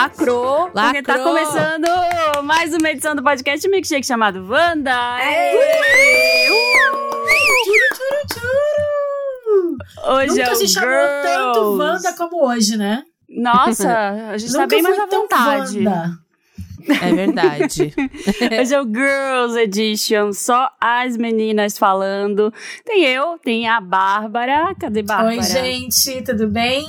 lacrou. Lacrou. Porque tá começando mais uma edição do podcast Milkshake chamado Wanda. Hoje Nunca é o se chamou Girls. tanto Wanda como hoje, né? Nossa, a gente tá bem mais à vontade. Wanda. É verdade. Hoje é o Girls Edition, só as meninas falando. Tem eu, tem a Bárbara. Cadê Bárbara? Oi, gente, tudo bem?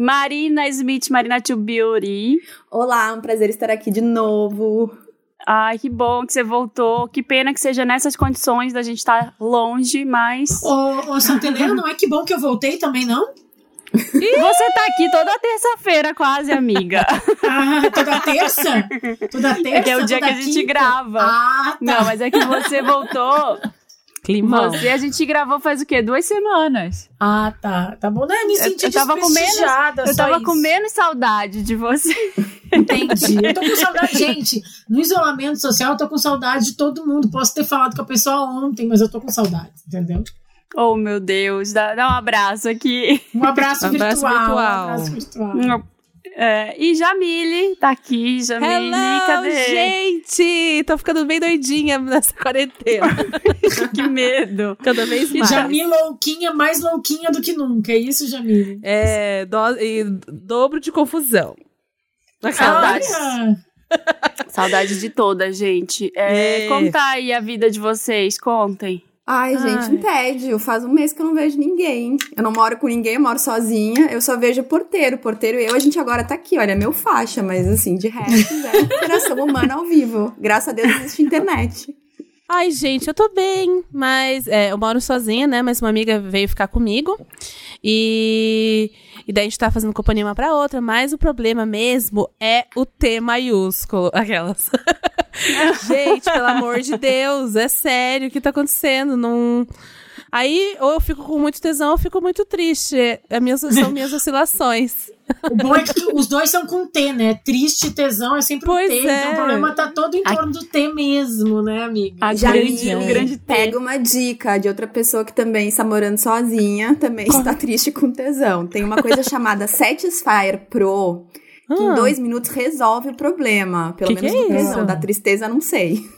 Marina Smith, Marina To Beauty. Olá, um prazer estar aqui de novo. Ai, que bom que você voltou. Que pena que seja nessas condições da gente estar longe, mas. Ô, ô Santelena, não é que bom que eu voltei também, não? Você tá aqui toda terça-feira, quase, amiga. Ah, toda terça? Toda terça? É que é o dia que a gente quinta? grava. Ah, tá. Não, mas é que você voltou. Climão. Você, a gente gravou faz o quê? Duas semanas. Ah, tá. Tá bom. Não, eu me senti eu, eu tava com menos, Eu tava isso. com menos saudade de você. Entendi. Eu tô com saudade. Gente, no isolamento social, eu tô com saudade de todo mundo. Posso ter falado com a pessoa ontem, mas eu tô com saudade, entendeu? Oh, meu Deus, dá, dá um abraço aqui. Um abraço, um abraço virtual. virtual. Um abraço virtual. É, e Jamile tá aqui, Jamile, Hello, cadê? gente! Tô ficando bem doidinha nessa quarentena. que medo. Cada vez mais. Jamile louquinha, mais louquinha do que nunca, é isso, Jamile? É, do, e dobro de confusão. Saudades. Saudades de toda, gente. É, é. Como tá aí a vida de vocês? Contem. Ai, gente, um tédio. Faz um mês que eu não vejo ninguém. Eu não moro com ninguém, eu moro sozinha. Eu só vejo o porteiro. O porteiro e eu, a gente agora tá aqui, olha, meu faixa, mas assim, de resto, é interação humana ao vivo. Graças a Deus existe internet. Ai, gente, eu tô bem, mas é, eu moro sozinha, né? Mas uma amiga veio ficar comigo. E, e daí a gente tá fazendo companhia uma pra outra, mas o problema mesmo é o T maiúsculo. Aquelas. gente, pelo amor de Deus, é sério o que tá acontecendo? Não. Aí, ou eu fico com muito tesão, ou eu fico muito triste. É, minhas, são minhas oscilações. O bom é que os dois são com T, né? Triste, tesão é sempre pois um T. É. Então o problema tá todo em torno a... do T mesmo, né, amiga? A Já grande, um grande T. Pega uma dica de outra pessoa que também está morando sozinha, também está triste com tesão. Tem uma coisa chamada Satisfyer Pro, que ah. em dois minutos resolve o problema. Pelo que menos que é tesão. Da tristeza, não sei.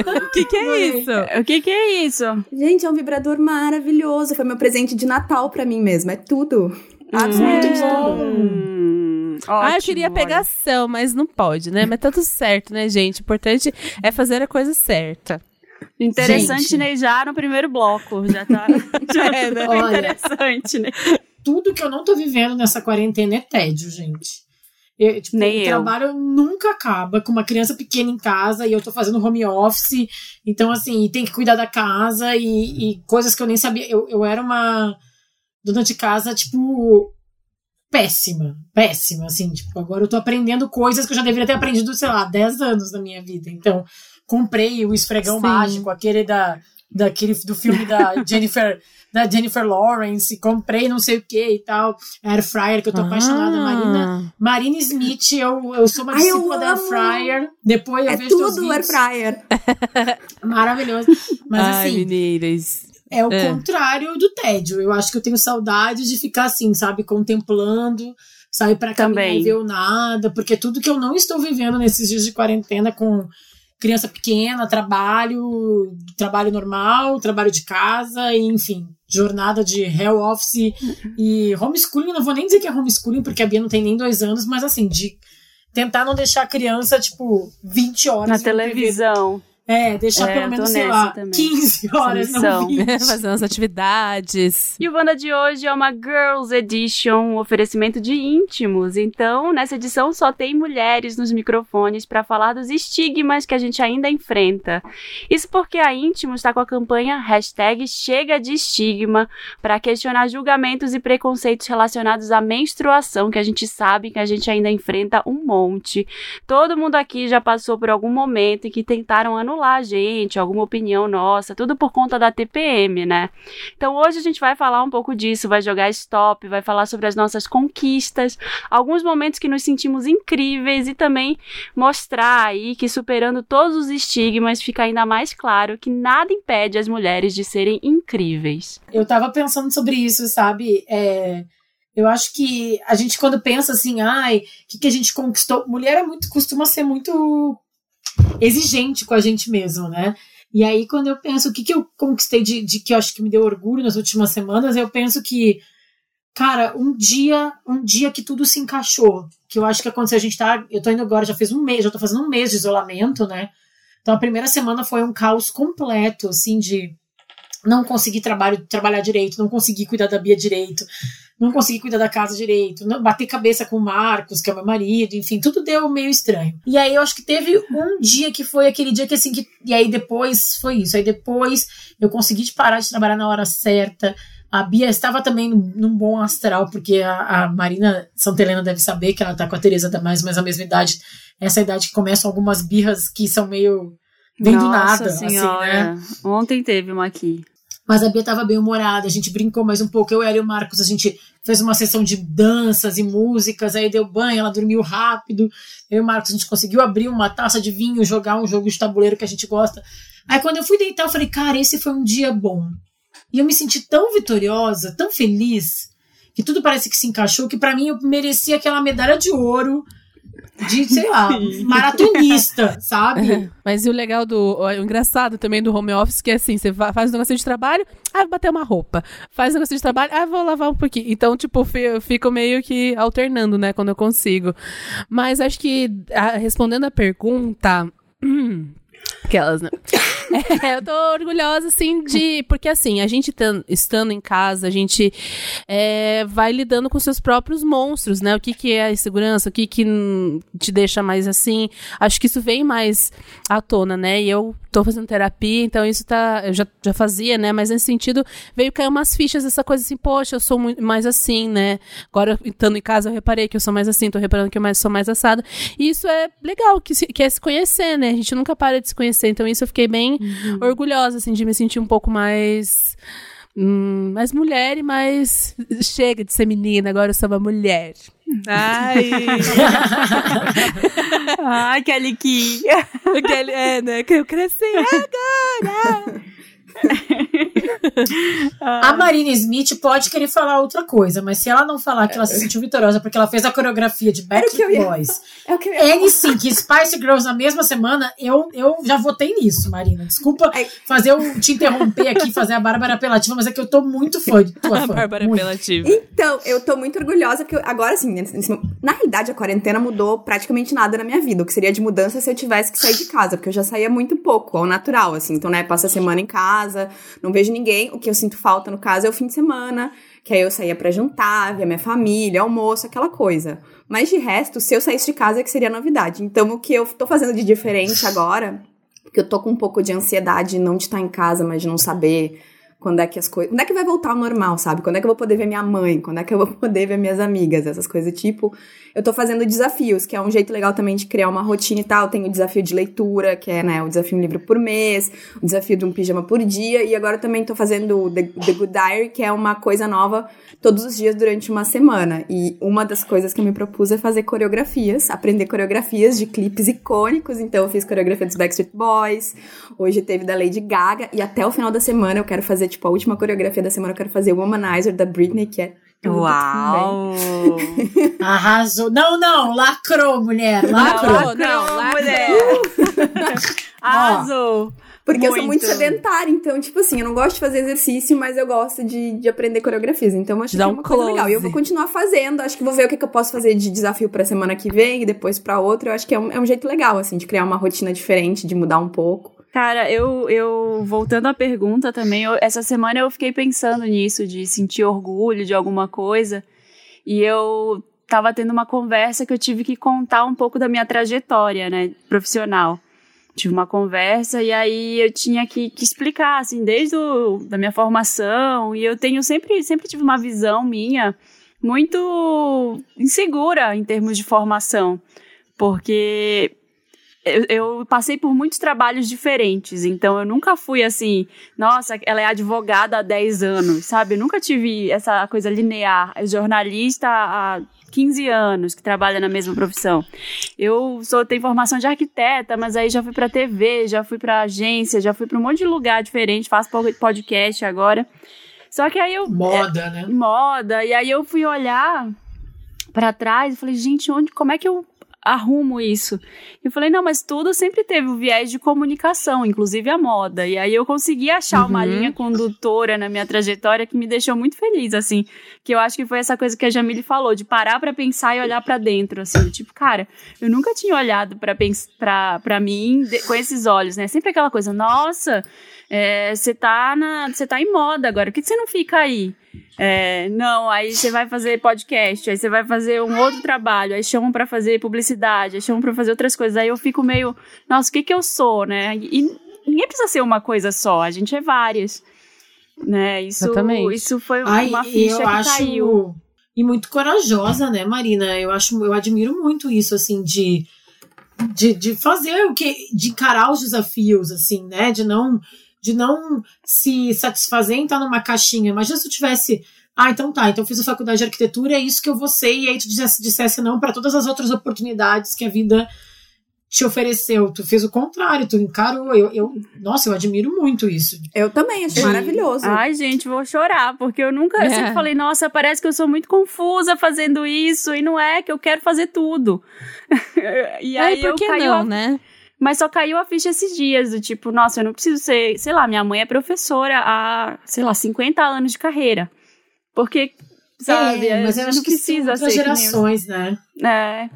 O que, que é isso? O que, que é isso? Gente, é um vibrador maravilhoso. Foi meu presente de Natal para mim mesmo. É tudo. Absolutamente tudo. Hum, ah, eu queria pegação, mas não pode, né? Mas tá tudo certo, né, gente? O importante é fazer a coisa certa. Interessante, gente. né? Já no primeiro bloco. Já tá, já é, né? Olha, interessante, né? Tudo que eu não tô vivendo nessa quarentena é tédio, gente. Eu, tipo, Nem o eu. trabalho nunca acaba com uma criança pequena em casa e eu tô fazendo home office. Então, assim, tem que cuidar da casa e, e coisas que eu nem sabia. Eu, eu era uma dona de casa, tipo, péssima. Péssima, assim. Tipo, agora eu tô aprendendo coisas que eu já deveria ter aprendido, sei lá, 10 anos na minha vida. Então, comprei o esfregão Sim. mágico, aquele da, daquele, do filme da Jennifer da Jennifer Lawrence, comprei não sei o que e tal, Air Fryer, que eu tô ah. apaixonada, Marina, Marina Smith, eu, eu sou uma discípula da Air Fryer, depois eu é vejo tudo Air Fryer. Maravilhoso. Mas Ai, assim, meninas. é o é. contrário do tédio, eu acho que eu tenho saudade de ficar assim, sabe, contemplando, sair para caminhar e ver nada, porque tudo que eu não estou vivendo nesses dias de quarentena com criança pequena, trabalho, trabalho normal, trabalho de casa, enfim, jornada de hell office e homeschooling. Não vou nem dizer que é homeschooling, porque a Bia não tem nem dois anos, mas assim, de tentar não deixar a criança, tipo, 20 horas na televisão. É, deixar é, pelo menos, sei lá, também. 15 horas, não 20. Fazer umas atividades. E o Wanda de hoje é uma Girls Edition, um oferecimento de íntimos. Então, nessa edição só tem mulheres nos microfones para falar dos estigmas que a gente ainda enfrenta. Isso porque a Íntimos está com a campanha hashtag Chega de Estigma para questionar julgamentos e preconceitos relacionados à menstruação, que a gente sabe que a gente ainda enfrenta um monte. Todo mundo aqui já passou por algum momento em que tentaram anular anular a gente, alguma opinião nossa, tudo por conta da TPM, né? Então hoje a gente vai falar um pouco disso, vai jogar stop, vai falar sobre as nossas conquistas, alguns momentos que nos sentimos incríveis e também mostrar aí que superando todos os estigmas fica ainda mais claro que nada impede as mulheres de serem incríveis. Eu tava pensando sobre isso, sabe? É Eu acho que a gente, quando pensa assim, ai, o que, que a gente conquistou? Mulher é muito, costuma ser muito exigente com a gente mesmo, né? E aí, quando eu penso o que, que eu conquistei de, de que eu acho que me deu orgulho nas últimas semanas, eu penso que, cara, um dia, um dia que tudo se encaixou. Que eu acho que aconteceu, a gente tá. Eu tô indo agora, já fez um mês, já tô fazendo um mês de isolamento, né? Então a primeira semana foi um caos completo, assim, de não conseguir trabalho, trabalhar direito, não conseguir cuidar da Bia direito, não conseguir cuidar da casa direito, não, bater cabeça com o Marcos, que é meu marido, enfim, tudo deu meio estranho. E aí eu acho que teve um dia que foi aquele dia que assim, que, e aí depois foi isso, aí depois eu consegui parar de trabalhar na hora certa, a Bia estava também num bom astral, porque a, a Marina Santelena deve saber que ela tá com a Tereza da mais, mas a mesma idade, essa idade que começam algumas birras que são meio vem do nada, senhora. assim, né? Ontem teve uma aqui. Mas a Bia estava bem humorada, a gente brincou mais um pouco. Eu, ela e o Marcos, a gente fez uma sessão de danças e músicas, aí deu banho, ela dormiu rápido. Eu e o Marcos, a gente conseguiu abrir uma taça de vinho, jogar um jogo de tabuleiro que a gente gosta. Aí quando eu fui deitar, eu falei, cara, esse foi um dia bom. E eu me senti tão vitoriosa, tão feliz, que tudo parece que se encaixou, que para mim eu merecia aquela medalha de ouro de, sei lá, maratonista, sabe? Mas e o legal do. O engraçado também do home office, que é assim: você faz um negócio de trabalho, ah, vou bater uma roupa. Faz um negócio de trabalho, ah, vou lavar um pouquinho. Então, tipo, eu fico meio que alternando, né, quando eu consigo. Mas acho que, respondendo a pergunta. Aquelas, né? É, eu tô orgulhosa, assim, de. Porque, assim, a gente estando em casa, a gente é, vai lidando com seus próprios monstros, né? O que, que é a insegurança, o que, que te deixa mais assim. Acho que isso vem mais à tona, né? E eu tô fazendo terapia, então isso tá. Eu já, já fazia, né? Mas nesse sentido, veio cair umas fichas, essa coisa assim, poxa, eu sou muito mais assim, né? Agora, estando em casa, eu reparei que eu sou mais assim, tô reparando que eu mais, sou mais assado. E isso é legal, que, se, que é se conhecer, né? A gente nunca para de se conhecer. Então, isso eu fiquei bem uhum. orgulhosa, assim, de me sentir um pouco mais. Hum, mais mulher e mais. Chega de ser menina, agora eu sou uma mulher. Ai! Ai, Kelly Key! Kelly, é, né? Que eu cresci agora! a Marina Smith pode querer falar outra coisa, mas se ela não falar que ela se sentiu vitoriosa porque ela fez a coreografia de Backstreet Boys, é NSYNC e Spice Girls na mesma semana, eu, eu já votei nisso, Marina. Desculpa fazer o, te interromper aqui, fazer a Bárbara Apelativa, mas é que eu tô muito fã de tua fã. Bárbara Apelativa. Então, eu tô muito orgulhosa, porque agora, assim, na realidade, a quarentena mudou praticamente nada na minha vida. O que seria de mudança se eu tivesse que sair de casa, porque eu já saía muito pouco, ao natural, assim. Então, né, passa a semana em casa, não vejo ninguém. O que eu sinto falta, no caso, é o fim de semana, que aí eu saía para jantar, ver minha família, almoço, aquela coisa. Mas de resto, se eu saísse de casa, é que seria novidade. Então, o que eu tô fazendo de diferente agora, porque eu tô com um pouco de ansiedade não de estar em casa, mas de não saber quando é que as coisas. Quando é que vai voltar ao normal, sabe? Quando é que eu vou poder ver minha mãe? Quando é que eu vou poder ver minhas amigas? Essas coisas tipo. Eu tô fazendo desafios, que é um jeito legal também de criar uma rotina e tal. Tem o desafio de leitura, que é, né, o desafio um livro por mês, o desafio de um pijama por dia. E agora também tô fazendo o The, The Good Diary, que é uma coisa nova todos os dias durante uma semana. E uma das coisas que eu me propus é fazer coreografias, aprender coreografias de clipes icônicos. Então eu fiz coreografia dos Backstreet Boys, hoje teve da Lady Gaga, e até o final da semana eu quero fazer, tipo, a última coreografia da semana eu quero fazer o Womanizer da Britney, que é Uau! Arrasou. Não, não, lacrou, mulher. Lacrou. Não, não, lacrou. mulher. Arrasou. Porque muito. eu sou muito sedentária, então, tipo assim, eu não gosto de fazer exercício, mas eu gosto de, de aprender coreografias. Então, eu acho Dá que é uma coisa legal. E eu vou continuar fazendo. Acho que vou ver o que, que eu posso fazer de desafio pra semana que vem e depois pra outra. Eu acho que é um, é um jeito legal, assim, de criar uma rotina diferente, de mudar um pouco. Cara, eu, eu voltando à pergunta também, eu, essa semana eu fiquei pensando nisso, de sentir orgulho de alguma coisa. E eu tava tendo uma conversa que eu tive que contar um pouco da minha trajetória, né, profissional. Tive uma conversa e aí eu tinha que, que explicar, assim, desde o, da minha formação. E eu tenho sempre, sempre tive uma visão minha muito insegura em termos de formação. Porque eu, eu, passei por muitos trabalhos diferentes, então eu nunca fui assim, nossa, ela é advogada há 10 anos, sabe? Eu nunca tive essa coisa linear, é jornalista há 15 anos que trabalha na mesma profissão. Eu sou tenho formação de arquiteta, mas aí já fui para TV, já fui para agência, já fui para um monte de lugar diferente, faço podcast agora. Só que aí eu. Moda, é, né? Moda. E aí eu fui olhar para trás e falei, gente, onde, como é que eu arrumo isso? Eu falei, não, mas tudo sempre teve o viés de comunicação, inclusive a moda. E aí eu consegui achar uhum. uma linha condutora na minha trajetória que me deixou muito feliz, assim. Que eu acho que foi essa coisa que a Jamile falou, de parar para pensar e olhar para dentro, assim. Tipo, cara, eu nunca tinha olhado para mim de, com esses olhos, né? Sempre aquela coisa, nossa, você é, tá, na, tá em moda agora, por que você não fica aí? É, não, aí você vai fazer podcast, aí você vai fazer um outro trabalho, aí chamam para fazer publicidade, aí chamam para fazer outras coisas. Aí eu fico meio, nossa, o que que eu sou, né? E ninguém precisa ser uma coisa só, a gente é várias. Né? Isso, Exatamente. isso foi Ai, uma ficha que acho... caiu. E muito corajosa, né, Marina? Eu acho, eu admiro muito isso, assim, de, de, de fazer o que, de encarar os desafios, assim, né? De não de não se satisfazer em estar numa caixinha. Imagina se eu tivesse. Ah, então tá, então eu fiz a faculdade de arquitetura, é isso que eu vou ser, e aí tu dissesse, dissesse não para todas as outras oportunidades que a vida te ofereceu. Tu fez o contrário, tu encarou. Eu, eu, nossa, eu admiro muito isso. Eu também, acho maravilhoso. Ai, gente, vou chorar, porque eu nunca. É. Eu sempre falei, nossa, parece que eu sou muito confusa fazendo isso, e não é que eu quero fazer tudo. e aí é, por que eu caí. Não, né? Mas só caiu a ficha esses dias, do tipo, nossa, eu não preciso ser, sei lá, minha mãe é professora há, sei lá, 50 anos de carreira. Porque, sabe, é, mas eu acho não precisa ser gerações, né? É.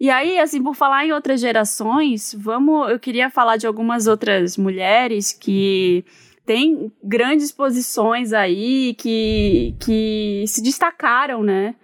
E aí, assim, por falar em outras gerações, vamos, eu queria falar de algumas outras mulheres que têm grandes posições aí, que, que se destacaram, né?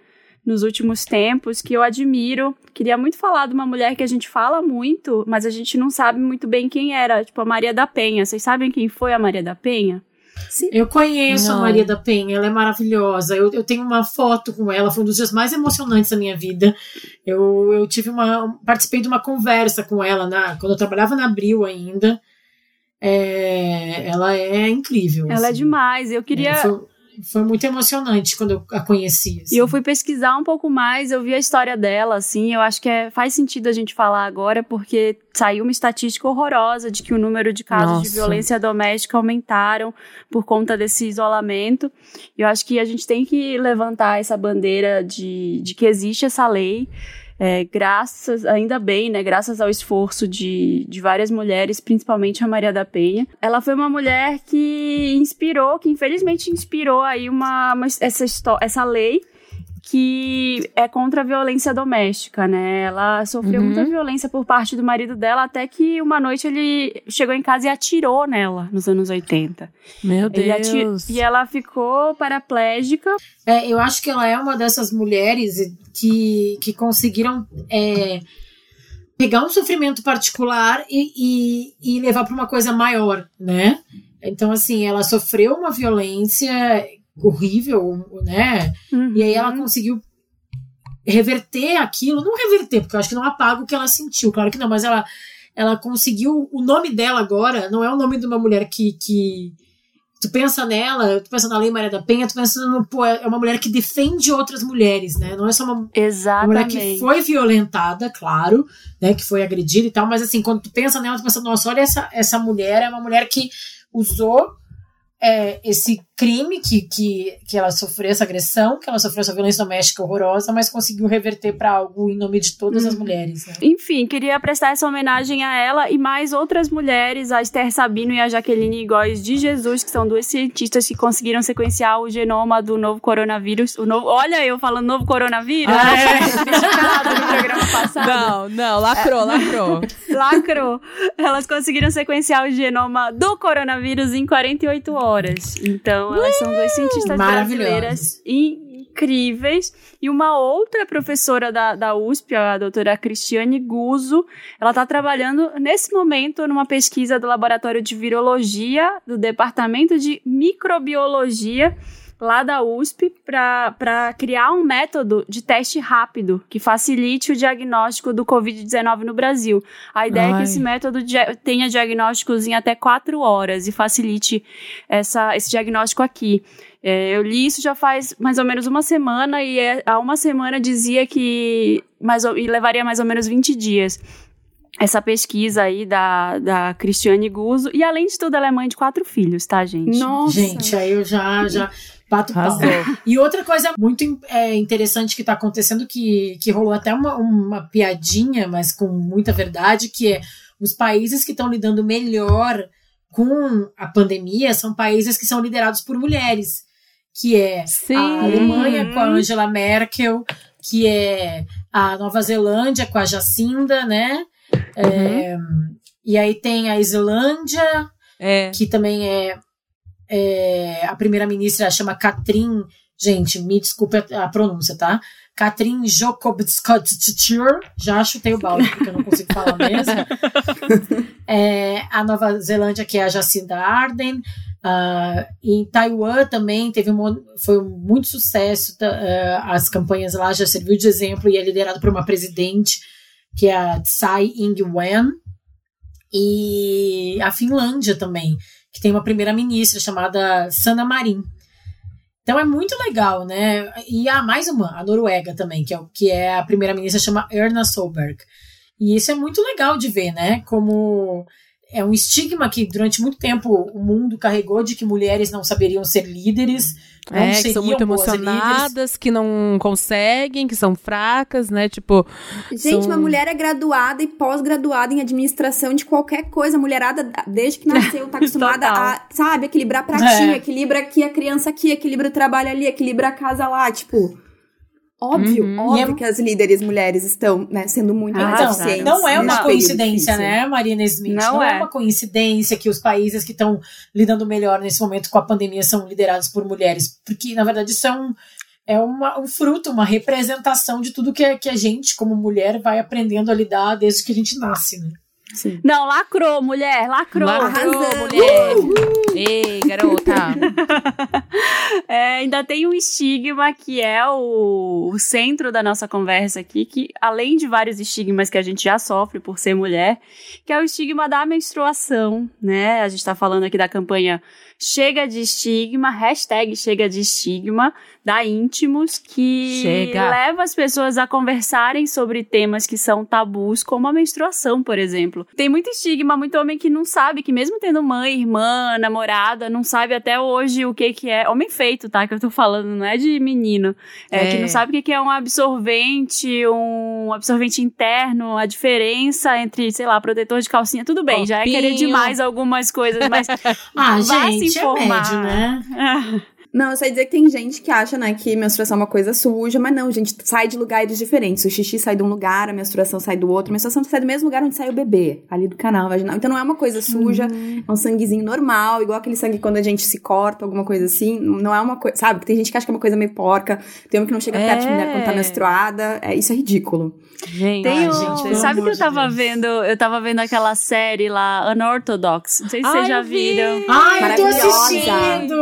Nos últimos tempos que eu admiro. Queria muito falar de uma mulher que a gente fala muito, mas a gente não sabe muito bem quem era, tipo a Maria da Penha. Vocês sabem quem foi a Maria da Penha? Sim. Eu conheço não. a Maria da Penha, ela é maravilhosa. Eu, eu tenho uma foto com ela, foi um dos dias mais emocionantes da minha vida. Eu, eu tive uma. participei de uma conversa com ela na, quando eu trabalhava na Abril ainda. É, ela é incrível. Ela é assim. é demais. Eu queria. É, foi, foi muito emocionante quando eu a conheci. Assim. E eu fui pesquisar um pouco mais, eu vi a história dela, assim, eu acho que é, faz sentido a gente falar agora, porque saiu uma estatística horrorosa de que o número de casos Nossa. de violência doméstica aumentaram por conta desse isolamento. E eu acho que a gente tem que levantar essa bandeira de, de que existe essa lei é, graças, ainda bem, né, graças ao esforço de, de várias mulheres, principalmente a Maria da Penha. Ela foi uma mulher que inspirou, que infelizmente inspirou aí uma, uma essa, essa lei que é contra a violência doméstica, né? Ela sofreu uhum. muita violência por parte do marido dela, até que uma noite ele chegou em casa e atirou nela nos anos 80. Meu Deus! E ela ficou paraplégica. É, eu acho que ela é uma dessas mulheres que, que conseguiram. É, pegar um sofrimento particular e, e, e levar para uma coisa maior, né? Então, assim, ela sofreu uma violência horrível, né? Uhum. E aí ela conseguiu reverter aquilo, não reverter, porque eu acho que não apaga o que ela sentiu, claro que não, mas ela, ela conseguiu. O nome dela agora não é o nome de uma mulher que. que tu pensa nela, tu pensa na Lei Maria da Penha, tu pensa no, pô, é uma mulher que defende outras mulheres, né? Não é só uma, uma mulher que foi violentada, claro, né? Que foi agredida e tal, mas assim, quando tu pensa nela, tu pensa, nossa, olha essa, essa mulher, é uma mulher que usou é, esse crime que, que, que ela sofreu, essa agressão, que ela sofreu essa violência doméstica horrorosa, mas conseguiu reverter para algo em nome de todas as uhum. mulheres. Né? Enfim, queria prestar essa homenagem a ela e mais outras mulheres, a Esther Sabino e a Jaqueline Góes de Jesus, que são duas cientistas que conseguiram sequenciar o genoma do novo coronavírus. O novo, olha eu falando novo coronavírus, ah, é. no programa passado. Não, não, lacrou, lacrou. lacrou. Elas conseguiram sequenciar o genoma do coronavírus em 48 horas horas. Então, elas são duas cientistas brasileiras incríveis. E uma outra professora da, da USP, a doutora Cristiane Guzzo, ela está trabalhando nesse momento numa pesquisa do Laboratório de Virologia, do Departamento de Microbiologia lá da USP para criar um método de teste rápido que facilite o diagnóstico do Covid-19 no Brasil. A ideia Ai. é que esse método tenha diagnósticos em até quatro horas e facilite essa, esse diagnóstico aqui. É, eu li isso já faz mais ou menos uma semana e é, há uma semana dizia que mais, e levaria mais ou menos 20 dias. essa pesquisa aí da, da Cristiane Guzzo. E além de tudo, ela é mãe de quatro filhos, tá, gente? Nossa! Gente, aí eu já, já bato pau. E outra coisa muito é, interessante que tá acontecendo, que, que rolou até uma, uma piadinha, mas com muita verdade, que é os países que estão lidando melhor com a pandemia são países que são liderados por mulheres. Que é Sim. a Alemanha com a Angela Merkel, que é a Nova Zelândia com a Jacinda, né? Uhum. É, e aí tem a Islândia, é. que também é, é a primeira-ministra chama Katrin, gente, me desculpe a, a pronúncia, tá? Katrin Jokobskotstur, já chutei o balde porque eu não consigo falar mesmo. é, a Nova Zelândia, que é a Jacinda Arden. Uh, em Taiwan também teve um, foi muito sucesso, uh, as campanhas lá já serviu de exemplo e é liderado por uma presidente que é a Tsai Ing-wen, e a Finlândia também, que tem uma primeira-ministra chamada Sanna Marin. Então é muito legal, né? E há mais uma, a Noruega também, que é, que é a primeira-ministra chama Erna Solberg. E isso é muito legal de ver, né? Como é um estigma que durante muito tempo o mundo carregou de que mulheres não saberiam ser líderes, não é, que são muito emocionadas, que não conseguem, que são fracas, né? Tipo. Gente, são... uma mulher é graduada e pós-graduada em administração de qualquer coisa. A mulherada, desde que nasceu, tá acostumada a, sabe, equilibrar pratinho, é. equilibra aqui a criança aqui, equilibra o trabalho ali, equilibra a casa lá, tipo. Óbvio, uhum. óbvio é... que as líderes mulheres estão né, sendo muito ah, mais então, eficientes. Não é uma coincidência, né, Marina Smith? Não, não é. é. uma coincidência que os países que estão lidando melhor nesse momento com a pandemia são liderados por mulheres. Porque, na verdade, isso é um, é uma, um fruto, uma representação de tudo que, que a gente, como mulher, vai aprendendo a lidar desde que a gente nasce, né? Sim. Não, lacrou, mulher, lacrou. Lacrou, mulher. Uhul. Ei, garota. é, ainda tem um estigma que é o, o, centro da nossa conversa aqui, que além de vários estigmas que a gente já sofre por ser mulher, que é o estigma da menstruação, né? A gente tá falando aqui da campanha Chega de Estigma, hashtag Chega de Estigma, da Íntimos, que Chega. leva as pessoas a conversarem sobre temas que são tabus, como a menstruação, por exemplo. Tem muito estigma, muito homem que não sabe, que mesmo tendo mãe, irmã, namorada, não sabe até hoje o que que é. Homem feito, tá? Que eu tô falando, não é de menino. É, é. que não sabe o que que é um absorvente, um absorvente interno, a diferença entre, sei lá, protetor de calcinha, tudo bem, já é querer demais algumas coisas, mas ah, gente, gente é médio, né? Não, eu só ia dizer que tem gente que acha, né, que menstruação é uma coisa suja, mas não, gente, sai de lugares diferentes. O xixi sai de um lugar, a menstruação sai do outro. A menstruação sai do mesmo lugar onde sai o bebê, ali do canal vaginal. Então não é uma coisa suja, uhum. é um sanguezinho normal, igual aquele sangue quando a gente se corta, alguma coisa assim. Não é uma coisa, sabe? Tem gente que acha que é uma coisa meio porca, tem uma que não chega é. perto de mulher quando tá menstruada. É, isso é ridículo. Gente, Tem um, gente sabe que eu tava Deus. vendo? Eu tava vendo aquela série lá, Unorthodox. Não sei se Ai, vocês já viram. Ai, eu tô assistindo!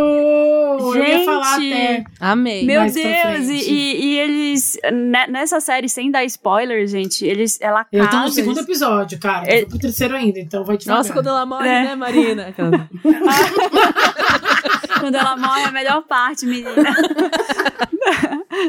Gente, eu ia falar até. Amei. Meu Deus, e, e, e, eles. Né, nessa série, sem dar spoiler, gente, eles. Ela casa, Eu tô no segundo eles... episódio, cara. Eu tô pro terceiro ainda, então vai te Nossa, quando ela morre, é. né, Marina? quando ela morre é a melhor parte, menina.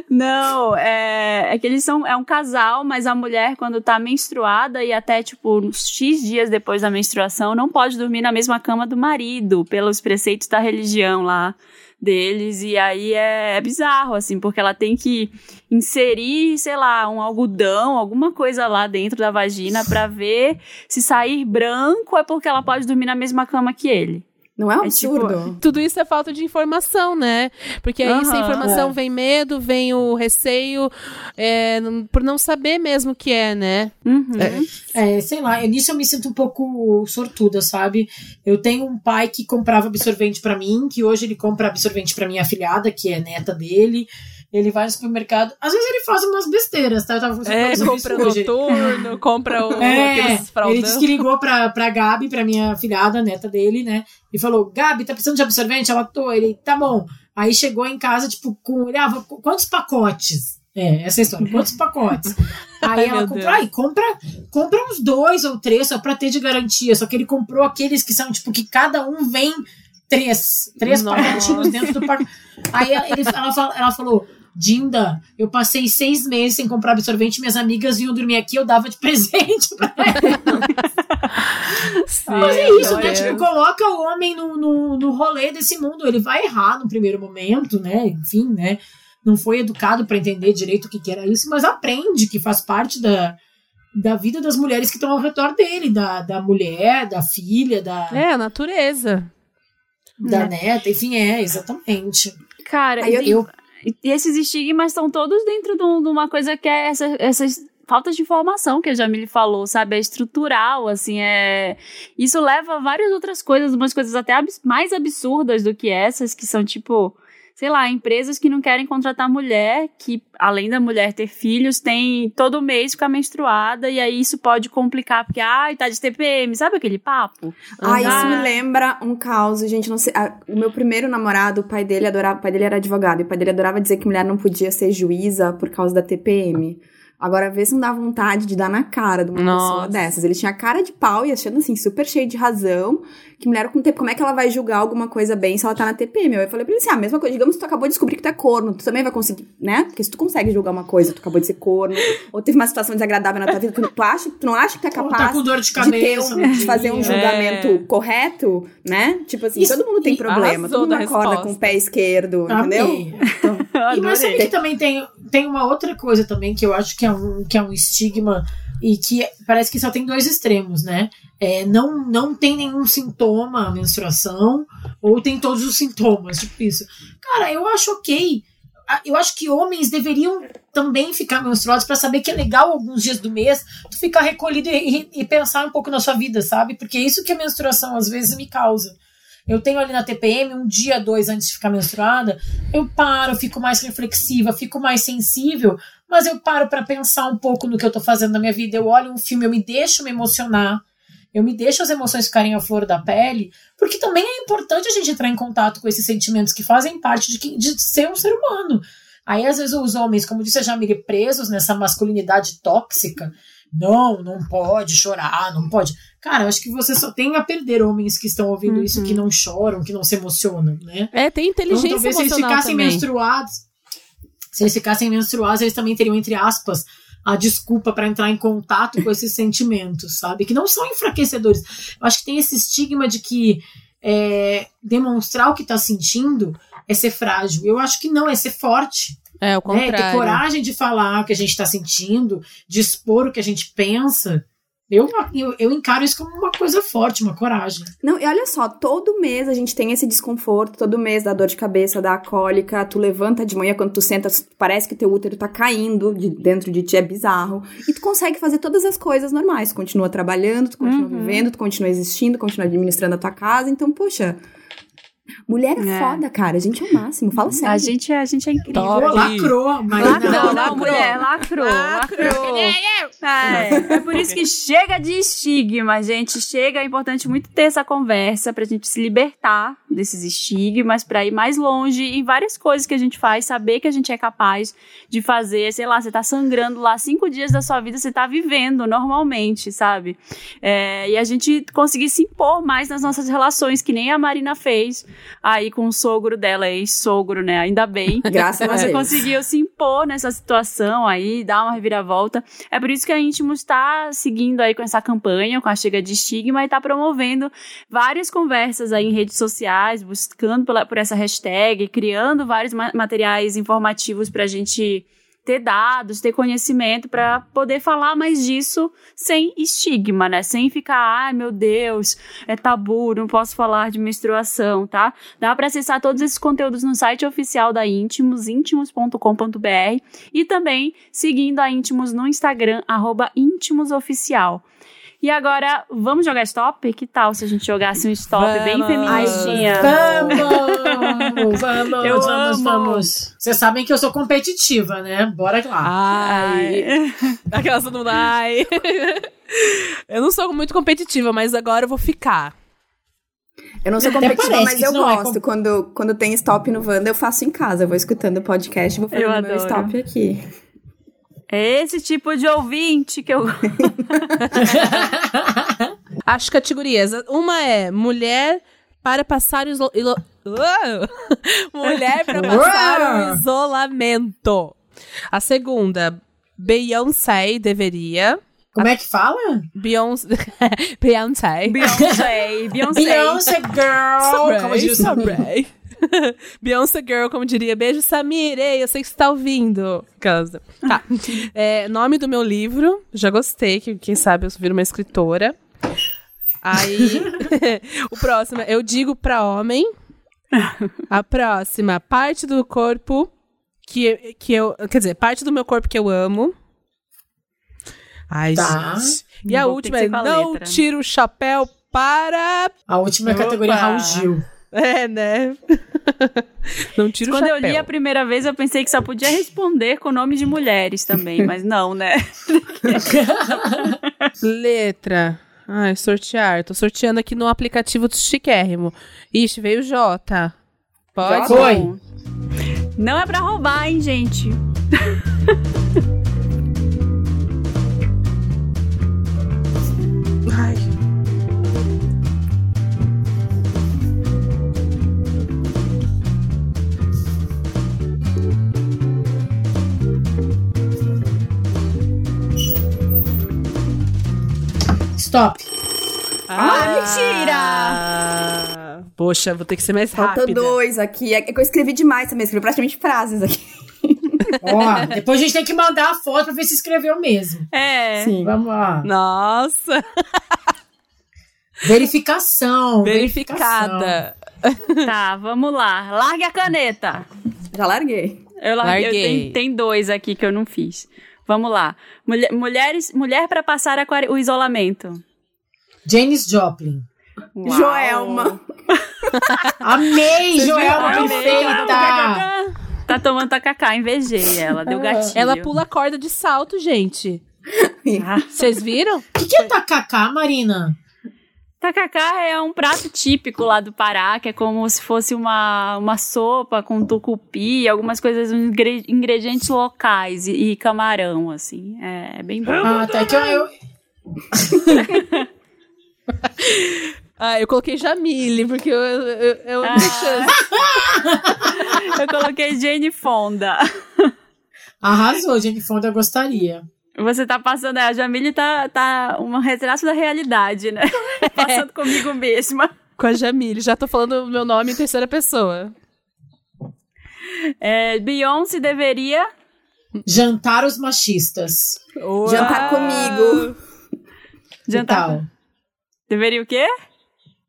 Não, é, é que eles são. É um casal, mas a mulher, quando tá menstruada e até, tipo, X dias depois da menstruação, não pode dormir na mesma cama do marido, pelos preceitos da religião lá deles. E aí é, é bizarro, assim, porque ela tem que inserir, sei lá, um algodão, alguma coisa lá dentro da vagina para ver se sair branco é porque ela pode dormir na mesma cama que ele. Não é um absurdo? É, tipo, tudo isso é falta de informação, né? Porque aí, uhum, sem informação, é. vem medo, vem o receio, é, por não saber mesmo o que é, né? Uhum. É. é. sei lá, nisso eu me sinto um pouco sortuda, sabe? Eu tenho um pai que comprava absorvente para mim, que hoje ele compra absorvente para minha afilhada, que é neta dele. Ele vai no supermercado. Às vezes ele faz umas besteiras, tá? Eu tava é, compra noturno, compra o, é, Ele disse que ligou pra, pra Gabi, pra minha filhada, neta dele, né? E falou: Gabi, tá precisando de absorvente? Ela tô. Ele, tá bom. Aí chegou em casa, tipo, com. Ele, ah, quantos pacotes? É, essa é história. Quantos pacotes? Aí ela comprou, aí compra, compra uns dois ou três só pra ter de garantia. Só que ele comprou aqueles que são, tipo, que cada um vem três. Três pacotinhos dentro do pacote. Aí ele, ela, ela falou: Dinda, eu passei seis meses sem comprar absorvente, minhas amigas vinham dormir aqui, eu dava de presente pra Mas é isso, né? Tipo, coloca o homem no, no, no rolê desse mundo. Ele vai errar no primeiro momento, né? Enfim, né? Não foi educado para entender direito o que, que era isso, mas aprende que faz parte da, da vida das mulheres que estão ao redor dele, da, da mulher, da filha, da. É, a natureza. Da é. neta, enfim, é, exatamente. Cara, eu, eu, e esses estigmas estão todos dentro de, uma coisa que é essa, essas faltas de informação que a Jamile falou, sabe? É estrutural, assim, é... Isso leva a várias outras coisas, umas coisas até abs mais absurdas do que essas, que são, tipo sei lá, empresas que não querem contratar mulher, que além da mulher ter filhos, tem todo mês ficar menstruada, e aí isso pode complicar, porque, ai, tá de TPM, sabe aquele papo? Ah, isso me lembra um caos, gente, não sei, a, o meu primeiro namorado, o pai dele adorava, o pai dele era advogado, e o pai dele adorava dizer que mulher não podia ser juíza por causa da TPM. Agora, vê se não dá vontade de dar na cara de uma Nossa. pessoa dessas. Ele tinha cara de pau e achando assim, super cheio de razão. Que mulher com tempo, como é que ela vai julgar alguma coisa bem se ela tá na TPM? Eu falei pra ele assim: ah, a mesma coisa, digamos que tu acabou de descobrir que tu é corno, tu também vai conseguir, né? Porque se tu consegue julgar uma coisa, tu acabou de ser corno, ou teve uma situação desagradável na tua vida, tu, tu, acha, tu não acha que tu é capaz tá com dor de, cabeça, de, um, de fazer um julgamento é. correto, né? Tipo assim, Isso, todo mundo tem problema, todo mundo acorda com o pé esquerdo, entendeu? Então, e mas sabe que também tem, tem uma outra coisa também que eu acho que é um, que é um estigma e que parece que só tem dois extremos, né? É, não, não tem nenhum sintoma a menstruação, ou tem todos os sintomas, tipo isso. Cara, eu acho ok. Eu acho que homens deveriam também ficar menstruados para saber que é legal alguns dias do mês tu ficar recolhido e, e, pensar um pouco na sua vida, sabe? Porque é isso que a menstruação às vezes me causa. Eu tenho ali na TPM um dia, dois antes de ficar menstruada, eu paro, fico mais reflexiva, fico mais sensível, mas eu paro para pensar um pouco no que eu tô fazendo na minha vida. Eu olho um filme, eu me deixo me emocionar, eu me deixo as emoções ficarem à flor da pele, porque também é importante a gente entrar em contato com esses sentimentos que fazem parte de, de ser um ser humano. Aí, às vezes, os homens, como disse a Jamile, presos nessa masculinidade tóxica, não, não pode chorar, não pode. Cara, eu acho que você só tem a perder homens que estão ouvindo uhum. isso, que não choram, que não se emocionam, né? É, tem inteligência então, talvez se eles ficassem também. menstruados, se eles ficassem menstruados, eles também teriam, entre aspas, a desculpa para entrar em contato com esses sentimentos, sabe? Que não são enfraquecedores. Eu acho que tem esse estigma de que é, demonstrar o que está sentindo é ser frágil. Eu acho que não, é ser forte. É, o contrário. É, ter coragem de falar o que a gente está sentindo, de expor o que a gente pensa. Eu, eu, eu, encaro isso como uma coisa forte, uma coragem. Não, e olha só, todo mês a gente tem esse desconforto, todo mês dá dor de cabeça, dá cólica, tu levanta de manhã quando tu senta, parece que teu útero tá caindo de dentro de ti, é bizarro. E tu consegue fazer todas as coisas normais, tu continua trabalhando, tu continua uhum. vivendo, tu continua existindo, continua administrando a tua casa, então, poxa, Mulher é, é, foda, cara. A gente é o máximo. Fala sério. A gente é, a gente é incrível. Lacrou, mas lacrou, não, não, mulher, lacrou. Lacrou. É, é por isso que chega de estigma, gente. Chega, é importante muito ter essa conversa pra gente se libertar desses estigmas, pra ir mais longe em várias coisas que a gente faz, saber que a gente é capaz de fazer. Sei lá, você tá sangrando lá cinco dias da sua vida, você tá vivendo normalmente, sabe? É, e a gente conseguir se impor mais nas nossas relações, que nem a Marina fez aí com o sogro dela, ex-sogro, né? Ainda bem. Graças a Deus. conseguiu se impor nessa situação aí, dar uma reviravolta. É por isso que a Íntimos está seguindo aí com essa campanha, com a Chega de Estigma, e está promovendo várias conversas aí em redes sociais, buscando por essa hashtag, criando vários materiais informativos para a gente ter dados, ter conhecimento para poder falar mais disso sem estigma, né? Sem ficar, ai meu Deus, é tabu, não posso falar de menstruação, tá? Dá para acessar todos esses conteúdos no site oficial da Íntimos, íntimos.com.br e também seguindo a Íntimos no Instagram, arroba íntimosoficial. E agora, vamos jogar stop? Que tal se a gente jogasse um stop vamos. bem feministinha? Vamos! Vamos, eu vamos, amo. vamos. Vocês sabem que eu sou competitiva, né? Bora lá. Ai. Aquela todo mundo, ai. eu não sou muito competitiva, mas agora eu vou ficar. Eu não sou competitiva, mas eu é gosto. É quando, quando tem stop no Wanda, eu faço em casa. Eu vou escutando o podcast e vou fazendo meu stop aqui. É esse tipo de ouvinte que eu. As categorias. Uma é mulher para passar o iso... ilo- Uou! Mulher para passar o isolamento. A segunda, Beyoncé deveria. Como é que fala? Beyoncé. Beyoncé. Beyoncé, Beyoncé. Beyoncé Girl! Como diz. Beyoncé Girl, como diria. Beijo, Samir. Ei, eu sei que você tá ouvindo. Casa. Tá. É, nome do meu livro. Já gostei, que quem sabe eu viro uma escritora. Aí, o próximo, eu digo pra homem. A próxima, parte do corpo que, que eu. Quer dizer, parte do meu corpo que eu amo. Ai, Tá. gente. E a Vou ter última é a não letra. tiro o chapéu para. A última é a categoria. Raul Gil. É, né? não tiro Quando o eu chapéu. li a primeira vez, eu pensei que só podia responder com nome de mulheres também, mas não, né? Letra. Ai, sortear. Tô sorteando aqui no aplicativo do Chiquérrimo. Ixi, veio J. Pode? Foi. Não é pra roubar, hein, gente? Ai. Stop. Ah, mentira! Ah, Poxa, vou ter que ser mais Faltam rápida. dois aqui. É que eu escrevi demais também, escrevi praticamente frases aqui. Ó, depois a gente tem que mandar a foto pra ver se escreveu mesmo. É. Sim. Vamos lá. Nossa, Verificação. verificada. Tá, vamos lá. Largue a caneta. Já larguei. Eu larguei. eu Larguei. tenho- tem dois aqui que eu não fiz. Vamos lá. Mulher, mulheres, mulher para passar quare- o isolamento. Janis Joplin. Uau. Joelma. Amei, Joelma, Amei. perfeita. Tá tomando tacacá, invejei ela, deu gatilho. Ela pula a corda de salto, gente. Ah. Vocês viram? O que, que é tacacá, Marina? Tacacá é um prato típico lá do Pará, que é como se fosse uma, uma sopa com tucupi, algumas coisas, ingredientes locais e, e camarão, assim. É, é bem bom. Ah, tá. Que eu, eu- Ah, eu coloquei Jamile, porque eu, eu, eu Ah. Eu coloquei Jane Fonda. Arrasou, gente. Fonda eu gostaria. Você tá passando, a Jamile tá, tá um retrato da realidade, né? Passando comigo mesma. Com a Jamile. Já tô falando o meu nome em terceira pessoa. É, Beyoncé deveria. Jantar os machistas. Jantar comigo. Jantar. Deveria o quê?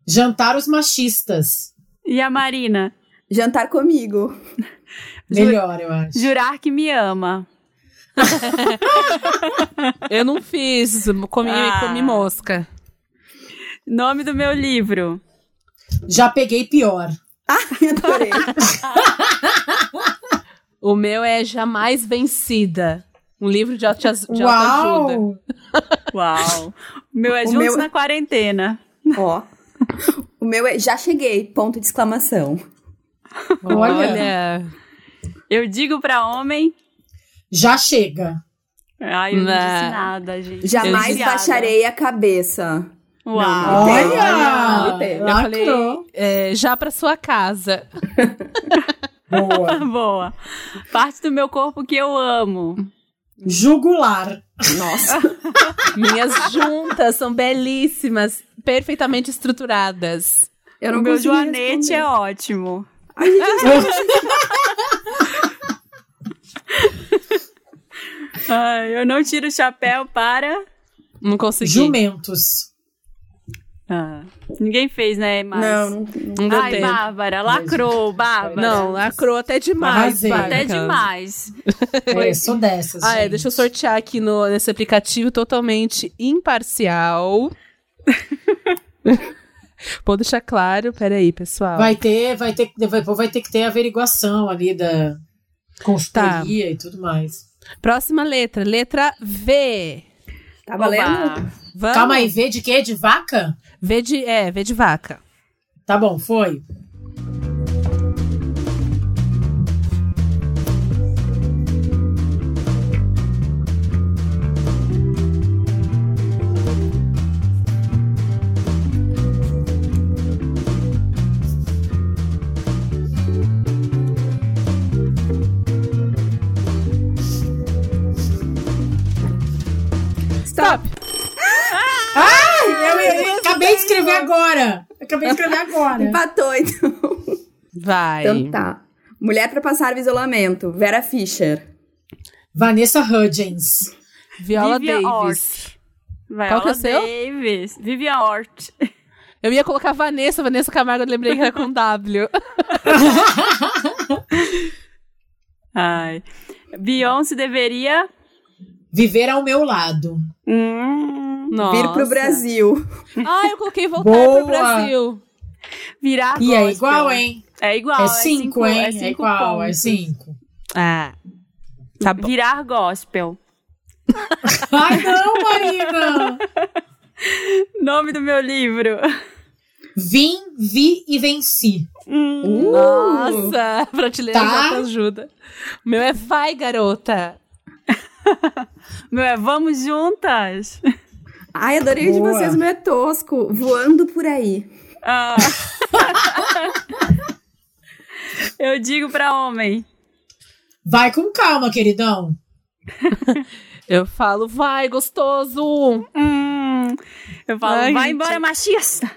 Jantar os machistas. E a Marina? Jantar comigo. Melhor, eu acho. Jurar que me ama. Eu não fiz, comi, Ah. comi mosca. Nome do meu livro. Já peguei pior. Adorei. O meu é Jamais Vencida. Um livro de, auto- de autoajuda. Uau! Uau. O meu é O Juntos meu- na Quarentena. Ó. O meu é já cheguei, ponto de exclamação. Olha. Olha. Eu digo pra homem. Já chega. Ai, eu não disse nada, gente. Jamais Desviada. baixarei a cabeça. Uau. Olha! Olha, Eu falei, é, já pra sua casa. Boa. Boa. Parte do meu corpo que eu amo. Jugular. Nossa. Minhas juntas são belíssimas, perfeitamente estruturadas. Eu não o meu joanete responder. é ótimo. Ai, eu não tiro o chapéu para. Não consegui. Jumentos. Ah, ninguém fez, né? Mas... Não, não, Não deu Ai, tempo. Bárbara, lacrou, Bárbara. Não, lacrou até demais. Arrasei. Até demais. É, sou dessas. Ah, é, gente. deixa eu sortear aqui no, nesse aplicativo totalmente imparcial. Vou deixar claro, peraí, pessoal. Vai ter, vai ter, vai, vai ter que ter averiguação ali da consultoria e tudo mais. Próxima letra, letra V. Tá valendo? Vamos? Calma aí, V de quê? De vaca? V de, é, V de vaca. Tá bom, foi. Escrever agora. Acabei de escrever agora. Empatou, então. Vai. Então tá. Mulher pra passar o isolamento. Vera Fischer. Vanessa Hudgens. Viola Vivian Davis. Ort. Viola Qual que é o seu? Davis. Vivian Ort. Eu ia colocar Vanessa, Vanessa Camargo, eu lembrei que era com W. Ai. Beyoncé deveria. Viver ao meu lado. Hum, Nossa. Vir pro Brasil. Ah, eu coloquei voltar Boa. pro Brasil. virar E é gospel. igual, hein? É igual. É cinco, hein? É, cinco igual, é pontos. cinco. Ah. Tá bom. Virar gospel. Ai, não, Marina! Nome do meu livro. Vim, vi e venci. Hum, Nossa, prateleira Tá. ajuda. O meu é vai, garota. meu é Vamos Juntas. Ai, adorei o de Boa. vocês, meu é tosco. Voando por aí. Ah. Eu digo pra homem. Vai com calma, queridão. Eu falo, vai, gostoso. Hum, eu falo, Ai, vai gente. embora, machista.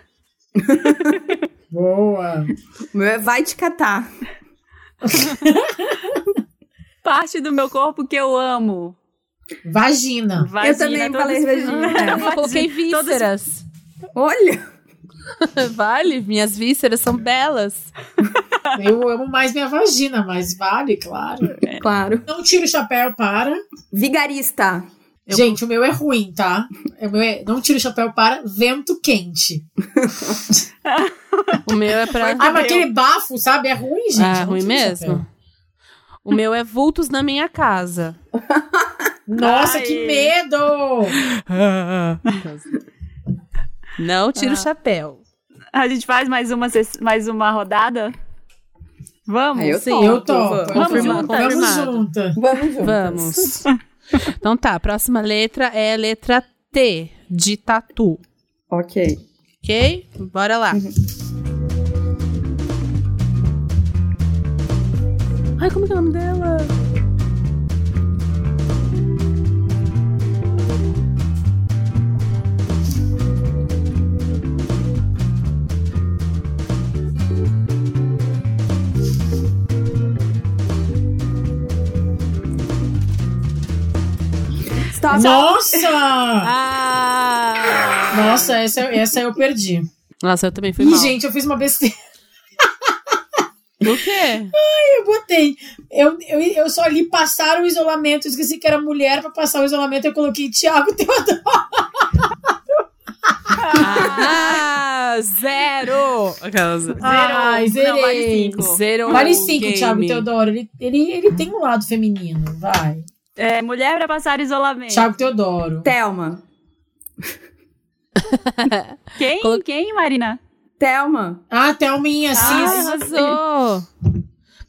Boa. É vai te catar. Parte do meu corpo que eu amo. Vagina. Vagina, Eu também todos- falei vagina. Eu coloquei Todos- vísceras. Olha. Vale, minhas vísceras são belas. Eu amo mais minha vagina, mas vale, claro. Claro. Não tiro o chapéu para. Vigarista. Eu- Gente, o meu é ruim, tá? O meu é... Não tiro o chapéu para vento quente. O meu é pra. Ah, mas aquele bafo, sabe? É ruim, gente. Não ruim o mesmo. chapéu. O meu é vultos na minha casa. Nossa, Ai. que medo! Não tira o chapéu. A gente faz mais uma, mais uma rodada? Vamos? Ah, eu Sim, topo, Eu topo. vamos. Juntas. Vamos juntas. Vamos juntas. Vamos. Então tá, a próxima letra é a letra T, de tatu. Ok. Ok? Bora lá. Ai, como que é o nome dela? Stop. Nossa! Ah! Nossa, essa, essa eu perdi. Nossa, eu também fui Ih, mal. gente, eu fiz uma besteira. O quê? Eu botei. Eu, eu, eu só li passar o isolamento. Eu esqueci que era mulher pra passar o isolamento. Eu coloquei Tiago Teodoro. Ah, zero! Aquelas... Ai, Não, vale cinco. Zero Vale cinco, game. Thiago Teodoro. Ele, ele, ele tem um lado feminino. Vai. É, mulher pra passar isolamento. Thiago Teodoro. Thelma. Quem? Colo- Quem, Marina? Thelma. Ah, Thelminha, Ah, sim. arrasou!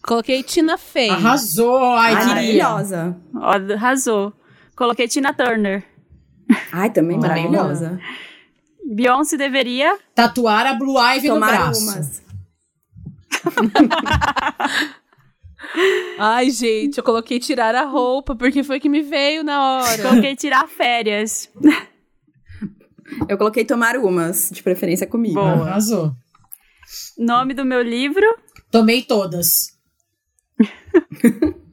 Coloquei Tina Fey. Arrasou. Ai, maravilhosa. Ó, arrasou. Coloquei Tina Turner. Ai, também maravilhosa. Beyoncé deveria. Tatuar a Blue Ivy no Tomar braço. umas. Ai, gente, eu coloquei tirar a roupa, porque foi que me veio na hora. Coloquei tirar férias. Eu coloquei tomar umas, de preferência comigo. Boa. Arrasou. Nome do meu livro. Tomei todas.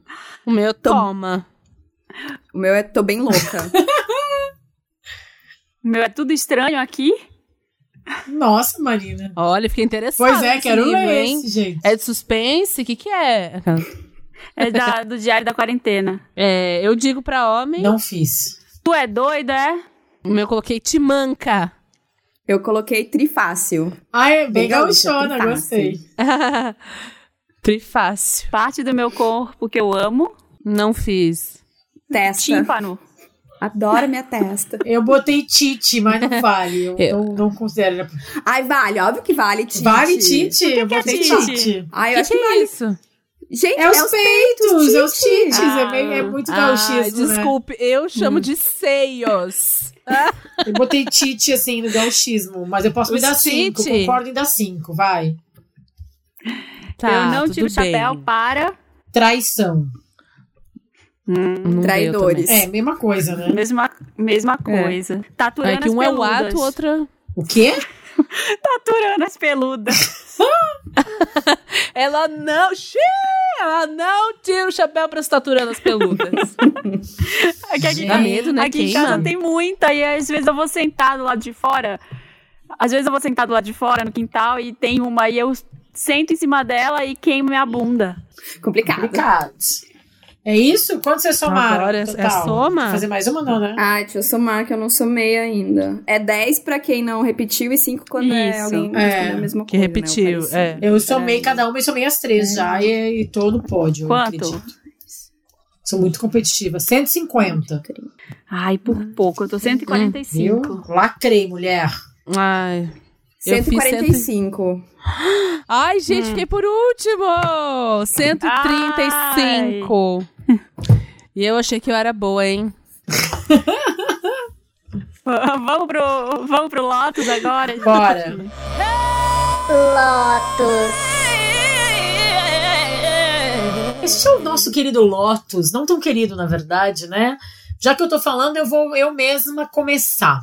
O meu toma. O meu é tô bem louca. O meu é tudo estranho aqui. Nossa, Marina. Olha, fiquei interessada. Pois é, quero livro, ler hein? esse, gente. É de suspense? O que que é? É da- do Diário da Quarentena. É, eu digo pra homem, Não fiz. Tu é doida, é? o meu eu coloquei Timanca. Eu coloquei trifácil. Ai, é bem gauchona, gostei. Trifácil. Parte do meu corpo que eu amo. Não fiz. Testa. Tímpano. Adoro minha testa. Eu botei Tite, mas não vale. Eu, Eu- Não, não considero. Ai, vale. Óbvio que vale, Tite. Vale Tite? Eu é botei Tite? Tite. Ai, eu que, acho que que é vale. isso? Gente, É os peitos, é os Tite. tites. É, meio- é muito Ah, gauchismo, né? desculpe, eu chamo de seios. Eu botei Tite, assim, no gauchismo. Mas eu posso me Os dar cinco. Tite? Concordo em dar cinco, vai. Tá, eu não tiro o chapéu para. Traição. Deu Traidores. É, mesma coisa, né? Mesma, mesma coisa. Tá também. É Taturando que um as é o peludas. ato, outra... O quê? Taturando as peludas. ela não. Xiii, ela não tira o chapéu pra se taturando as peludas. aqui, aqui, Dá medo, né? Aqui em casa tem muita, e às vezes eu vou sentar do lado de fora. Às vezes eu vou sentar do lado de fora, no quintal, e tem uma, e eu sento em cima dela e queimo minha bunda. Complicado. Complicado. É isso? Quanto você somar? Agora é, é soma? Fazer mais uma não, né? Ah, deixa eu somar que eu não somei ainda. É 10 pra quem não repetiu e 5 quando é isso. é alguém é. a mesma que coisa. Que repetiu, né? é. Eu somei é. cada uma e somei as três é. já e, e todo pódio, Quanto? Sou muito competitiva. 150. Ai, por pouco. Eu tô 145. Viu? Lacrei, mulher. Ai. 145. Ai, gente, hum. fiquei por último! 135. Ai. E eu achei que eu era boa, hein? vamos, pro, vamos pro Lotus agora? Bora! Lotus. Esse é o nosso querido Lotus, não tão querido, na verdade, né? Já que eu tô falando, eu vou eu mesma começar.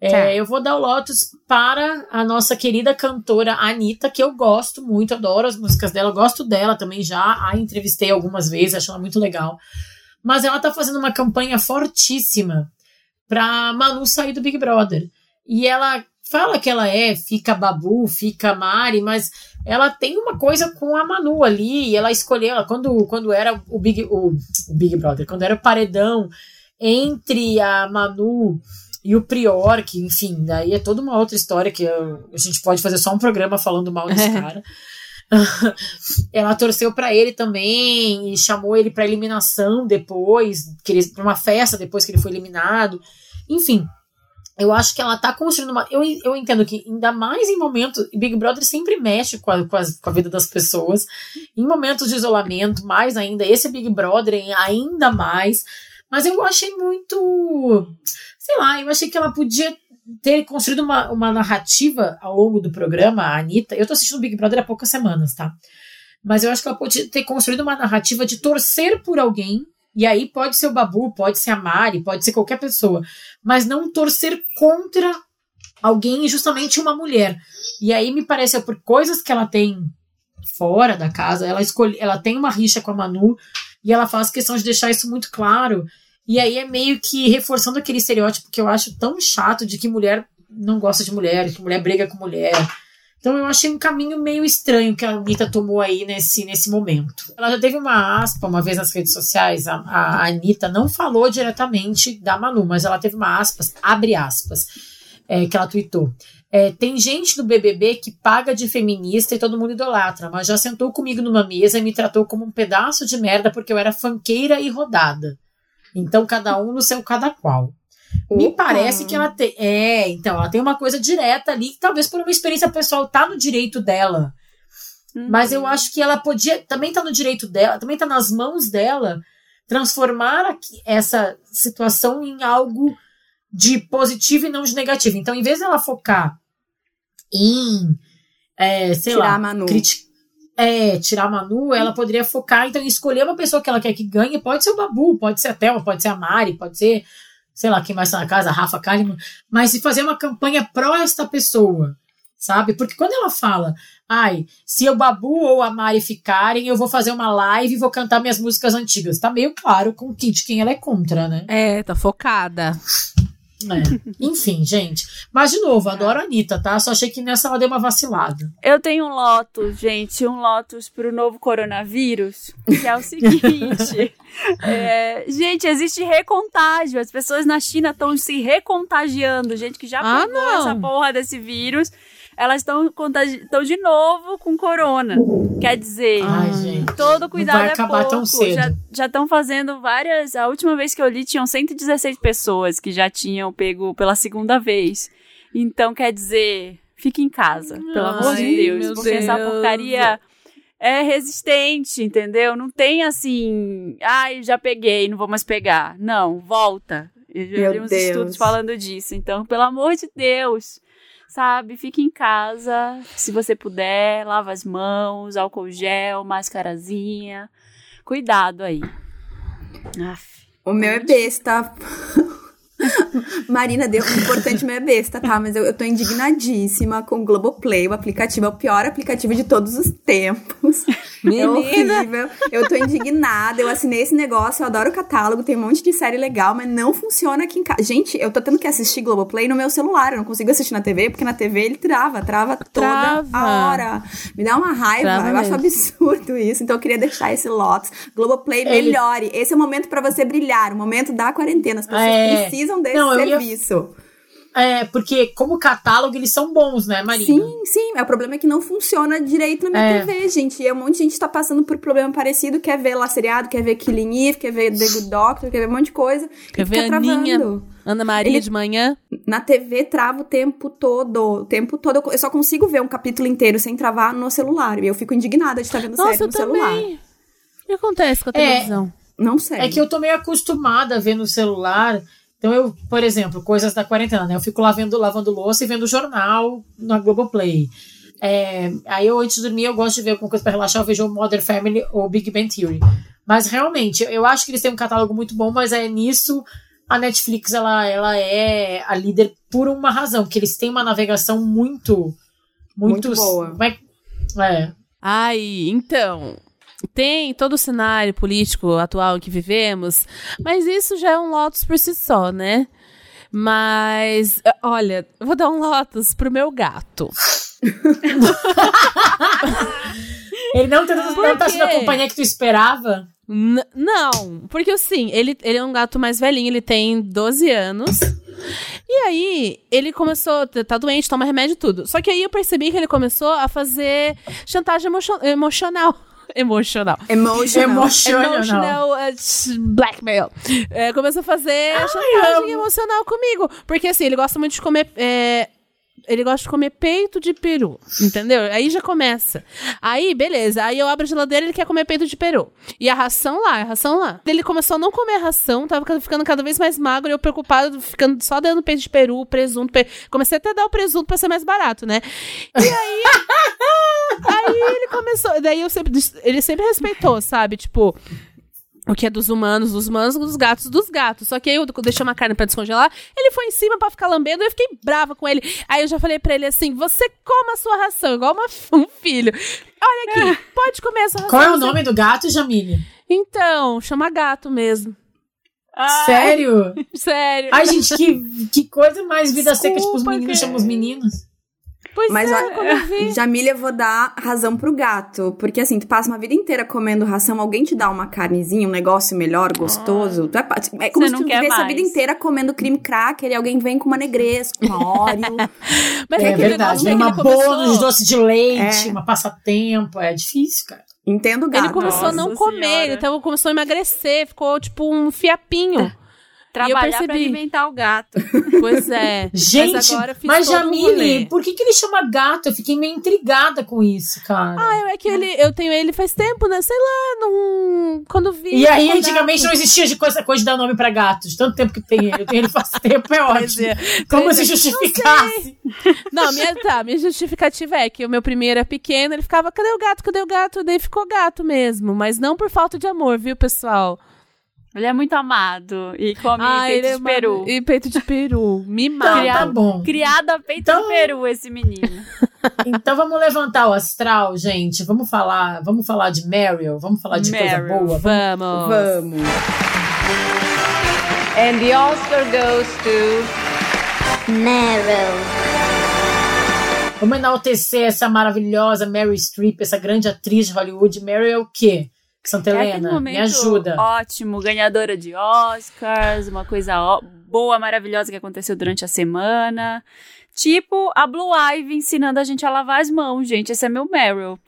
É, tá. eu vou dar o Lotus para a nossa querida cantora Anitta, que eu gosto muito, adoro as músicas dela, gosto dela também já, a entrevistei algumas vezes, acho ela muito legal. Mas ela tá fazendo uma campanha fortíssima pra Manu sair do Big Brother. E ela fala que ela é, fica Babu, fica Mari, mas ela tem uma coisa com a Manu ali, e ela escolheu, ela, quando, quando era o Big, o, o Big Brother, quando era o paredão entre a Manu e o Prior, que, enfim, daí é toda uma outra história que eu, a gente pode fazer só um programa falando mal desse cara. ela torceu para ele também e chamou ele para eliminação depois, para uma festa depois que ele foi eliminado. Enfim, eu acho que ela tá construindo uma. Eu, eu entendo que, ainda mais em momentos. Big Brother sempre mexe com a, com a, com a vida das pessoas. Em momentos de isolamento, mais ainda. Esse Big Brother ainda mais. Mas eu achei muito sei lá, eu achei que ela podia ter construído uma, uma narrativa ao longo do programa, a Anitta. Eu tô assistindo Big Brother há poucas semanas, tá? Mas eu acho que ela pode ter construído uma narrativa de torcer por alguém. E aí pode ser o Babu, pode ser a Mari, pode ser qualquer pessoa. Mas não torcer contra alguém, justamente uma mulher. E aí me parece, por coisas que ela tem fora da casa, ela escolhe, ela tem uma rixa com a Manu e ela faz questão de deixar isso muito claro. E aí é meio que reforçando aquele estereótipo que eu acho tão chato de que mulher não gosta de mulher, que mulher briga com mulher. Então eu achei um caminho meio estranho que a Anitta tomou aí nesse, nesse momento. Ela já teve uma aspa uma vez nas redes sociais, a, a Anitta não falou diretamente da Manu, mas ela teve uma aspas, abre aspas, é, que ela tweetou. É, tem gente do BBB que paga de feminista e todo mundo idolatra, mas já sentou comigo numa mesa e me tratou como um pedaço de merda porque eu era fanqueira e rodada. Então, cada um no seu cada qual. Opa. Me parece que ela tem. É, então, ela tem uma coisa direta ali, que talvez por uma experiência pessoal tá no direito dela. Uhum. Mas eu acho que ela podia. Também tá no direito dela, também tá nas mãos dela transformar aqui, essa situação em algo de positivo e não de negativo. Então, em vez dela focar em. É, sei Tirar lá. A Manu. Criti é, tirar a Manu, ela poderia focar, então, em escolher uma pessoa que ela quer que ganhe. Pode ser o Babu, pode ser a Thelma, pode ser a Mari, pode ser, sei lá, quem mais está na casa, a Rafa Kalimann. Mas se fazer uma campanha pró esta pessoa, sabe? Porque quando ela fala, ai, se o Babu ou a Mari ficarem, eu vou fazer uma live e vou cantar minhas músicas antigas. Tá meio claro com de quem ela é contra, né? É, tá focada. É. Enfim, gente. Mas, de novo, adoro a Anitta, tá? Só achei que nessa ela deu uma vacilada. Eu tenho um Lotus, gente, um Lotus pro novo coronavírus, que é o seguinte. é, gente, existe recontágio. As pessoas na China estão se recontagiando. Gente que já ah, pegou essa porra desse vírus elas estão estão de novo com corona. Quer dizer, Ai, gente, todo cuidado vai é acabar pouco. Tão cedo. Já estão fazendo várias. A última vez que eu li, tinham 116 pessoas que já tinham pego pela segunda vez. Então, quer dizer, fique em casa, pelo Ai, amor de Deus. Porque Deus. essa porcaria é resistente, entendeu? Não tem assim, ai, já peguei, não vou mais pegar. Não, volta. Eu já li uns Deus. estudos falando disso. Então, pelo amor de Deus, sabe? Fique em casa, se você puder, lava as mãos, álcool gel, mascarazinha. Cuidado aí. Aff, o meu é besta. Marina, deu importante minha besta, tá? Mas eu, eu tô indignadíssima com o Globoplay. O aplicativo é o pior aplicativo de todos os tempos. Menina. É horrível. Eu tô indignada. Eu assinei esse negócio, eu adoro o catálogo, tem um monte de série legal, mas não funciona aqui em casa. Gente, eu tô tendo que assistir Globoplay no meu celular. Eu não consigo assistir na TV, porque na TV ele trava, trava toda trava. a hora. Me dá uma raiva. Trava eu mesmo. acho absurdo isso. Então eu queria deixar esse Lotus. Globoplay, ele... melhore. Esse é o momento para você brilhar, o momento da quarentena. As pessoas é... precisam desse não, serviço. Ia... É, porque como catálogo eles são bons, né, Marina? Sim, sim. É, o problema é que não funciona direito na minha é. TV, gente. E um monte de gente tá passando por problema parecido, quer ver lá seriado, quer ver Killing Eve, quer ver The Good Doctor, quer ver um monte de coisa. Quer ver Aninha, Ana Maria Ele, de manhã. Na TV trava o tempo todo. O tempo todo. Eu só consigo ver um capítulo inteiro sem travar no celular. E eu fico indignada de estar vendo Nossa, série no também. celular. O que acontece com a é, televisão? É, não sei. É que eu tô meio acostumada a ver no celular então eu, por exemplo, coisas da quarentena, né? Eu fico lavando, lavando louça e vendo jornal na Globoplay. É, aí eu, antes de dormir, eu gosto de ver alguma coisa para relaxar, eu vejo o Modern Family ou Big Bang Theory. Mas realmente, eu acho que eles têm um catálogo muito bom, mas é nisso a Netflix ela, ela é a líder por uma razão, que eles têm uma navegação muito muito, muito boa. É. Ai, então, tem todo o cenário político atual que vivemos, mas isso já é um Lotus por si só, né? Mas, olha, eu vou dar um Lotus pro meu gato. ele não tá, não tá sendo a companhia que tu esperava? N não, porque assim, ele, ele é um gato mais velhinho, ele tem 12 anos. E aí, ele começou, tá doente, toma remédio e tudo. Só que aí eu percebi que ele começou a fazer chantagem emo emocional. Emocional. Emotional. Emotional. Emotional uh, blackmail. É, começou a fazer Ai, chantagem emocional comigo. Porque assim, ele gosta muito de comer. É, ele gosta de comer peito de peru, entendeu? Aí já começa. Aí, beleza. Aí eu abro a geladeira e ele quer comer peito de peru. E a ração lá, a ração lá. Ele começou a não comer a ração, tava ficando cada vez mais magro e eu preocupado, ficando só dando peito de peru, presunto. Pe... Comecei até a dar o presunto pra ser mais barato, né? E aí. aí ele começou. Daí eu sempre. Ele sempre respeitou, sabe? Tipo. O que é dos humanos, dos humanos, dos gatos, dos gatos. Só que aí eu deixei uma carne para descongelar, ele foi em cima para ficar lambendo, e eu fiquei brava com ele. Aí eu já falei para ele assim: você coma a sua ração, igual uma, um filho. Olha aqui, é. pode comer a sua ração. Qual é o nome do gato, Jamile? Então, chama gato mesmo. Ai. Sério? Sério. Ai, gente, que, que coisa mais vida Desculpa, seca, tipo, os meninos chamam os meninos. Pois Mas, é, Jamília, eu vou dar razão pro gato. Porque assim, tu passa uma vida inteira comendo ração, alguém te dá uma carnezinha, um negócio melhor, gostoso. Tu é, é como Você se tu vivesse a vida inteira comendo creme cracker e alguém vem com uma negresco, uma óleo. Mas é, é verdade, vem uma de doce de leite, é. uma passatempo. É difícil, cara. Entendo o gato. Ele começou Nossa a não comer, senhora. tava, começou a emagrecer, ficou tipo um fiapinho. Trabalhar percebi... pra alimentar o gato. Pois é. Gente, mas, agora mas Jamile, um por que, que ele chama gato? Eu fiquei meio intrigada com isso, cara. Ah, é que ele, eu tenho ele faz tempo, né? Sei lá, não, quando vi. E aí, antigamente não existia de coisa, coisa de dar nome pra gatos. Tanto tempo que tem ele. Eu tenho ele faz tempo, é ótimo. É. Como se é. justificasse. Não, não, minha, tá, minha justificativa é que o meu primeiro era pequeno, ele ficava, cadê o gato? Cadê o gato? Daí ficou gato mesmo. Mas não por falta de amor, viu, pessoal? Ele é muito amado e come ah, peito de é peru. E peito de peru. Mimado. Então, tá bom. Criado a peito então... de peru, esse menino. então vamos levantar o astral, gente. Vamos falar, vamos falar de Meryl, vamos falar de Meryl. coisa boa. Vamos. Vamos. And the Oscar goes to Meryl. Vamos enaltecer essa maravilhosa Mary Streep, essa grande atriz de Hollywood. Meryl é o quê? Santa é Helena, é me ajuda. Ótimo, ganhadora de Oscars, uma coisa boa, maravilhosa que aconteceu durante a semana. Tipo a Blue Ivy ensinando a gente a lavar as mãos, gente. Esse é meu Meryl.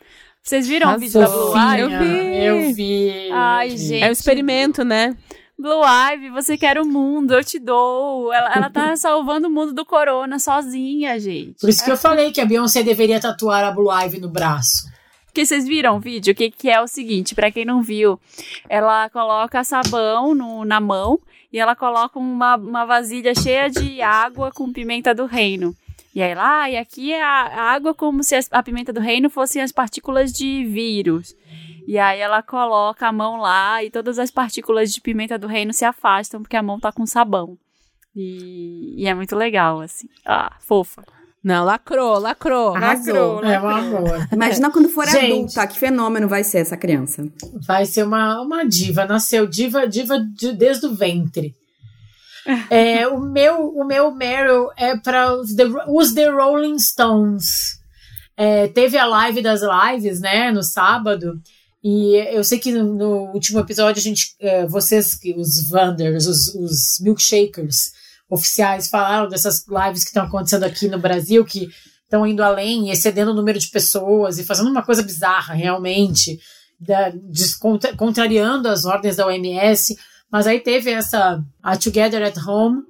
Vocês viram Azul. o vídeo da Blue Ivy? Eu vi. Eu vi. Ai, gente. É um experimento, né? Blue Ivy, você quer o mundo, eu te dou. Ela, ela tá salvando o mundo do corona sozinha, gente. Por isso que eu falei que a Beyoncé deveria tatuar a Blue Ivy no braço. Porque vocês viram o vídeo? Que, que é o seguinte, para quem não viu, ela coloca sabão no, na mão e ela coloca uma, uma vasilha cheia de água com pimenta do reino. E aí lá, e aqui é a, a água como se a pimenta do reino fossem as partículas de vírus. E aí ela coloca a mão lá e todas as partículas de pimenta do reino se afastam porque a mão tá com sabão. E, e é muito legal, assim. Ah, fofa. Não, lacrou, lacrou. Arrasou. Lacrou, É uma amor. Imagina quando for Gente, adulta, que fenômeno vai ser essa criança. Vai ser uma, uma diva. Nasceu diva, diva de, desde o ventre. é, o meu o meu Meryl é para os The, os The Rolling Stones. É, teve a live das lives, né, no sábado. E eu sei que no, no último episódio a gente, é, vocês, os Wanders, os, os milkshakers, oficiais falaram dessas lives que estão acontecendo aqui no Brasil, que estão indo além, excedendo o número de pessoas e fazendo uma coisa bizarra, realmente, da, contrariando as ordens da OMS. Mas aí teve essa a Together at Home,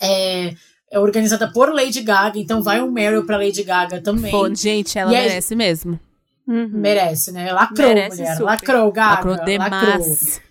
é, é organizada por Lady Gaga, então vai um Meryl para Lady Gaga também. Pô, gente, ela e merece mesmo. Uhum. Merece, né? Lacrou, merece mulher. Super. Lacrou, Gaga. Lacrou demais. Lacrou.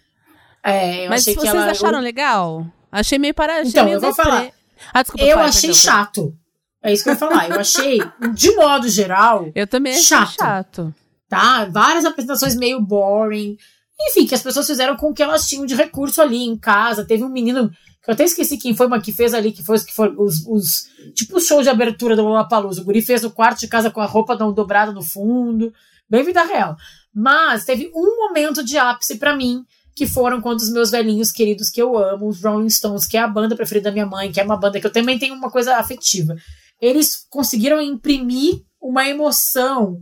É, Mas vocês ela, acharam legal? Achei meio para. Então, meio eu vou falar. Ah, desculpa, eu achei perdão, chato. É isso que eu ia falar. Eu achei, de modo geral. Eu também achei chato. chato. Tá? Várias apresentações meio boring. Enfim, que as pessoas fizeram com o que elas tinham de recurso ali em casa. Teve um menino que eu até esqueci quem foi, mas que fez ali, que foi, que foi os, os tipo o show de abertura do Lollapalooza. O guri fez o quarto de casa com a roupa dobrada no fundo, bem vida real. Mas teve um momento de ápice para mim, que foram quando os meus velhinhos queridos que eu amo, os Rolling Stones, que é a banda preferida da minha mãe, que é uma banda que eu também tenho uma coisa afetiva. Eles conseguiram imprimir uma emoção.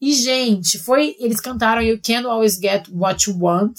E, gente, foi. Eles cantaram You Can't Always Get What You Want.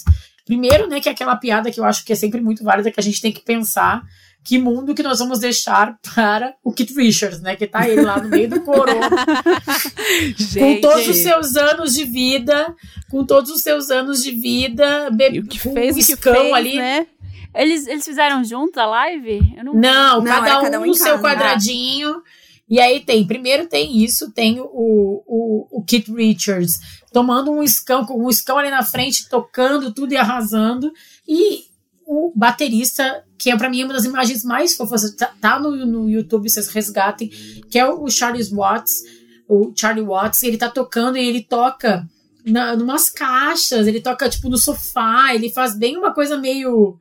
Primeiro, né, que é aquela piada que eu acho que é sempre muito válida, que a gente tem que pensar que mundo que nós vamos deixar para o Kit Richards, né? Que tá ele lá no meio do coroa. com todos os seus anos de vida, com todos os seus anos de vida, bebê, o que fez, o que fez, ali. Né? Eles, eles fizeram juntos a live? não, não, cada, um cada um no seu quadradinho. E aí tem, primeiro tem isso, tem o, o, o Kit Richards tomando um escão, com um escão ali na frente, tocando tudo e arrasando. E o baterista, que é para mim uma das imagens mais fofas, tá, tá no, no YouTube, vocês resgatem, que é o Charles Watts, o Charlie Watts, ele tá tocando e ele toca na, numas caixas, ele toca tipo no sofá, ele faz bem uma coisa meio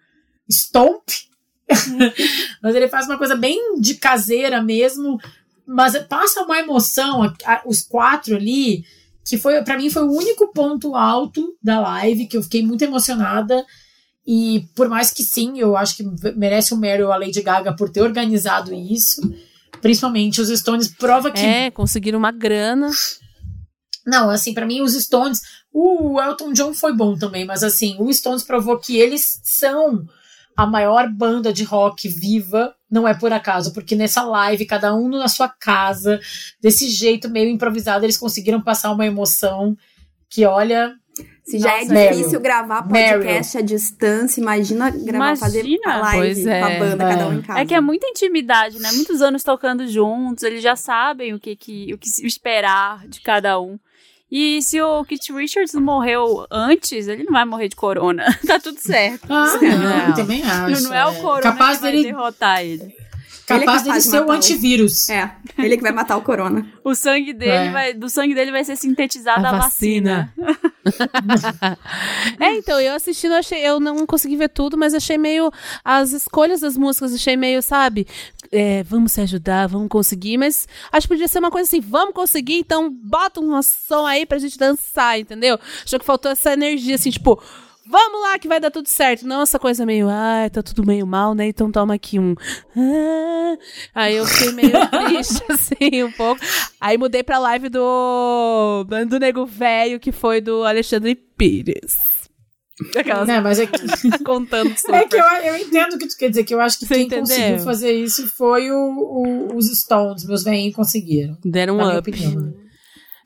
stomp, mas ele faz uma coisa bem de caseira mesmo, mas passa uma emoção, a, a, os quatro ali, que foi para mim foi o único ponto alto da live, que eu fiquei muito emocionada, e por mais que sim, eu acho que merece o um Meryl a Lady Gaga por ter organizado isso. Principalmente os Stones prova que. É, conseguiram uma grana. Não, assim, para mim os Stones. O Elton John foi bom também, mas assim, o Stones provou que eles são a maior banda de rock viva. Não é por acaso, porque nessa live, cada um na sua casa, desse jeito meio improvisado, eles conseguiram passar uma emoção que, olha, se já é difícil Meryl. gravar podcast Meryl. à distância, imagina gravar, imagina. fazer live é. com a banda, é. cada um em casa. É que é muita intimidade, né? Muitos anos tocando juntos, eles já sabem o que, que, o que esperar de cada um. E se o Kit Richards morreu antes, ele não vai morrer de corona. tá tudo certo. Ah, não, não, também acho. Não é o é. corona Capaz que vai dele... derrotar ele. Capaz, ele é dele ser o antivírus. É, ele que vai matar o corona. o sangue dele é. vai, do sangue dele vai ser sintetizada a, a vacina. vacina. é, então, eu assistindo, achei, eu não consegui ver tudo, mas achei meio as escolhas das músicas, achei meio, sabe, é, vamos se ajudar, vamos conseguir, mas acho que podia ser uma coisa assim, vamos conseguir, então bota um som aí pra gente dançar, entendeu? Acho que faltou essa energia, assim, tipo, vamos lá que vai dar tudo certo. Não essa coisa meio, ah, tá tudo meio mal, né? Então toma aqui um. Ah. Aí eu fiquei meio triste, assim, um pouco. Aí mudei pra live do. do Nego Velho, que foi do Alexandre Pires. Aquelas... Não, mas é que... contando super. É que eu, eu entendo o que tu quer dizer, que eu acho que Você quem entendeu? conseguiu fazer isso foi o, o, os Stones, meus velhinhos conseguiram. Deram um up. Opinião.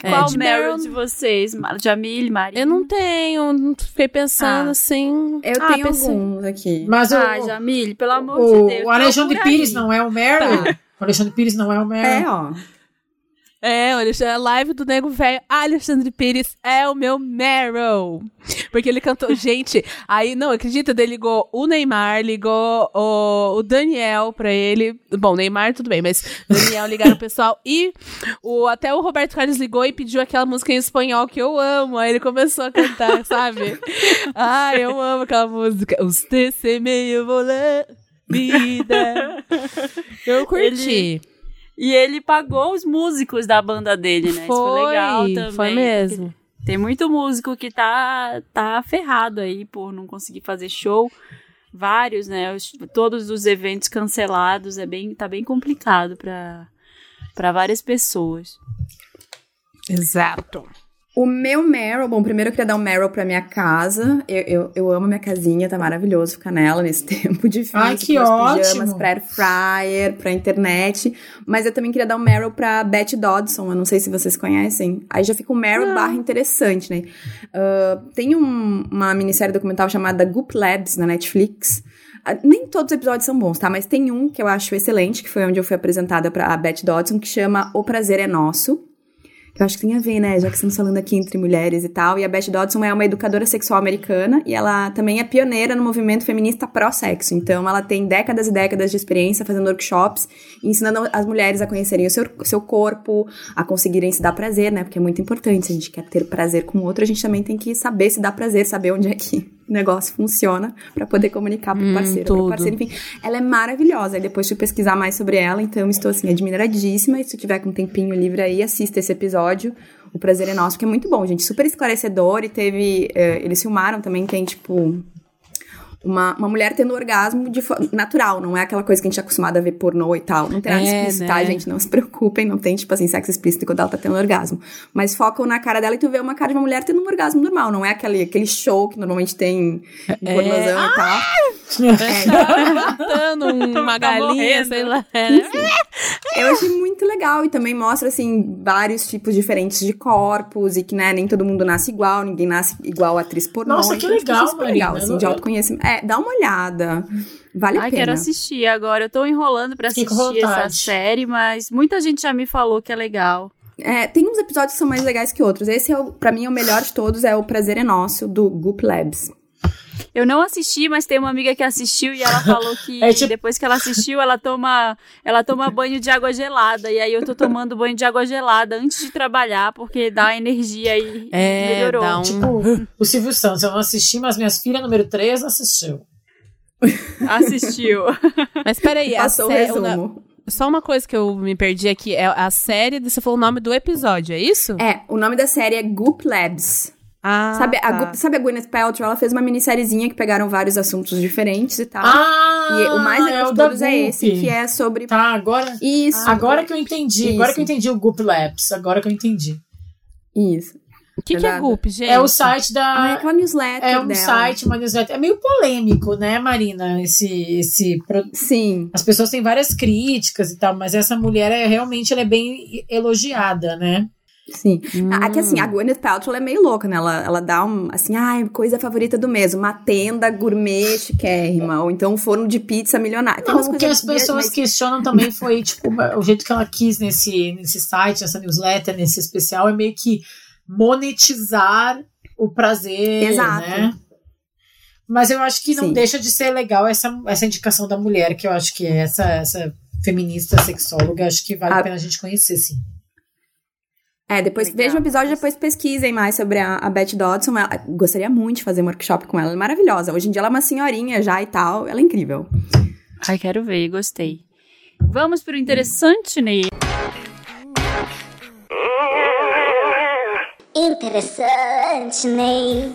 É, Qual de Meryl de vocês? Jamile, Maria? Eu não tenho, fiquei pensando ah. assim. Eu ah, tenho pensei... alguns aqui. Mas ah, o, Jamile, pelo amor o, de Deus. O Alexandre Pires não é o Meryl? Tá. O Alexandre Pires não é o Meryl? É, ó. É, a live do Nego Velho, Alexandre Pires é o meu Meryl. Porque ele cantou, gente, aí, não, acredita, ele ligou o Neymar, ligou o, o Daniel pra ele. Bom, Neymar tudo bem, mas Daniel ligaram o pessoal e o, até o Roberto Carlos ligou e pediu aquela música em espanhol que eu amo. Aí ele começou a cantar, sabe? Ah, eu amo aquela música. Usted se meio volante. vida. Eu curti. Ele... E ele pagou os músicos da banda dele, né? Foi, Isso foi legal também. Foi mesmo. Tem muito músico que tá, tá ferrado aí por não conseguir fazer show. Vários, né? Os, todos os eventos cancelados. É bem, tá bem complicado para várias pessoas. Exato. O meu Meryl, bom, primeiro eu queria dar um Meryl pra minha casa. Eu, eu, eu amo minha casinha, tá maravilhoso ficar nela nesse tempo difícil. Ai, que ótimo! pijamas pra air fryer, pra internet. Mas eu também queria dar um Meryl pra Beth Dodson, eu não sei se vocês conhecem. Aí já fica um Meryl ah. barra interessante, né? Uh, tem um, uma minissérie documental chamada Goop Labs na Netflix. Uh, nem todos os episódios são bons, tá? Mas tem um que eu acho excelente, que foi onde eu fui apresentada pra Beth Dodson, que chama O Prazer é Nosso eu acho que tem a ver, né? Já que estamos falando aqui entre mulheres e tal. E a Beth Dodson é uma educadora sexual americana e ela também é pioneira no movimento feminista pró-sexo. Então, ela tem décadas e décadas de experiência fazendo workshops, ensinando as mulheres a conhecerem o seu, seu corpo, a conseguirem se dar prazer, né? Porque é muito importante. Se a gente quer ter prazer com o outro, a gente também tem que saber se dar prazer, saber onde é que negócio funciona para poder comunicar pro hum, parceiro, hum, pro parceiro, enfim. Ela é maravilhosa. E depois fui pesquisar mais sobre ela, então estou assim admiradíssima. E se tiver com um tempinho livre aí, assista esse episódio. O prazer é nosso, que é muito bom, gente. Super esclarecedor e teve. Eh, eles filmaram também, tem, tipo, uma, uma mulher tendo orgasmo de natural, não é aquela coisa que a gente é acostumado a ver pornô e tal. Não tem nada é, explícito, tá, né? tá, gente? Não se preocupem, não tem, tipo assim, sexo explícito quando ela tá tendo orgasmo. Mas focam na cara dela e tu vê uma cara de uma mulher tendo um orgasmo normal, não é aquele, aquele show que normalmente tem em é. pornozão e tal. É. matando uma tá galinha, sei lá. Eu achei muito legal e também mostra, assim, vários tipos diferentes de corpos e que, né, nem todo mundo nasce igual, ninguém nasce igual atriz pornô. Nossa, que então, tipo, legal, super legal, assim, de autoconhecimento. É, dá uma olhada. Vale Ai, a pena. quero assistir agora. Eu tô enrolando pra assistir essa série, mas muita gente já me falou que é legal. É, tem uns episódios que são mais legais que outros. Esse, é o, pra mim, é o melhor de todos, é o Prazer é Nosso, do Goop Labs. Eu não assisti, mas tem uma amiga que assistiu e ela falou que é tipo... depois que ela assistiu, ela toma, ela toma banho de água gelada. E aí eu tô tomando banho de água gelada antes de trabalhar, porque dá energia e é, melhorou. Um... Tipo, o Silvio Santos, eu não assisti, mas minhas filhas número 3 assistiu. Assistiu. mas peraí, Passou a resumo. Só uma coisa que eu me perdi aqui, é a série, você falou o nome do episódio, é isso? É, o nome da série é Goop Labs. Ah, sabe, tá. a, sabe a Gwyneth Paltrow? Ela fez uma minissériezinha que pegaram vários assuntos diferentes e tal. Ah, e o mais legal é de todos é esse, que é sobre... Tá, agora... Isso. Agora que eu entendi. Isso. Agora que eu entendi o Goop Labs. Agora que eu entendi. Isso. O que, que, é Goop, gente? É o site da. Ah, é aquela newsletter. É um dela. site, uma newsletter. É meio polêmico, né, Marina? Esse. esse Sim. As pessoas têm várias críticas e tal, mas essa mulher é realmente ela é bem elogiada, né? Sim. Hum. Aqui, assim, a Gwyneth Paltrow é meio louca, né? Ela, ela dá um, assim, ai, coisa favorita do mês, uma tenda gourmet chiquérrima, ou então um forno de pizza milionário. Não, o que as pessoas mas... questionam também foi, tipo, o jeito que ela quis nesse, nesse site, nessa newsletter, nesse especial, é meio que monetizar o prazer, Exato. né? Mas eu acho que não Sim. deixa de ser legal essa, essa indicação da mulher, que eu acho que é essa, essa feminista sexóloga, acho que vale a, a pena a gente conhecer, sim. É, depois Legal. vejam o episódio depois pesquisem mais sobre a, a Beth Dodson. Ela, gostaria muito de fazer um workshop com ela. Ela é maravilhosa. Hoje em dia ela é uma senhorinha já e tal. Ela é incrível. Ai, quero ver, gostei. Vamos pro interessante, Ney. Interessante, Ney.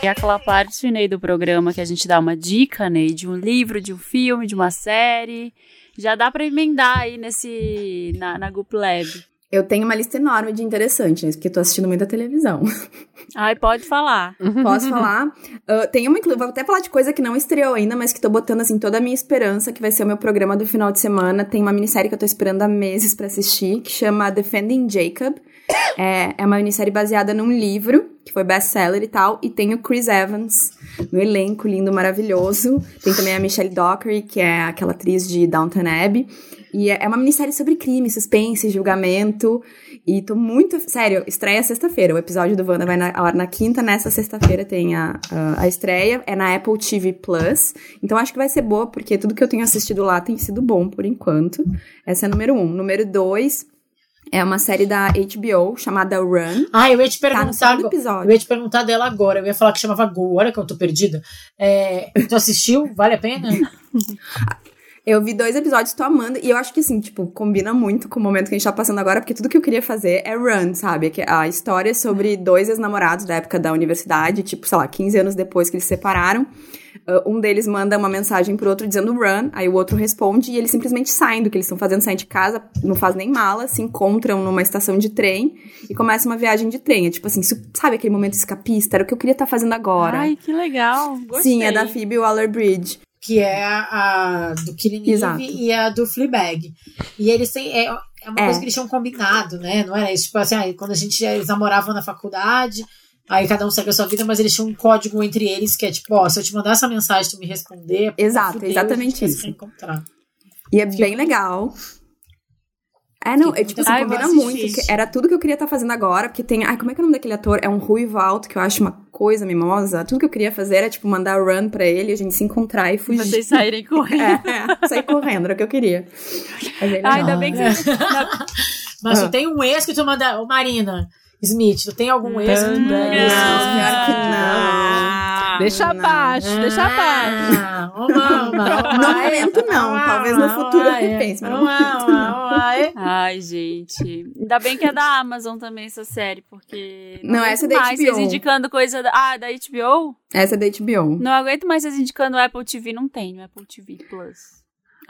É aquela parte, Ney, do programa que a gente dá uma dica, Ney, de um livro, de um filme, de uma série. Já dá para emendar aí nesse na, na Goop Lab. Eu tenho uma lista enorme de interessantes, porque tô assistindo muita televisão. Ai, pode falar. Posso falar? Uh, tem uma, vou até falar de coisa que não estreou ainda, mas que tô botando, assim, toda a minha esperança, que vai ser o meu programa do final de semana. Tem uma minissérie que eu tô esperando há meses para assistir, que chama Defending Jacob. É, é uma minissérie baseada num livro, que foi best-seller e tal, e tem o Chris Evans no elenco, lindo, maravilhoso. Tem também a Michelle Dockery, que é aquela atriz de Downton Abbey. E é, é uma minissérie sobre crime, suspense, julgamento. E tô muito. Sério, estreia sexta-feira. O episódio do Wanda vai na, hora na quinta, nessa sexta-feira tem a, a, a, estreia. É na Apple TV Plus. Então acho que vai ser boa, porque tudo que eu tenho assistido lá tem sido bom por enquanto. Essa é número um. Número dois. É uma série da HBO chamada Run. Ah, eu ia te perguntar. Tá episódio. Eu ia te perguntar dela agora. Eu ia falar que chamava Go. Olha que eu tô perdida. É, tu assistiu? Vale a pena? Eu vi dois episódios, tô amando. E eu acho que, assim, tipo, combina muito com o momento que a gente tá passando agora, porque tudo que eu queria fazer é run, sabe? A história é sobre dois ex-namorados da época da universidade, tipo, sei lá, 15 anos depois que eles se separaram. Uh, um deles manda uma mensagem pro outro dizendo run, aí o outro responde e eles simplesmente saem do que eles estão fazendo, saem de casa, não faz nem mala, se encontram numa estação de trem e começa uma viagem de trem. É tipo assim, sabe aquele momento escapista? Era o que eu queria estar tá fazendo agora. Ai, que legal. Gostei. Sim, é da Phoebe Waller-Bridge que é a, do Killing e a do Fleabag. E eles têm. É, é uma é. coisa que eles tinham combinado, né? Não era isso? Tipo assim, aí, quando a gente eles namoravam na faculdade, aí cada um segue a sua vida, mas eles tinham um código entre eles que é tipo, ó, se eu te mandar essa mensagem tu me responder. Exato, fudeu, exatamente isso. E é bem legal. É, não, é, tipo, assim, Ai, combina muito. Que era tudo que eu queria estar tá fazendo agora, porque tem. Ai, como é que é o nome daquele ator? É um ruivo alto, que eu acho uma coisa mimosa. Tudo que eu queria fazer era, tipo, mandar run pra ele, a gente se encontrar e fugir. Vocês saírem correndo. É, é sair correndo, era o que eu queria. Ai, ainda bem que você. Mas ah. tem um ex que tu manda. Ô, Marina. Smith, tu tem algum ex? Não, não, pior que não. Deixa abaixo, deixa abaixo. No momento, não. Talvez no futuro eu repense, mas no momento, não. Ai, gente. Ainda bem que é da Amazon também essa série, porque. Não, essa é da mais HBO. Vocês indicando coisa. Da... Ah, da HBO? Essa é da HBO. Não aguento mais vocês indicando o Apple TV. Não tem Apple TV Plus.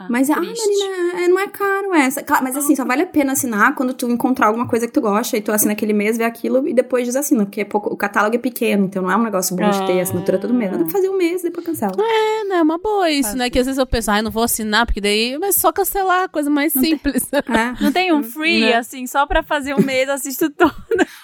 Ah, mas, ah, Marina, é, não é caro essa. Claro, mas assim, só vale a pena assinar quando tu encontrar alguma coisa que tu gosta e tu assina aquele mês, vê aquilo e depois desassina, porque é pouco, o catálogo é pequeno, então não é um negócio bom de ter assinatura todo mês. Dá pra fazer um mês e depois cancela. É, né? É uma boa isso, né? Que às vezes eu penso, ai, ah, não vou assinar, porque daí. Mas só cancelar, coisa mais não simples. Tem, é. Não tem um free, né? assim, só pra fazer um mês, assisto tudo.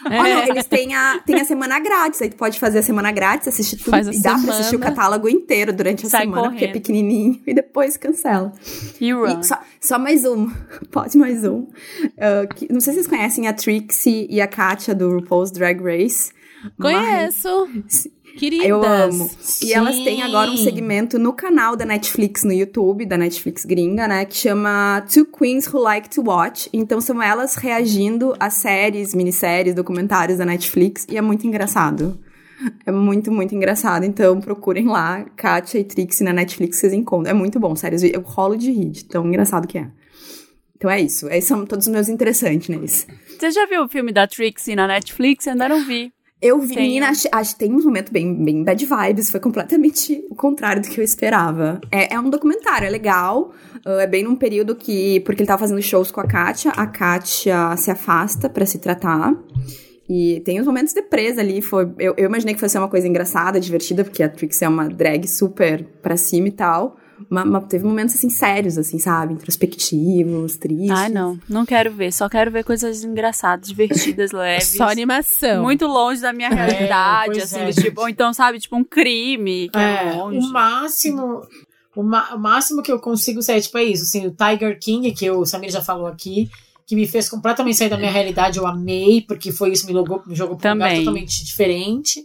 É. Olha, eles têm a, têm a semana grátis, aí tu pode fazer a semana grátis, assistir tudo Faz e dá semana. pra assistir o catálogo inteiro durante a Sai semana, correndo. porque é pequenininho, e depois cancela. E run. Só, só mais um. Pode mais um. Uh, que, não sei se vocês conhecem a Trixie e a Katia do RuPaul's Drag Race. Conheço. Mas... Queridas. Eu amo. Sim. E elas têm agora um segmento no canal da Netflix, no YouTube, da Netflix gringa, né? Que chama Two Queens Who Like to Watch. Então são elas reagindo a séries, minisséries, documentários da Netflix. E é muito engraçado. É muito, muito engraçado. Então, procurem lá, Katia e Trixie na Netflix, vocês encontram. É muito bom, sério. Eu rolo de rir, tão engraçado que é. Então é isso. Esses são todos os meus interessantes neles. Você já viu o filme da Trixie na Netflix? Eu ainda não vi. Eu vi, tem. menina, acho, acho tem um momento bem, bem bad vibes, foi completamente o contrário do que eu esperava. É, é um documentário, é legal, uh, é bem num período que, porque ele tava fazendo shows com a Kátia, a Kátia se afasta para se tratar, e tem os momentos de presa ali. Foi, eu, eu, imaginei que fosse uma coisa engraçada, divertida, porque a Trix é uma drag super pra cima e tal. Mas, mas, teve momentos assim sérios, assim, sabe? Introspectivos, tristes. Ai, não. Não quero ver. Só quero ver coisas engraçadas, divertidas, leves. Só animação. Muito longe da minha é, realidade, é, assim. É. Tipo, ou então, sabe, tipo um crime. Que é, é longe. O máximo. O, o, máximo que eu consigo ser, tipo, é isso. Assim, o Tiger King, que o Samir já falou aqui que me fez completamente sair da minha realidade, eu amei, porque foi isso, me, logou, me jogou para um lugar totalmente diferente.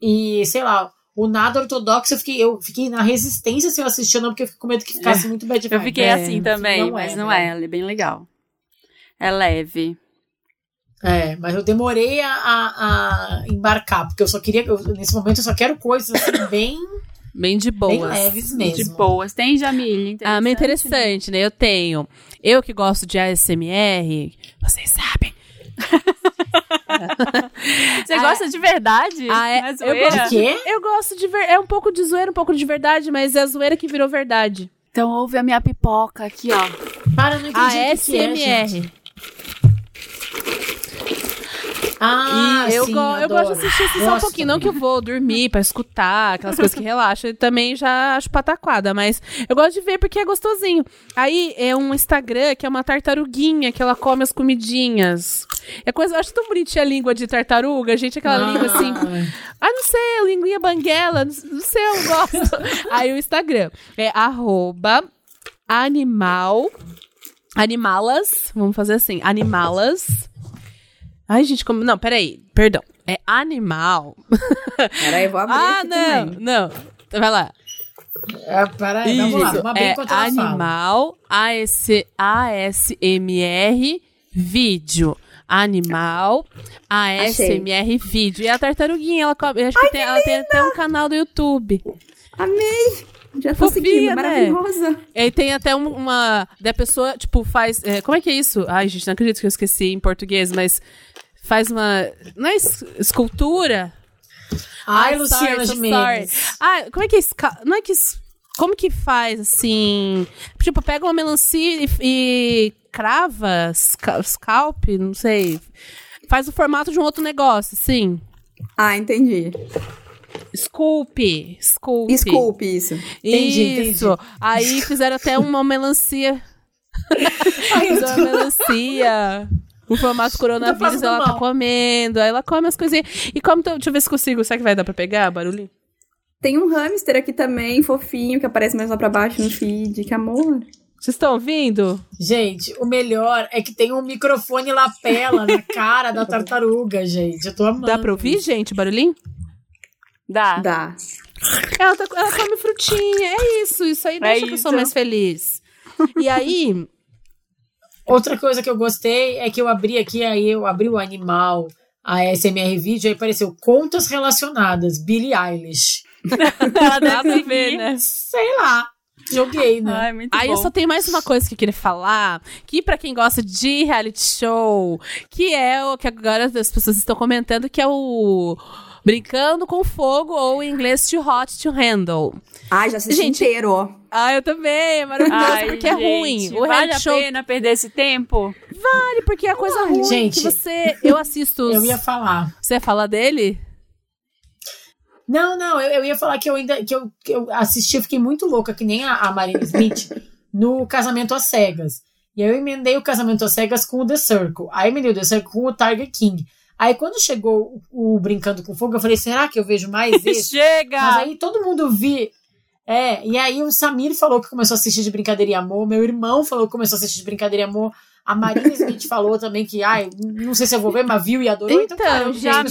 E, sei lá, o nada ortodoxo, eu fiquei, eu fiquei na resistência se eu assistir, não, porque eu fiquei com medo que ficasse é. muito bad Eu fiquei é, assim também, não mas é, não é, ela é bem legal. É leve. É, mas eu demorei a, a, a embarcar, porque eu só queria, eu, nesse momento eu só quero coisas assim, bem Bem de boas. Bem leves mesmo. De boas. Tem, Jamile? Ah, mas interessante, né? Eu tenho. Eu que gosto de ASMR, vocês sabem. Você ah, gosta de verdade? Ah, é, é eu gosto, de quê? Eu gosto de ver, é um pouco de zoeira, um pouco de verdade, mas é a zoeira que virou verdade. Então ouve a minha pipoca aqui, ó. Para, não entendi ASMR. Ah, eu, sim, go eu gosto de assistir assim, só um pouquinho. Não que eu vou dormir pra escutar, aquelas coisas que relaxam. Também já acho pataquada, mas eu gosto de ver porque é gostosinho. Aí é um Instagram que é uma tartaruguinha que ela come as comidinhas. É coisa, eu acho tão bonitinha a língua de tartaruga, gente, aquela ah. língua assim. Ah, não sei, linguinha banguela, não, não sei, eu gosto. Aí o Instagram é arroba animal. Animalas, vamos fazer assim, animalas Ai, gente, como. Não, peraí. Perdão. É animal. Peraí, vou abrir. ah, não, também. não. Vai lá. É, peraí, Isso. vamos lá. Vamos abrir é animal, AS, ASMR, vídeo. Animal, ASMR vídeo. E a tartaruguinha, ela, acho que tem, ela tem até um canal do YouTube. Amei! Já tô Fofinha, seguindo, né? maravilhosa. E aí tem até uma. Da pessoa, tipo, faz. É, como é que é isso? Ai, gente, não acredito que eu esqueci em português, mas faz uma. Não é escultura? Ai, Ai Luciana sorry, Gimenez. Ah, como é que é Não é que. Como que faz, assim? Tipo, pega uma melancia e, e crava, scalp, não sei. Faz o formato de um outro negócio, sim. Ah, entendi. Scoop. Scoop. Scoop, isso. Entendi, isso. Entendi. Aí fizeram até uma melancia. fizeram uma melancia. O formato coronavírus, ela tá mal. tá comendo. Aí ela come as coisinhas. E como. Deixa eu ver se consigo. Será que vai dar pra pegar barulhinho? Tem um hamster aqui também, fofinho, que aparece mais lá pra baixo no feed. Que amor. Vocês estão ouvindo? Gente, o melhor é que tem um microfone lapela na cara da tartaruga, gente. Eu tô amando. Dá pra ouvir, gente, o barulhinho? Dá. Dá. Ela, tá, ela come frutinha, é isso. Isso aí é deixa é a pessoa mais feliz. E aí... Outra coisa que eu gostei é que eu abri aqui, aí eu abri o animal, a SMR vídeo, aí apareceu contas relacionadas, Billie Eilish. ela deve ver, né? Sei lá. Joguei, né? Ai, Aí bom. eu só tenho mais uma coisa que eu queria falar, que para quem gosta de reality show, que é o que agora as pessoas estão comentando, que é o Brincando com Fogo, ou em inglês Too Hot to Handle. Ai, já assisti gente, inteiro. Ah, eu também, é maravilhoso, Ai, porque gente, é ruim. O vale a show... pena perder esse tempo? Vale, porque é coisa Ai, ruim gente, que você... Eu assisto... Os... Eu ia falar. Você ia falar dele? Não, não, eu, eu, ia falar que eu ainda que eu, que eu assisti, eu fiquei muito louca, que nem a, a Marina Smith, no Casamento às Cegas. E aí eu emendei o Casamento às Cegas com o The Circle. Aí emendei o The Circle com o Tiger King. Aí quando chegou o, o Brincando com Fogo, eu falei, será que eu vejo mais esse? Chega! Mas aí todo mundo vi. É, e aí o Samir falou que começou a assistir de Brincadeira e Amor, meu irmão falou que começou a assistir de Brincadeira e Amor, a Marina Smith falou também que, ai, não sei se eu vou ver, mas viu e adorou. Então, então cara, já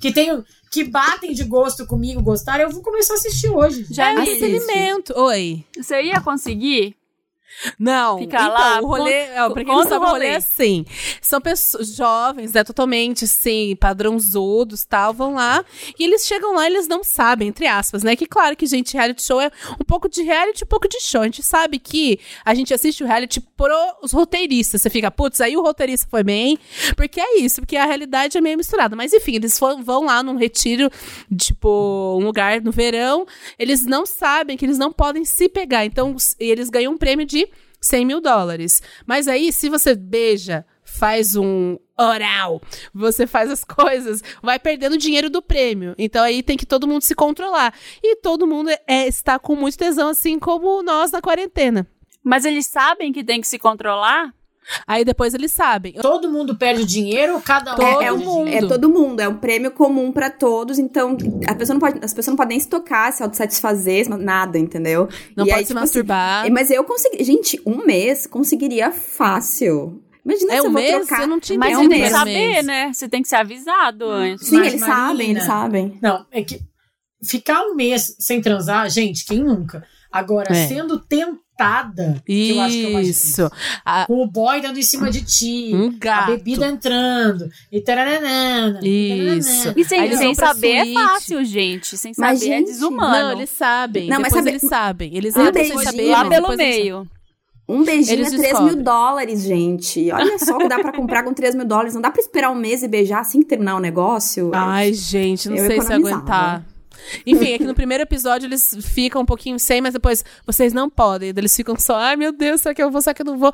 que tem que batem de gosto comigo, gostaram, eu vou começar a assistir hoje. Já é experimento. Oi. Você ia conseguir? Não, Ficar então, lá, o rolê, ó, pra quem não sabe, o rolê é assim. São pessoas jovens, né, totalmente assim, padrãozudos, tal, vão lá, e eles chegam lá e eles não sabem, entre aspas, né, que claro que, gente, reality show é um pouco de reality, um pouco de show. A gente sabe que a gente assiste o reality pros roteiristas. Você fica, putz, aí o roteirista foi bem, porque é isso, porque a realidade é meio misturada. Mas enfim, eles vão lá num retiro, tipo, um lugar no verão, eles não sabem que eles não podem se pegar, então eles ganham um prêmio de 100 mil dólares. Mas aí, se você beija, faz um oral, você faz as coisas, vai perdendo dinheiro do prêmio. Então aí tem que todo mundo se controlar. E todo mundo é, está com muito tesão, assim como nós na quarentena. Mas eles sabem que tem que se controlar? Aí depois eles sabem. Todo mundo perde dinheiro ou cada um? Todo é, é, mundo. É todo mundo. É um prêmio comum para todos. Então, a pessoa não pode, as pessoas não podem nem se tocar, se autossatisfazer, nada, entendeu? Não e pode aí, se tipo, assim, masturbar. Assim, mas eu consegui. Gente, um mês conseguiria fácil. Imagina é se um eu mês? vou trocar. Eu não tinha Mas é um tem que saber, né? Você tem que ser avisado antes. Sim, eles Marina, sabem, eles sabem. Não, é que ficar um mês sem transar, gente, quem nunca? Agora, é. sendo tentado isso. que eu acho que é mais difícil. A... Com o boy dando em cima de ti. Um gato. A bebida entrando. E taranana. Isso. E sem, sem saber é fácil, gente. Sem saber mas, é gente, é desumano. Não, eles sabem. Não, mas sabe... eles sabem. Eles um entram sem saber. Lá pelo meio. Um beijinho Eles é 3 descobrem. mil dólares, gente. Olha só o que dá pra comprar com 3 mil dólares. Não dá pra esperar um mês e beijar assim que terminar o negócio. Ai, gente, não sei se aguentar. Enfim, aqui no primeiro episódio eles ficam um pouquinho sem, mas depois vocês não podem. Eles ficam só, ai meu Deus, será que eu vou, será que eu não vou?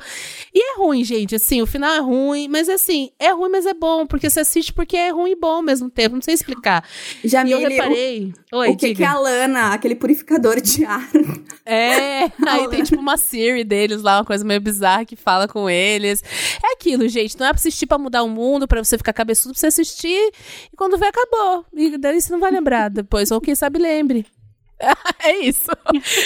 E é ruim, gente, assim, o final é ruim, mas assim, é ruim, mas é bom, porque você assiste porque é ruim e bom ao mesmo tempo, não sei explicar. Já e eu reparei. O, Oi, o que, que é a Lana, aquele purificador de ar. É, aí tem tipo uma Siri deles lá, uma coisa meio bizarra que fala com eles. É aquilo, gente, não é pra assistir pra mudar o mundo, pra você ficar cabeçudo, pra você assistir e quando vê, acabou. E daí você não vai lembrar depois, ou quem sabe lembre. é isso.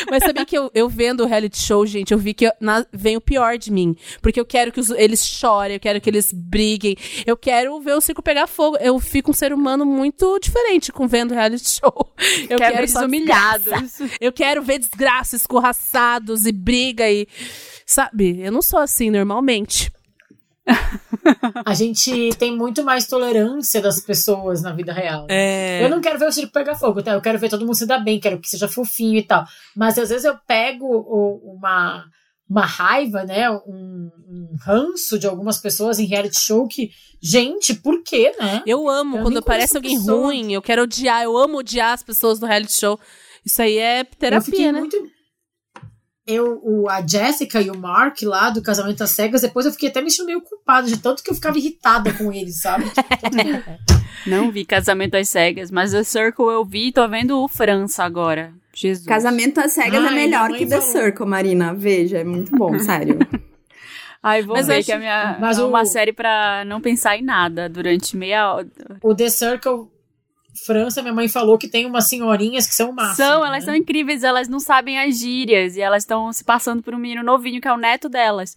Mas sabia que eu, eu vendo o reality show, gente, eu vi que eu, na, vem o pior de mim. Porque eu quero que os, eles chorem, eu quero que eles briguem, eu quero ver o circo pegar fogo. Eu fico um ser humano muito diferente com vendo reality show. Eu quero, quero eles humilhados. Eu quero ver desgraças, escorraçados e briga e. Sabe? Eu não sou assim normalmente. a gente tem muito mais tolerância das pessoas na vida real. Né? É... Eu não quero ver o circo pegar fogo, tá? Eu quero ver todo mundo se dar bem, quero que seja fofinho e tal. Mas às vezes eu pego uma, uma raiva, né? Um, um ranço de algumas pessoas em reality show que. Gente, por quê, né? Eu amo eu quando aparece alguém pessoa. ruim, eu quero odiar, eu amo odiar as pessoas no reality show. Isso aí é terapia, né? Muito eu, o, a Jessica e o Mark lá do Casamento às Cegas, depois eu fiquei até me sentindo meio culpada de tanto que eu ficava irritada com eles, sabe? Não vi Casamento às Cegas, mas The Circle eu vi tô vendo o França agora. Jesus. Casamento às Cegas é Ai, é melhor que The falou. Circle, Marina. Veja, é muito bom, sério. Ai, vou mas ver acho... que a minha mas é uma o... série para não pensar em nada durante meia hora. O The Circle França, minha mãe falou que tem umas senhorinhas que são massas. São, né? elas são incríveis, elas não sabem as gírias e elas estão se passando por um menino novinho que é o neto delas.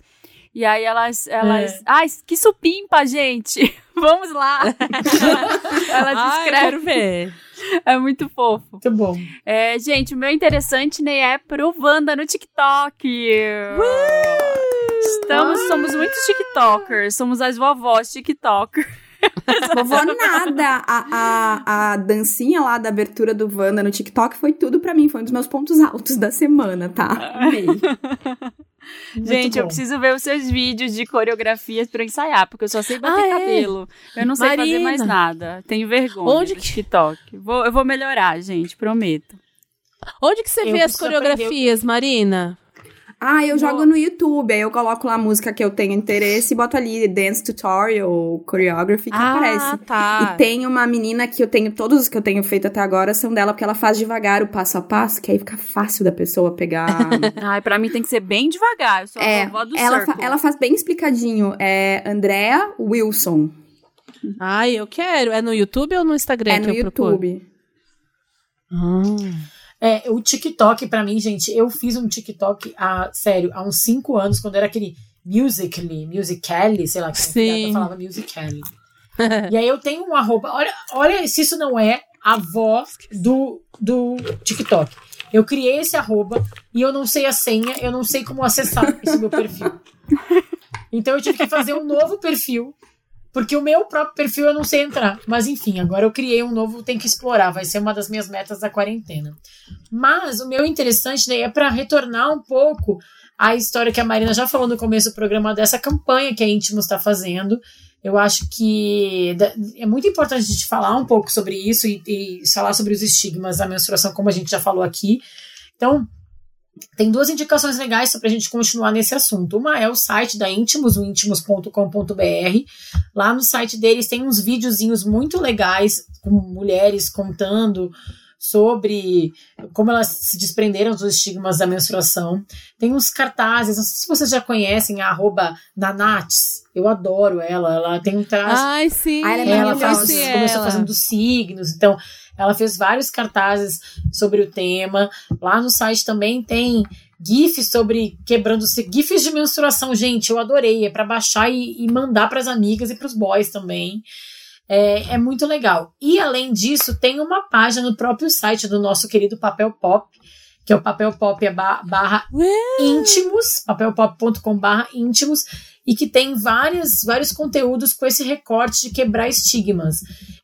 E aí elas, elas, é. ai, que supimpa, gente. Vamos lá. elas ver. É muito fofo. Muito bom. É, gente, o meu interessante nem né, é pro Wanda no TikTok. Uh! Estamos, somos muitos TikTokers, somos as vovós TikTokers. Vovó nada. A, a, a dancinha lá da abertura do Wanda no TikTok foi tudo para mim. Foi um dos meus pontos altos da semana, tá? Amei. Gente, eu preciso ver os seus vídeos de coreografias para ensaiar, porque eu só sei bater ah, é? cabelo. Eu não sei Marina. fazer mais nada. Tenho vergonha Onde que... TikTok. Vou, eu vou melhorar, gente, prometo. Onde que você eu vê as coreografias, aprender. Marina? Ah, eu jogo no YouTube, aí eu coloco lá a música que eu tenho interesse e boto ali Dance Tutorial, Choreography, que ah, aparece. Tá. E tem uma menina que eu tenho, todos os que eu tenho feito até agora são dela, porque ela faz devagar o passo a passo, que aí fica fácil da pessoa pegar. Ai, pra mim tem que ser bem devagar, eu sou é, a vovó do ela, fa ela faz bem explicadinho, é Andrea Wilson. Ai, eu quero. É no YouTube ou no Instagram? É no YouTube. Ah. É, o TikTok, para mim, gente, eu fiz um TikTok há, sério, há uns 5 anos, quando era aquele Musical.ly, Musical.ly, sei lá, que Sim. falava Musical.ly. e aí eu tenho um arroba, olha, olha se isso não é a voz do, do TikTok. Eu criei esse arroba e eu não sei a senha, eu não sei como acessar esse meu perfil. Então eu tive que fazer um novo perfil porque o meu próprio perfil eu não sei entrar. Mas enfim, agora eu criei um novo, tem que explorar. Vai ser uma das minhas metas da quarentena. Mas o meu interessante né, é para retornar um pouco à história que a Marina já falou no começo do programa dessa campanha que a Íntimos está fazendo. Eu acho que é muito importante a gente falar um pouco sobre isso e, e falar sobre os estigmas da menstruação, como a gente já falou aqui. Então, tem duas indicações legais para a gente continuar nesse assunto. Uma é o site da Íntimos, o íntimos.com.br. Lá no site deles tem uns videozinhos muito legais com mulheres contando sobre como elas se desprenderam dos estigmas da menstruação. Tem uns cartazes, não sei se vocês já conhecem a arroba Nanates. Eu adoro ela. Ela tem um traço. Ai, sim. ela, é ela faz, começou fazendo signos. Então, ela fez vários cartazes sobre o tema. Lá no site também tem GIFs sobre quebrando GIFs de menstruação, gente, eu adorei. É para baixar e, e mandar para as amigas e para os boys também. É, é, muito legal. E além disso, tem uma página no próprio site do nosso querido Papel Pop, que é o Papel Pop é barra íntimos, papelpop.com barra íntimos, e que tem vários, vários conteúdos com esse recorte de quebrar estigmas.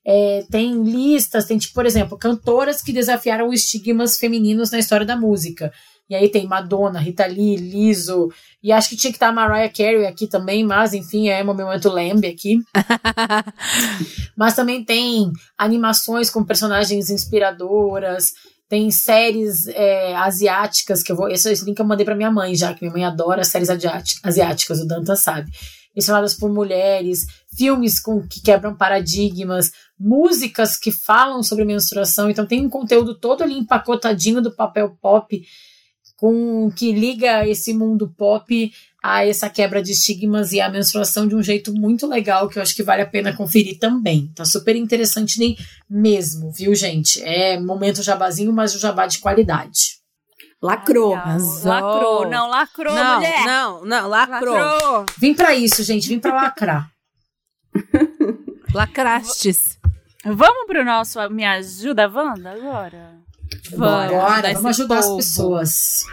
É, tem listas, tem, tipo, por exemplo, cantoras que desafiaram estigmas femininos na história da música. E aí tem Madonna, Rita Lee, Lizzo, e acho que tinha que estar a Mariah Carey aqui também, mas enfim, é meu momento lembre aqui. mas também tem animações com personagens inspiradoras, tem séries é, asiáticas que eu vou. Esse, esse link eu mandei para minha mãe já, que minha mãe adora séries asiáticas, o Danta sabe. Estreladas por mulheres, filmes com, que quebram paradigmas, músicas que falam sobre menstruação. Então tem um conteúdo todo ali empacotadinho do papel pop com que liga esse mundo pop a essa quebra de estigmas e a menstruação de um jeito muito legal que eu acho que vale a pena conferir também. Tá super interessante nem mesmo, viu, gente? É momento jabazinho, mas o jabá de qualidade. Lacrou. Lacrou. Não, lacrou, não, mulher. Não, não, lacrou. lacrou. Vim para isso, gente. Vim para lacrar. Lacrastes. Vamos pro nosso Me Ajuda, Wanda, agora? Vamos, Bora, vamos ajudar povo. as pessoas.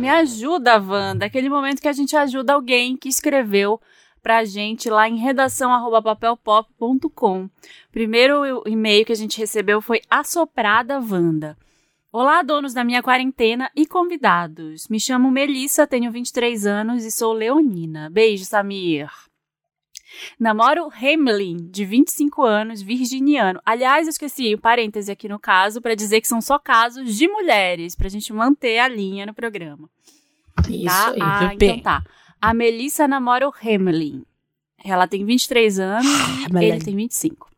Me ajuda, Wanda! Aquele momento que a gente ajuda alguém que escreveu pra gente lá em redação@papelpop.com. Primeiro e-mail que a gente recebeu foi assoprada Wanda. Olá, donos da minha quarentena e convidados. Me chamo Melissa, tenho 23 anos e sou leonina. Beijo, Samir. Namoro Hamlin, de 25 anos, virginiano. Aliás, eu esqueci um parêntese aqui no caso para dizer que são só casos de mulheres, pra gente manter a linha no programa. Isso tá? aí. Ah, então tá. A Melissa namora o Hamlin. Ela tem 23 anos, Ah, ele tem 25.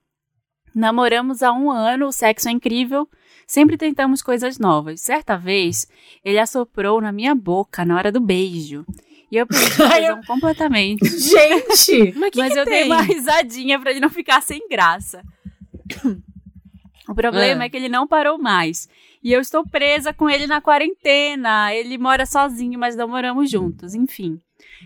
Namoramos há um ano, o sexo é incrível, sempre tentamos coisas novas. Certa vez, ele assoprou na minha boca na hora do beijo. E eu perdi a eu- tesão completamente. Gente! Mas, que Mas que eu dei tem? uma risadinha pra ele não ficar sem graça. O problema Ah. é que ele não parou mais. E eu estou presa com ele na quarentena. Ele mora sozinho, mas não moramos juntos. Enfim.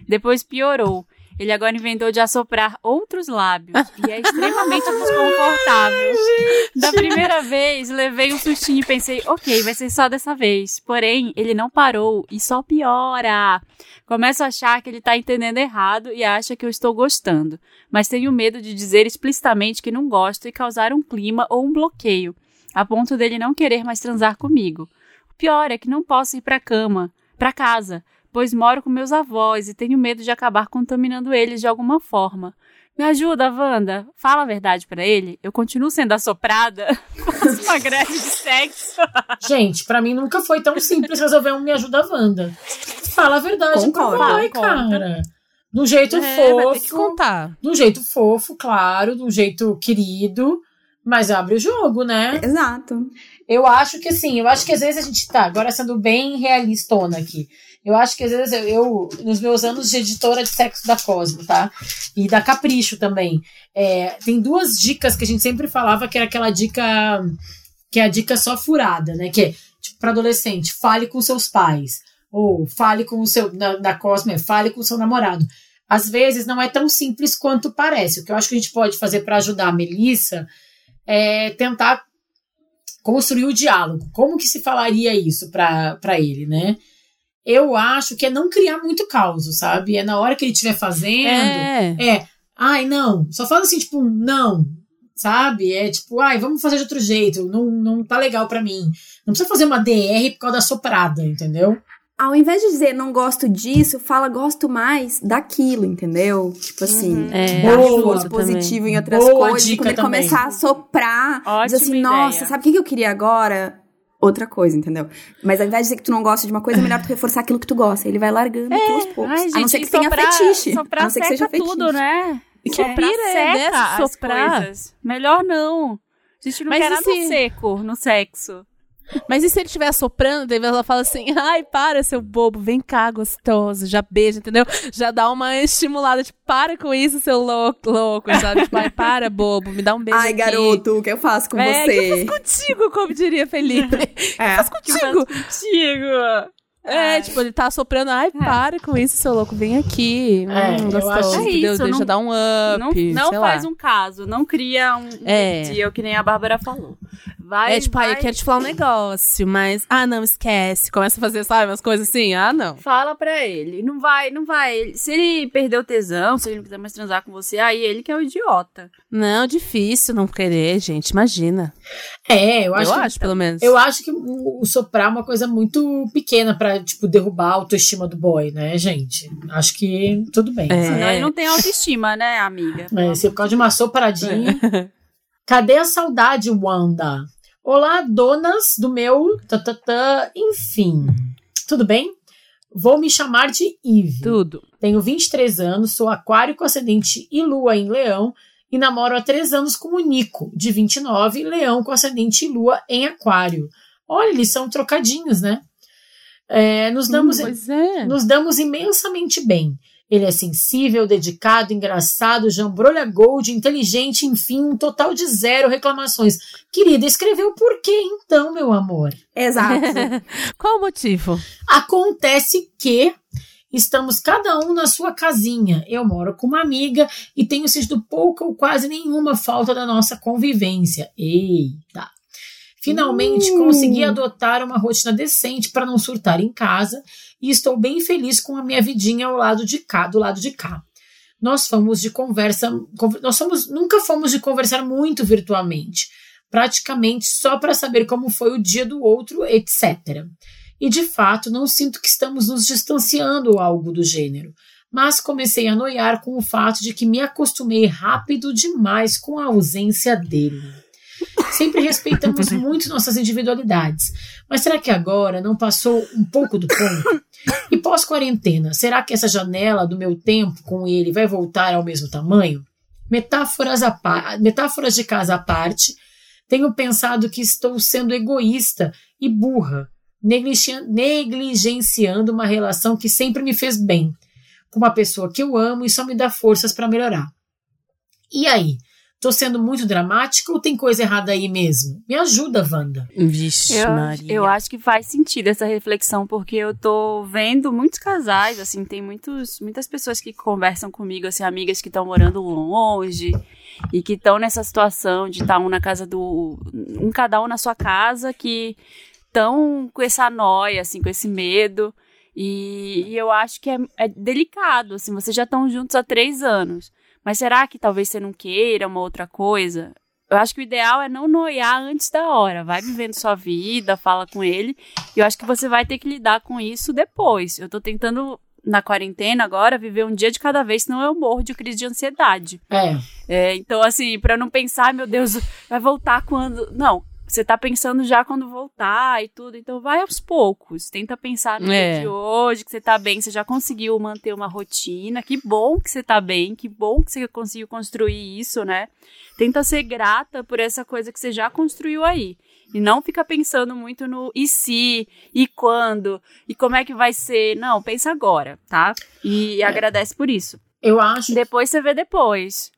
Depois piorou. Ele agora inventou de assoprar outros lábios. E é extremamente desconfortável. Da primeira vez, levei um sustinho e pensei, ok, vai ser só dessa vez. Porém, ele não parou e só piora. Começo a achar que ele tá entendendo errado e acha que eu estou gostando. Mas tenho medo de dizer explicitamente que não gosto e causar um clima ou um bloqueio, a ponto dele não querer mais transar comigo. O pior é que não posso ir pra cama, pra casa, pois moro com meus avós e tenho medo de acabar contaminando eles de alguma forma. Me ajuda, Wanda. Fala a verdade pra ele. Eu continuo sendo assoprada. Faço uma greve de sexo. Gente, pra mim nunca foi tão simples resolver um Me Ajuda Wanda. Fala a verdade Concordo, vai, concordo. cara. De um jeito É, vai ter que fofo. contar. De um jeito fofo, claro, de um jeito querido, mas abre o jogo, né? Exato. Eu acho que assim, eu acho que às vezes a gente tá, agora sendo bem realistona aqui. Eu acho que às vezes eu, eu, nos meus anos de editora de sexo da Cosmo, tá? E da Capricho também. é, tem duas dicas que a gente sempre falava, que era aquela dica, que é a dica só furada, né? Que é, tipo, pra adolescente, fale com seus pais. Ou fale com o seu, na, da Cosmo, é, fale com o seu namorado. Às vezes não é tão simples quanto parece. O que eu acho que a gente pode fazer para ajudar a Melissa é tentar construir o diálogo. Como que se falaria isso para ele, né? Eu acho que é não criar muito caos, sabe? É na hora que ele estiver fazendo. É. É, ai, não. Só fala assim, tipo, não, sabe? É tipo, ai, vamos fazer de outro jeito. Não, não tá legal pra mim. Não precisa fazer uma DR por causa da soprada, entendeu? Ao invés de dizer não gosto disso, fala gosto mais daquilo, entendeu? Tipo assim, É, dar Boa reforço também. positivo em outras Boa coisas. Quando ele também. começar a soprar, diz Ótima assim, ideia. nossa, sabe o que eu queria agora? Outra coisa, entendeu? Mas ao invés de dizer que tu não gosta de uma coisa, é melhor tu reforçar aquilo que tu gosta. Ele vai largando aquilo aos poucos. Ai, a não ser gente, que tenha soprar, fetiche. Soprar a não ser que seja fetiche. tudo, né? Que pira é seca dessa, as soprar? coisas. Melhor não. A gente não Mas quer nada se- seco no sexo. Mas e se ele estiver soprando, daí ela fala assim: ai, para, seu bobo, vem cá, gostoso, já beija, entendeu? Já dá uma estimulada, tipo, para com isso, seu louco, louco, sabe? Tipo, ai, para, bobo, me dá um beijo. Ai, aqui. garoto, o que eu faço com é, você? que eu faço contigo, como diria Felipe. É. Faz Que eu contigo. faço contigo. É, Ai. tipo, ele tá soprando, ai, para com isso, seu louco, vem aqui. É, hum, eu gostoso, É isso, Deixa não- dar um up, não não faz lá. um caso, não cria um, um É. dia, que nem a Bárbara falou. Vai, É tipo, ai, vai, eu quero te falar um negócio, mas. Ah, não, esquece. Começa a fazer, sabe, umas coisas assim. Ah, não. Fala pra ele. Não vai, não vai. Se ele perdeu o tesão, se ele não quiser mais transar com você, aí ele que é o idiota. Não, difícil não querer, gente. Imagina. É, eu acho, eu que, acho, pelo menos. eu acho que o, o soprar é uma coisa muito pequena pra, tipo, derrubar a autoestima do boy, né, gente? Acho que tudo bem. É. Senão ele não tem autoestima, né, amiga? É, se por causa de uma sopradinha. Cadê a saudade, Wanda? Olá, donas do meu. Tatatã, enfim. Tudo bem? Vou me chamar de Eve. Tudo. Tenho 23 anos, sou aquário com ascendente e lua em leão e namoro há 3 anos com o Nico, de 29, leão com ascendente e lua em aquário. Olha, eles são trocadinhos, né? É, nos, damos, Pois é. nos damos imensamente bem. Ele é sensível, dedicado, engraçado, jambrolha gold, inteligente, enfim, um total de zero reclamações. Querida, escreveu por quê então, meu amor? Exato. Qual o motivo? Acontece que estamos cada um na sua casinha. Eu moro com uma amiga e tenho sentido pouca ou quase nenhuma falta da nossa convivência. Eita! Finalmente uh. consegui adotar uma rotina decente para não surtar em casa e estou bem feliz com a minha vidinha ao lado de cá, do lado de cá. Nós fomos de conversa, nós somos, nunca fomos de conversar muito virtualmente, praticamente só para saber como foi o dia do outro, etc. E de fato, não sinto que estamos nos distanciando ou algo do gênero, mas comecei a noiar com o fato de que me acostumei rápido demais com a ausência dele. Sempre respeitamos muito nossas individualidades. Mas será que agora não passou um pouco do ponto? E pós-quarentena, será que essa janela do meu tempo com ele vai voltar ao mesmo tamanho? Metáforas, a metáforas de casa à parte, tenho pensado que estou sendo egoísta e burra, negligenciando uma relação que sempre me fez bem, com uma pessoa que eu amo e só me dá forças para melhorar. E aí? Tô sendo muito dramática ou tem coisa errada aí mesmo? Me ajuda, Wanda. Vixe, eu, Maria. Eu acho que faz sentido essa reflexão, porque eu tô vendo muitos casais, assim, tem muitos, muitas pessoas que conversam comigo, assim, amigas que estão morando longe e que estão nessa situação de estar tá um na casa do. um cada um na sua casa, que estão com essa noia, assim, com esse medo. E, e eu acho que é, é delicado, assim, vocês já estão juntos há três anos. Mas será que talvez você não queira uma outra coisa? Eu acho que o ideal é não noiar antes da hora. Vai vivendo sua vida, fala com ele. E eu acho que você vai ter que lidar com isso depois. Eu tô tentando, na quarentena agora, viver um dia de cada vez, senão eu morro de crise de ansiedade. É. é então, assim, para não pensar, meu Deus, vai voltar quando. Não, você tá pensando já quando voltar e tudo, então vai aos poucos. Tenta pensar no é. dia de hoje, que você tá bem, você já conseguiu manter uma rotina. Que bom que você tá bem, que bom que você conseguiu construir isso, né? Tenta ser grata por essa coisa que você já construiu aí. E não fica pensando muito no e se, e quando, e como é que vai ser. Não, pensa agora, tá? E é. agradece por isso. Eu acho. Depois você vê depois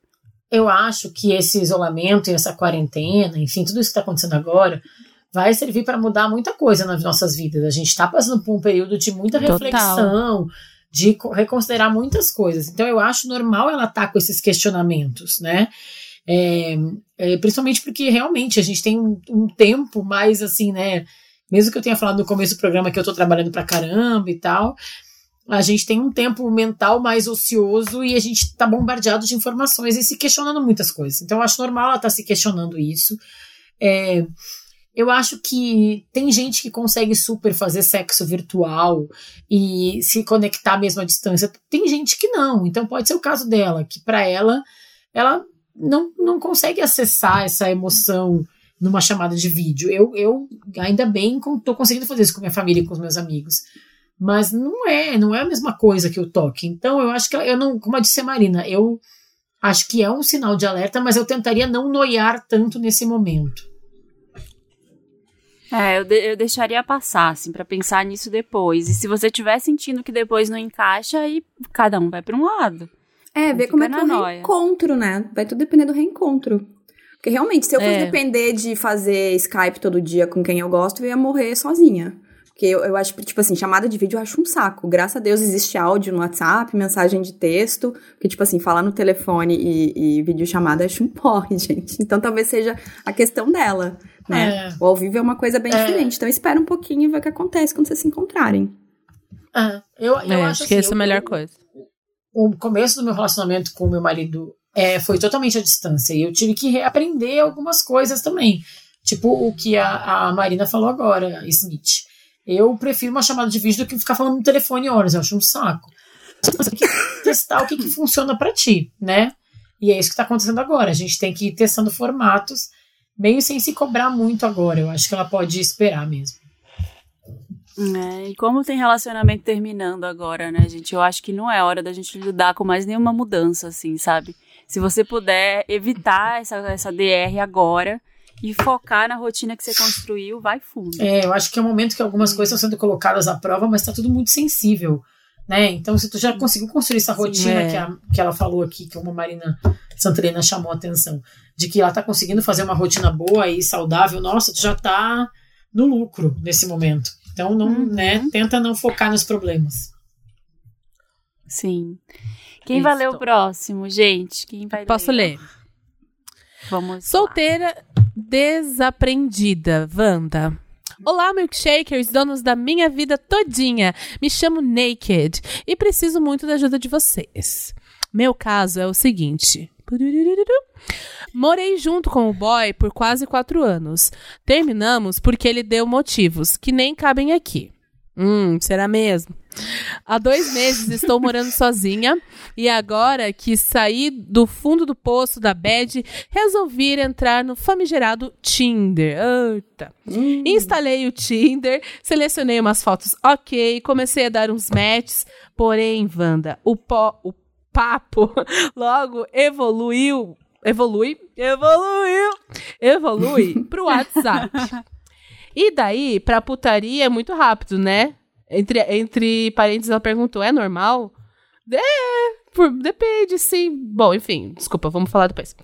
eu acho que esse isolamento e essa quarentena, enfim, tudo isso que está acontecendo agora, vai servir para mudar muita coisa nas nossas vidas. A gente está passando por um período de muita reflexão, de reconsiderar muitas coisas. Então, eu acho normal ela estar tá com esses questionamentos, né? É, é, principalmente porque realmente a gente tem um, um, tempo mais assim, né? Mesmo que eu tenha falado no começo do programa que eu estou trabalhando pra caramba e tal, a gente tem um tempo mental mais ocioso e a gente está bombardeado de informações e se questionando muitas coisas. Então, eu acho normal ela estar tá se questionando isso. É, eu acho que tem gente que consegue super fazer sexo virtual e se conectar mesmo à distância. Tem gente que não. Então, pode ser o caso dela, que para ela, ela não, não consegue acessar essa emoção numa chamada de vídeo. Eu, eu ainda bem, estou conseguindo fazer isso com minha família e com os meus amigos mas não é, não é a mesma coisa que o toque. Então eu acho que eu não, como eu disse a Marina, eu acho que é um sinal de alerta, mas eu tentaria não noiar tanto nesse momento. É, eu, de, eu deixaria passar, assim, para pensar nisso depois. E se você estiver sentindo que depois não encaixa, aí cada um vai para um lado. É, ver como é que é o noia. reencontro, né? Vai tudo depender do reencontro. Porque realmente, se eu fosse é. depender de fazer Skype todo dia com quem eu gosto, eu ia morrer sozinha. Porque eu, eu acho, tipo assim, chamada de vídeo eu acho um saco. Graças a Deus existe áudio no WhatsApp, mensagem de texto. Porque, tipo assim, falar no telefone e, e videochamada eu acho um porre, gente. Então talvez seja a questão dela, né? É. O ao vivo é uma coisa bem é. diferente. Então espera um pouquinho e vê o que acontece quando vocês se encontrarem. É, eu, eu é, acho que assim, essa é a melhor coisa. O começo do meu relacionamento com o meu marido é, foi totalmente à distância. E eu tive que reaprender algumas coisas também. Tipo o que a, a Marina falou agora, Smith. Eu prefiro uma chamada de vídeo do que ficar falando no telefone horas, eu acho um saco. Você tem que testar o que, que funciona para ti, né? E é isso que está acontecendo agora. A gente tem que ir testando formatos, meio sem se cobrar muito agora. Eu acho que ela pode esperar mesmo. É, e como tem relacionamento terminando agora, né, gente? Eu acho que não é hora da gente lidar com mais nenhuma mudança, assim, sabe? Se você puder evitar essa, essa DR agora, e focar na rotina que você construiu, vai fundo. É, eu acho que é um momento que algumas coisas estão sendo colocadas à prova, mas está tudo muito sensível. Né? Então, se tu já conseguiu construir essa rotina Sim, é. que, a, que ela falou aqui, que uma Marina Santelena chamou a atenção, de que ela está conseguindo fazer uma rotina boa e saudável, nossa, tu já está no lucro nesse momento. Então, não, uhum. né, tenta não focar nos problemas. Sim. Quem Isso. vai ler o próximo, gente? Quem vai Posso ler? ler? Vamos. Solteira lá. Desaprendida, Wanda. Olá, milkshakers, donos da minha vida todinha. Me chamo Naked e preciso muito da ajuda de vocês. Meu caso é o seguinte. Morei junto com o boy por quase quatro anos. Terminamos porque ele deu motivos que nem cabem aqui. Hum, será mesmo? Há dois meses estou morando sozinha e agora que saí do fundo do poço da bed, resolvi entrar no famigerado Tinder. Eita. Hum. Instalei o Tinder, selecionei umas fotos ok, comecei a dar uns matches, porém, Wanda, o, po, o papo logo evoluiu, evolui, evoluiu, evolui pro WhatsApp. E daí, pra putaria é muito rápido, né? Entre, entre parênteses, ela perguntou: é normal? É, por, depende, sim. Bom, enfim, desculpa, vamos falar depois.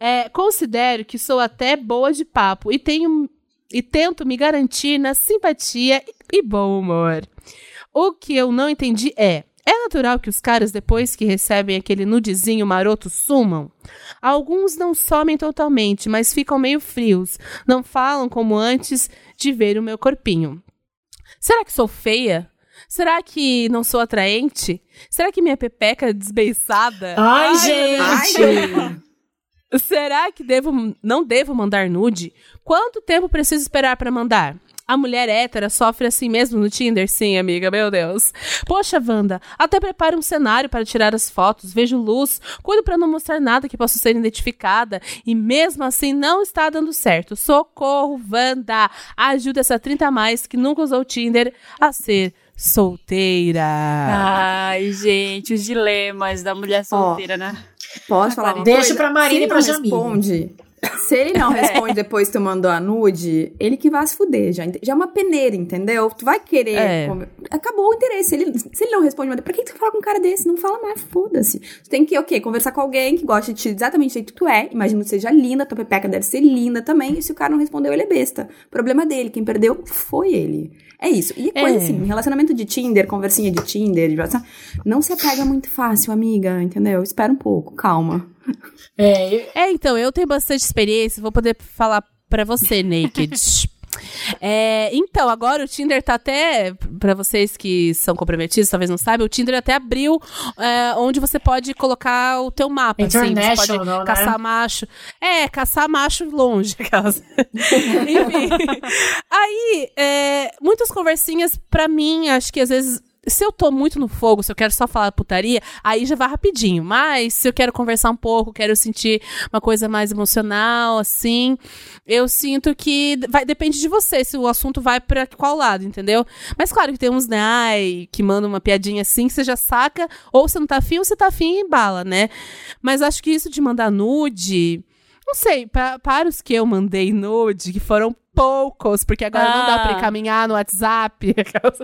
É, considero que sou até boa de papo e tenho e tento me garantir na simpatia e bom humor. O que eu não entendi é: é natural que os caras, depois que recebem aquele nudezinho maroto, sumam? Alguns não somem totalmente, mas ficam meio frios. Não falam como antes de ver o meu corpinho. Será que sou feia? Será que não sou atraente? Será que minha pepeca é desbeiçada? Ai, Ai gente! Ai, Será que devo, não devo mandar nude? Quanto tempo preciso esperar para mandar? A mulher hétera sofre assim mesmo no Tinder? Sim, amiga, meu Deus. Poxa, Wanda, até prepare um cenário para tirar as fotos, vejo luz, cuido para não mostrar nada que possa ser identificada e mesmo assim não está dando certo. Socorro, Wanda! Ajuda essa 30 a mais que nunca usou o Tinder a ser solteira. Ai, gente, os dilemas da mulher solteira, oh, né? Posso falar uma Deixa pra Marina e pra Jamila. responde se ele não responde depois que tu mandou a nude, ele que vai se fuder. Já, já é uma peneira, entendeu? Tu vai querer. É. Acabou o interesse. Ele, se ele não responde, mas pra que tu fala com um cara desse? Não fala mais, foda-se. Tu tem que, o quê? Conversar com alguém que gosta de ti exatamente do jeito que tu é. Imagina que seja linda, tua pepeca deve ser linda também. E se o cara não respondeu, ele é besta. Problema dele. Quem perdeu foi ele. É isso. E coisa é. assim, relacionamento de Tinder, conversinha de Tinder, de não se apega muito fácil, amiga, entendeu? Espera um pouco, calma. É, é então, eu tenho bastante experiência, vou poder falar para você, Naked. É, então, agora o Tinder tá até, para vocês que são comprometidos, talvez não saibam, o Tinder até abriu é, onde você pode colocar o teu mapa. Assim, você pode não, né? caçar né? macho. É, caçar macho longe. Enfim. Aí, é, muitas conversinhas, para mim, acho que às vezes se eu tô muito no fogo, se eu quero só falar putaria, aí já vai rapidinho. Mas se eu quero conversar um pouco, quero sentir uma coisa mais emocional, assim, eu sinto que vai depende de você, se o assunto vai para qual lado, entendeu? Mas claro que tem uns, né, ai, que mandam uma piadinha assim, que você já saca, ou você não tá afim, ou você tá afim e bala, né? Mas acho que isso de mandar nude, não sei, pra, para os que eu mandei nude, que foram poucos, porque agora ah. não dá pra ah. encaminhar no WhatsApp.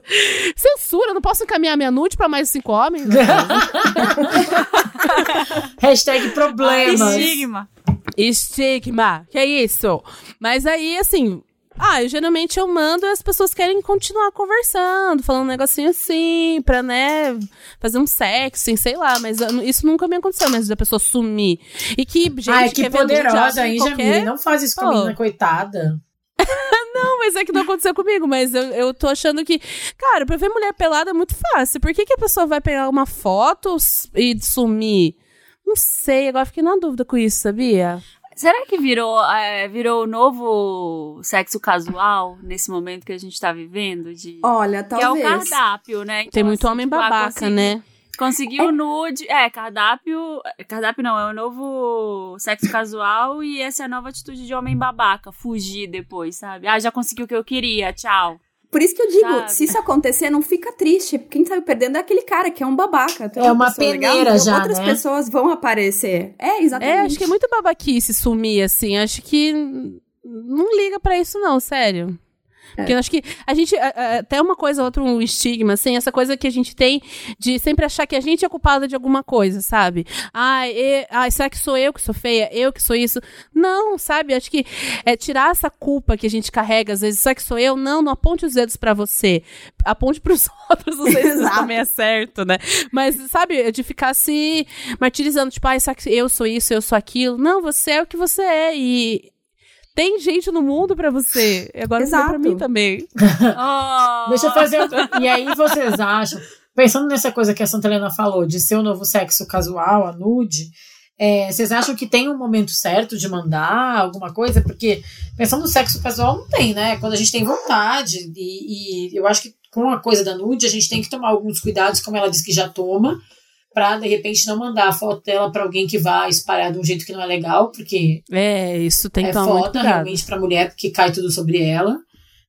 Censura, não posso encaminhar minha nude pra mais cinco homens? Hashtag problemas. Estigma. Estigma, que é isso? Mas aí, assim, ah, eu, geralmente eu mando e as pessoas querem continuar conversando, falando um negocinho assim, pra, né, fazer um sexo, sei lá, mas isso nunca me aconteceu, mas da pessoa sumir. E que, gente, Ai, que poderosa, hein, qualquer... Jamile? Não faz isso com a menina, coitada. não, mas é que não aconteceu comigo. Mas eu, eu tô achando que, cara, pra ver mulher pelada é muito fácil. Por que, que a pessoa vai pegar uma foto e sumir? Não sei, agora fiquei na dúvida com isso, sabia? Será que virou é, virou o novo sexo casual nesse momento que a gente tá vivendo? De... Olha, talvez. Que é o cardápio, né? Então, Tem muito assim, homem tipo, ah, babaca, né? Conseguiu é. nude. É, cardápio. Cardápio não, é o novo sexo casual e essa é a nova atitude de homem babaca. Fugir depois, sabe? Ah, já consegui o que eu queria, tchau. Por isso que eu digo, sabe? se isso acontecer, não fica triste. Quem saiu perdendo é aquele cara que é um babaca. É uma peneira legal, então já, Outras né? pessoas vão aparecer. É, exatamente. É, acho que é muito babaquice sumir, assim. Acho que não liga para isso não, sério. Porque eu acho que a gente, até uma coisa, outro um estigma, assim, essa coisa que a gente tem de sempre achar que a gente é culpada de alguma coisa, sabe? Ai, e, ai, será que sou eu que sou feia? Eu que sou isso? Não, sabe? Acho que é tirar essa culpa que a gente carrega, às vezes, será que sou eu? Não, não aponte os dedos para você. Aponte pros outros, não sei se isso também é certo, né? Mas, sabe, de ficar se martirizando, tipo, ai, será que eu sou isso, eu sou aquilo? Não, você é o que você é e tem gente no mundo para você. Agora Exato. pra mim também. oh. Deixa eu fazer outra. E aí vocês acham, pensando nessa coisa que a Santa Helena falou, de ser o novo sexo casual, a nude, é, vocês acham que tem um momento certo de mandar alguma coisa? Porque pensando no sexo casual, não tem, né? Quando a gente tem vontade. E, e eu acho que com a coisa da nude, a gente tem que tomar alguns cuidados, como ela disse que já toma, para de repente não mandar a foto dela para alguém que vá espalhar de um jeito que não é legal, porque é isso tem que é tomar foda realmente para mulher porque cai tudo sobre ela.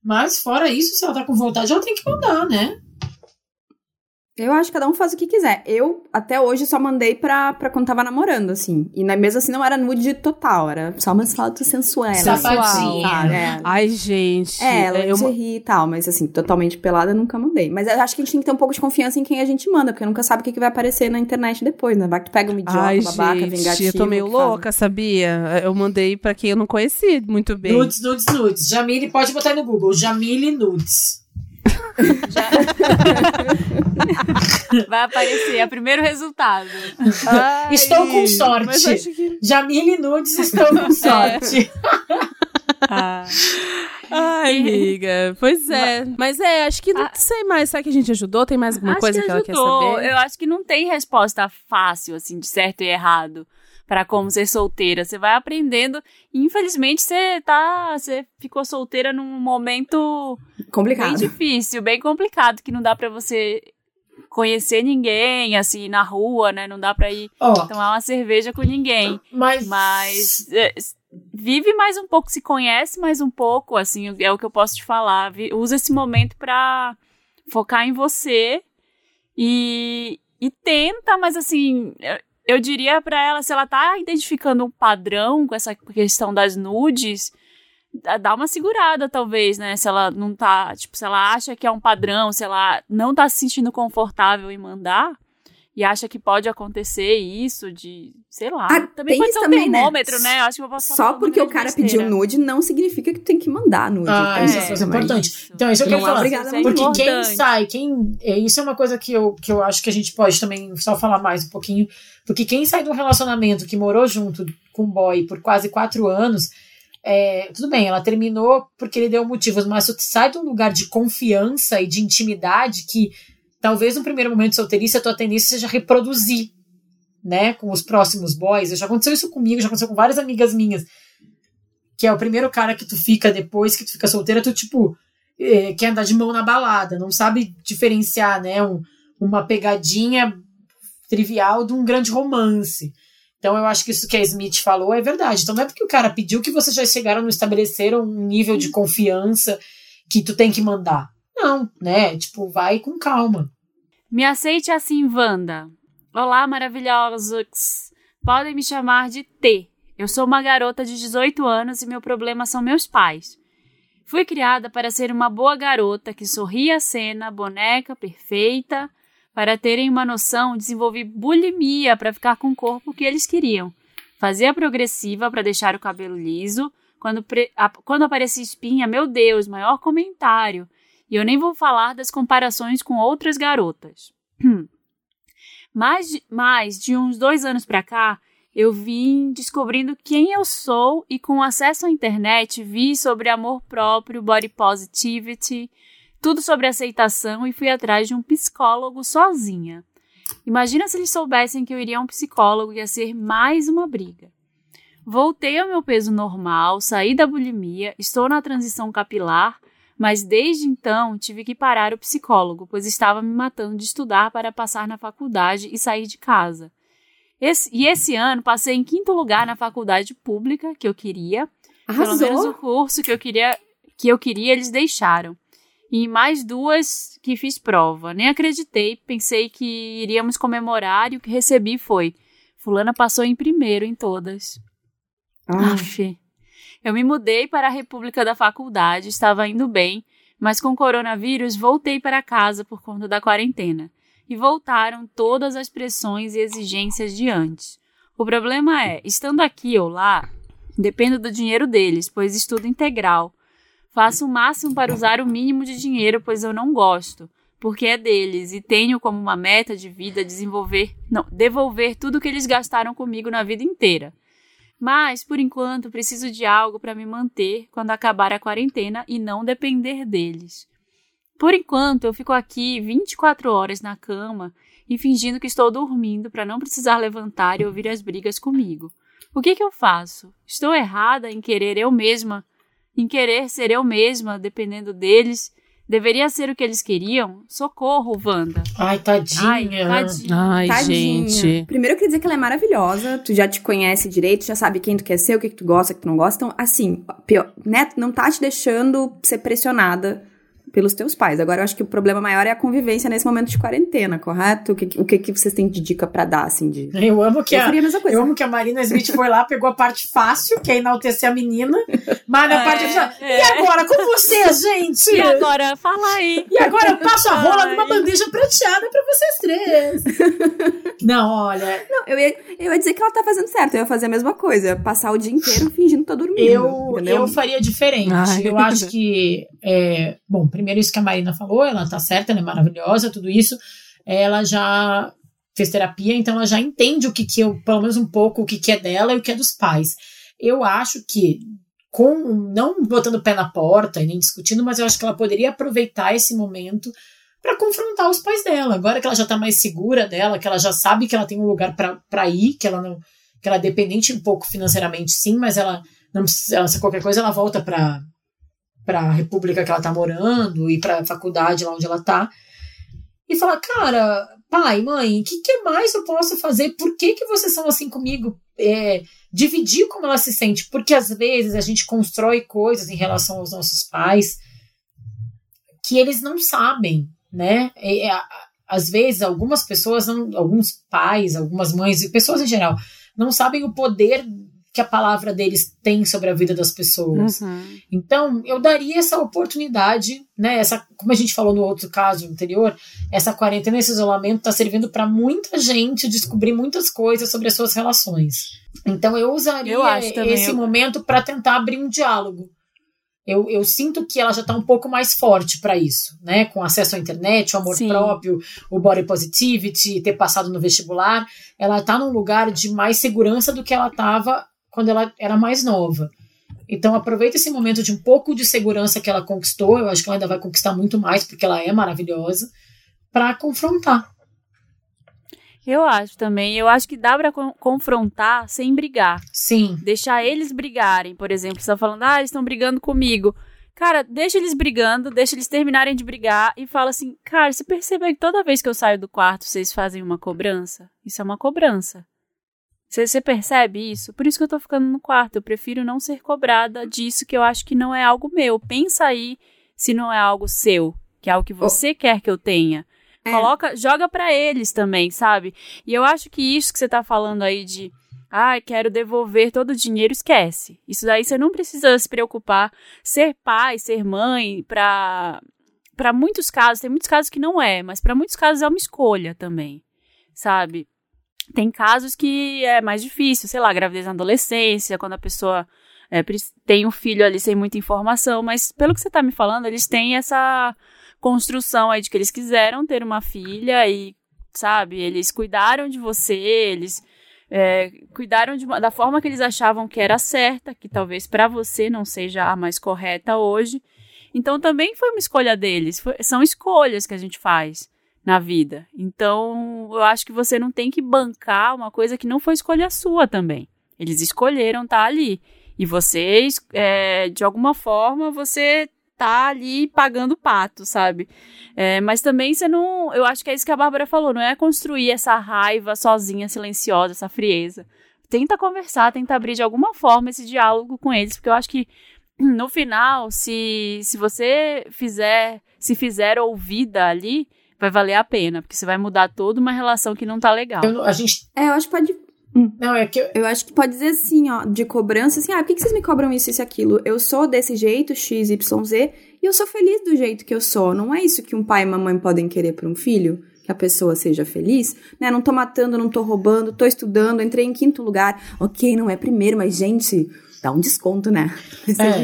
Mas fora isso, se ela tá com vontade, ela tem que mandar, né? Eu acho que cada um faz o que quiser. Eu, até hoje, só mandei pra, pra quando tava namorando, assim. E mesmo assim não era nude total, era só umas fotos sensuais. Safadinha. É. Ai, gente. É, lingerie eu... e tal, mas assim, totalmente pelada nunca mandei. Mas eu acho que a gente tem que ter um pouco de confiança em quem a gente manda, porque nunca sabe o que, que vai aparecer na internet depois, né? Vai que tu pega um idiota, Ai, babaca, gente, vingativo. eu tô meio louca, faz... sabia? Eu mandei pra quem eu não conheci muito bem. Nudes, nudes, nudes. Jamile, pode botar aí no Google, Jamile Nudes. Vai aparecer, é o primeiro resultado. Ai, estou com sorte. Que... Jamile Nudes, estou com é. sorte. É. ah. Ai, amiga. Pois é. Mas é, acho que não ah. sei mais. Será que a gente ajudou? Tem mais alguma coisa que, que ela quer saber? Eu acho que não tem resposta fácil, assim, de certo e errado para como ser solteira. Você vai aprendendo. E infelizmente você tá, você ficou solteira num momento complicado, bem difícil, bem complicado, que não dá para você conhecer ninguém assim na rua, né? Não dá para ir oh. tomar uma cerveja com ninguém. Mas, mas é, vive mais um pouco, se conhece mais um pouco, assim, é o que eu posso te falar. Usa esse momento para focar em você e, e tenta, mas assim, eu diria para ela, se ela tá identificando um padrão com essa questão das nudes, dá uma segurada, talvez, né? Se ela não tá, tipo, se ela acha que é um padrão, se ela não tá se sentindo confortável em mandar, e acha que pode acontecer isso de, sei lá. Ah, também pode ser um também, né? termômetro, né? né? Acho que posso Só porque o cara pediu nude não significa que tu tem que mandar nude. Ah, isso é, é importante. Então, isso eu quero falar. É porque importante. quem sai, quem. É, isso é uma coisa que eu, que eu acho que a gente pode também só falar mais um pouquinho. Porque quem sai de um relacionamento que morou junto com o boy por quase quatro anos. É, tudo bem, ela terminou porque ele deu motivos, mas tu sai de um lugar de confiança e de intimidade que talvez no primeiro momento de solteirice a tua tendência seja reproduzir, né, com os próximos boys. Já aconteceu isso comigo, já aconteceu com várias amigas minhas, que é o primeiro cara que tu fica depois que tu fica solteira, tu tipo é, quer andar de mão na balada, não sabe diferenciar, né, um, uma pegadinha trivial de um grande romance. Então eu acho que isso que a Smith falou é verdade. Então não é porque o cara pediu que vocês já chegaram no estabeleceram um nível de confiança que tu tem que mandar. Não, né? Tipo, vai com calma. Me aceite assim, Wanda. Olá, maravilhosos. Podem me chamar de T. Eu sou uma garota de 18 anos e meu problema são meus pais. Fui criada para ser uma boa garota que sorria a cena, boneca perfeita. Para terem uma noção, desenvolvi bulimia para ficar com o corpo que eles queriam. Fazia progressiva para deixar o cabelo liso. Quando, quando aparecia espinha, meu Deus, maior comentário. E eu nem vou falar das comparações com outras garotas. mais, mais de uns dois anos pra cá, eu vim descobrindo quem eu sou e com acesso à internet vi sobre amor próprio, body positivity, tudo sobre aceitação e fui atrás de um psicólogo sozinha. Imagina se eles soubessem que eu iria a um psicólogo ia ser mais uma briga. Voltei ao meu peso normal, saí da bulimia, estou na transição capilar mas desde então tive que parar o psicólogo, pois estava me matando de estudar para passar na faculdade e sair de casa. Esse, e esse ano passei em quinto lugar na faculdade pública que eu queria. Arrasou. Pelo menos o curso que eu queria, que eu queria eles deixaram. E mais duas que fiz prova. Nem acreditei, pensei que iríamos comemorar e o que recebi foi: Fulana passou em primeiro em todas. Ah. Aff. Eu me mudei para a República da Faculdade, estava indo bem, mas com o coronavírus voltei para casa por conta da quarentena. E voltaram todas as pressões e exigências de antes. O problema é, estando aqui ou lá, dependo do dinheiro deles, pois estudo integral. Faço o máximo para usar o mínimo de dinheiro, pois eu não gosto, porque é deles e tenho como uma meta de vida desenvolver, não, devolver tudo que eles gastaram comigo na vida inteira. Mas, por enquanto, preciso de algo para me manter quando acabar a quarentena e não depender deles. Por enquanto, eu fico aqui 24 horas na cama e fingindo que estou dormindo para não precisar levantar e ouvir as brigas comigo. O que, que eu faço? Estou errada em querer eu mesma, em querer ser eu mesma, dependendo deles Deveria ser o que eles queriam? Socorro, Wanda. Ai, tadinha. Ai, tadinha. Ai, tadinha. gente. Primeiro eu queria dizer que ela é maravilhosa. Tu já te conhece direito, já sabe quem tu quer ser, o que, que tu gosta, o que tu não gosta. Então, assim, pior, né, não tá te deixando ser pressionada pelos teus pais. Agora, eu acho que o problema maior é a convivência nesse momento de quarentena, correto? O que, o que, que vocês têm de dica para dar, assim, de... Eu amo que eu a, a eu amo que a Marina Smith foi lá, pegou a parte fácil, que é enaltecer a menina, mas na é, parte... É. E agora, com você, gente? E agora, fala aí. E agora eu passo a rola numa bandeja prateada para vocês três. Não, olha... Não, eu ia, eu ia dizer que ela tá fazendo certo, eu ia fazer a mesma coisa, passar o dia inteiro fingindo que tá dormindo, Eu, eu faria diferente. Ai. Eu acho que... É, bom, primeiro isso que a Marina falou, ela tá certa, ela é maravilhosa, tudo isso. Ela já fez terapia, então ela já entende o que que eu, pelo menos um pouco, o que que é dela e o que é dos pais. Eu acho que com não botando o pé na porta e nem discutindo, mas eu acho que ela poderia aproveitar esse momento para confrontar os pais dela. Agora que ela já tá mais segura dela, que ela já sabe que ela tem um lugar para ir, que ela não que ela é dependente um pouco financeiramente, sim, mas ela não precisa, se qualquer coisa ela volta para para a república que ela tá morando e para a faculdade lá onde ela tá e falar, cara, pai, mãe, o que, que mais eu posso fazer? Por que, que vocês são assim comigo? É, dividir como ela se sente, porque às vezes a gente constrói coisas em relação aos nossos pais que eles não sabem, né? É, é, às vezes algumas pessoas, não, alguns pais, algumas mães e pessoas em geral não sabem o poder que a palavra deles tem sobre a vida das pessoas. Uhum. Então, eu daria essa oportunidade, né? Essa, como a gente falou no outro caso anterior, essa quarentena, esse isolamento está servindo para muita gente descobrir muitas coisas sobre as suas relações. Então, eu usaria eu esse eu... momento para tentar abrir um diálogo. Eu, eu, sinto que ela já está um pouco mais forte para isso, né? Com acesso à internet, o amor Sim. próprio, o body positivity, ter passado no vestibular. Ela está num lugar de mais segurança do que ela estava quando ela era mais nova. Então aproveita esse momento de um pouco de segurança que ela conquistou, eu acho que ela ainda vai conquistar muito mais porque ela é maravilhosa, para confrontar. Eu acho também. Eu acho que dá para confrontar sem brigar. Sim. Deixar eles brigarem, por exemplo. Você tá falando, ah, eles estão brigando comigo. Cara, deixa eles brigando, deixa eles terminarem de brigar e fala assim: cara, você percebeu que toda vez que eu saio do quarto vocês fazem uma cobrança? Isso é uma cobrança. Você percebe isso? Por isso que eu tô ficando no quarto. Eu prefiro não ser cobrada disso que eu acho que não é algo meu. Pensa aí se não é algo seu, que é algo que você oh. quer que eu tenha. É. Coloca, joga para eles também, sabe? E eu acho que isso que você tá falando aí de ah, quero devolver todo o dinheiro, esquece. Isso daí você não precisa se preocupar. Ser pai, ser mãe, para para muitos casos, tem muitos casos que não é, mas para muitos casos é uma escolha também, sabe? Tem casos que é mais difícil, sei lá, gravidez na adolescência, quando a pessoa é, tem um filho ali sem muita informação, mas pelo que você tá me falando, eles têm essa construção aí de que eles quiseram ter uma filha e, sabe, eles cuidaram de você, eles é, cuidaram uma, da forma que eles achavam que era certa, que talvez para você não seja a mais correta hoje. Então também foi uma escolha deles, foi, são escolhas que a gente faz na vida. Então, eu acho que você não tem que bancar uma coisa que não foi escolha sua também. Eles escolheram estar tá ali. E vocês, é, de alguma forma, você tá ali pagando pato, sabe? É, mas também você não. Eu acho que é isso que a Bárbara falou, não é construir essa raiva sozinha, silenciosa, essa frieza. Tenta conversar, tenta abrir de alguma forma esse diálogo com eles, porque eu acho que no final, se, se você fizer, se fizer ouvida ali, vai valer a pena, porque você vai mudar toda uma relação que não tá legal. Eu, a gente... É, eu acho que pode. Hum. Não, é que eu... eu acho que pode dizer assim, ó, de cobrança, assim, ah, por que, que vocês me cobram isso, isso e aquilo? Eu sou desse jeito, X, Y, Z, e eu sou feliz do jeito que eu sou. Não é isso que um pai e uma mãe podem querer para um filho? Que a pessoa seja feliz, né? Não tô matando, não tô roubando, tô estudando, entrei em quinto lugar. Ok, não é primeiro, mas, gente, dá um desconto, né? É.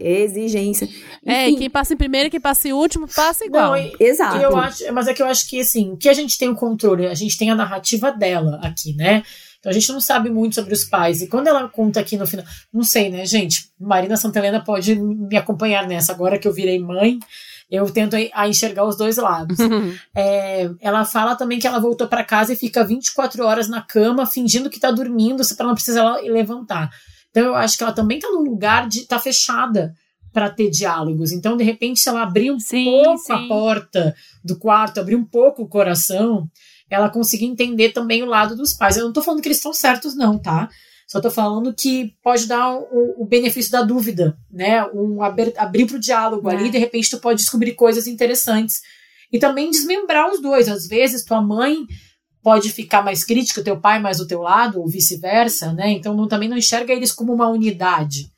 Exigência. É, Enfim. É, quem passa em primeiro quem passa em último passa igual. Não, e, Exato. Eu acho, mas é que eu acho que, assim, o que a gente tem o controle, a gente tem a narrativa dela aqui, né? Então a gente não sabe muito sobre os pais. E quando ela conta aqui no final, não sei, né, gente? Marina Santelena pode me acompanhar nessa. Agora que eu virei mãe, eu tento a enxergar os dois lados. é, ela fala também que ela voltou para casa e fica 24 horas na cama, fingindo que tá dormindo, para não precisar levantar. Então eu acho que ela também tá num lugar de tá fechada para ter diálogos. Então, de repente, se ela abrir um sim, pouco sim. a porta do quarto, abrir um pouco o coração, ela conseguir entender também o lado dos pais. Eu não tô falando que eles estão certos, não, tá? Só tô falando que pode dar o, o benefício da dúvida, né? Um aber, abrir pro diálogo é. ali, de repente tu pode descobrir coisas interessantes. E também desmembrar os dois. Às vezes, tua mãe pode ficar mais crítica, teu pai mais do teu lado, ou vice-versa, né? Então não, também não enxerga eles como uma unidade.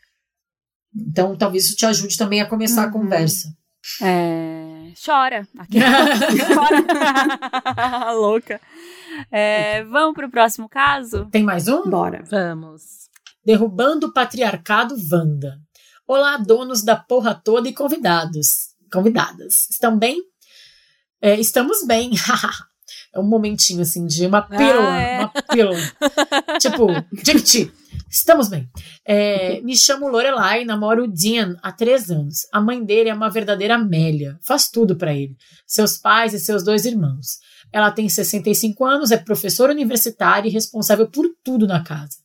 Então talvez isso te ajude também a começar uhum. a conversa. É... Chora. Chora. Louca. É, vamos para o próximo caso? Tem mais um? Bora. Vamos. Derrubando o patriarcado Wanda. Olá, donos da porra toda e convidados. Convidadas. Estão bem? É, estamos bem. é um momentinho assim de uma pílula. Ah, é? Uma pílula. tipo, Jequiti. Estamos bem. É, me chamo Lorelai, namoro o Dean há três anos. A mãe dele é uma verdadeira Amélia, faz tudo para ele. Seus pais e seus dois irmãos. Ela tem 65 anos, é professora universitária e responsável por tudo na casa.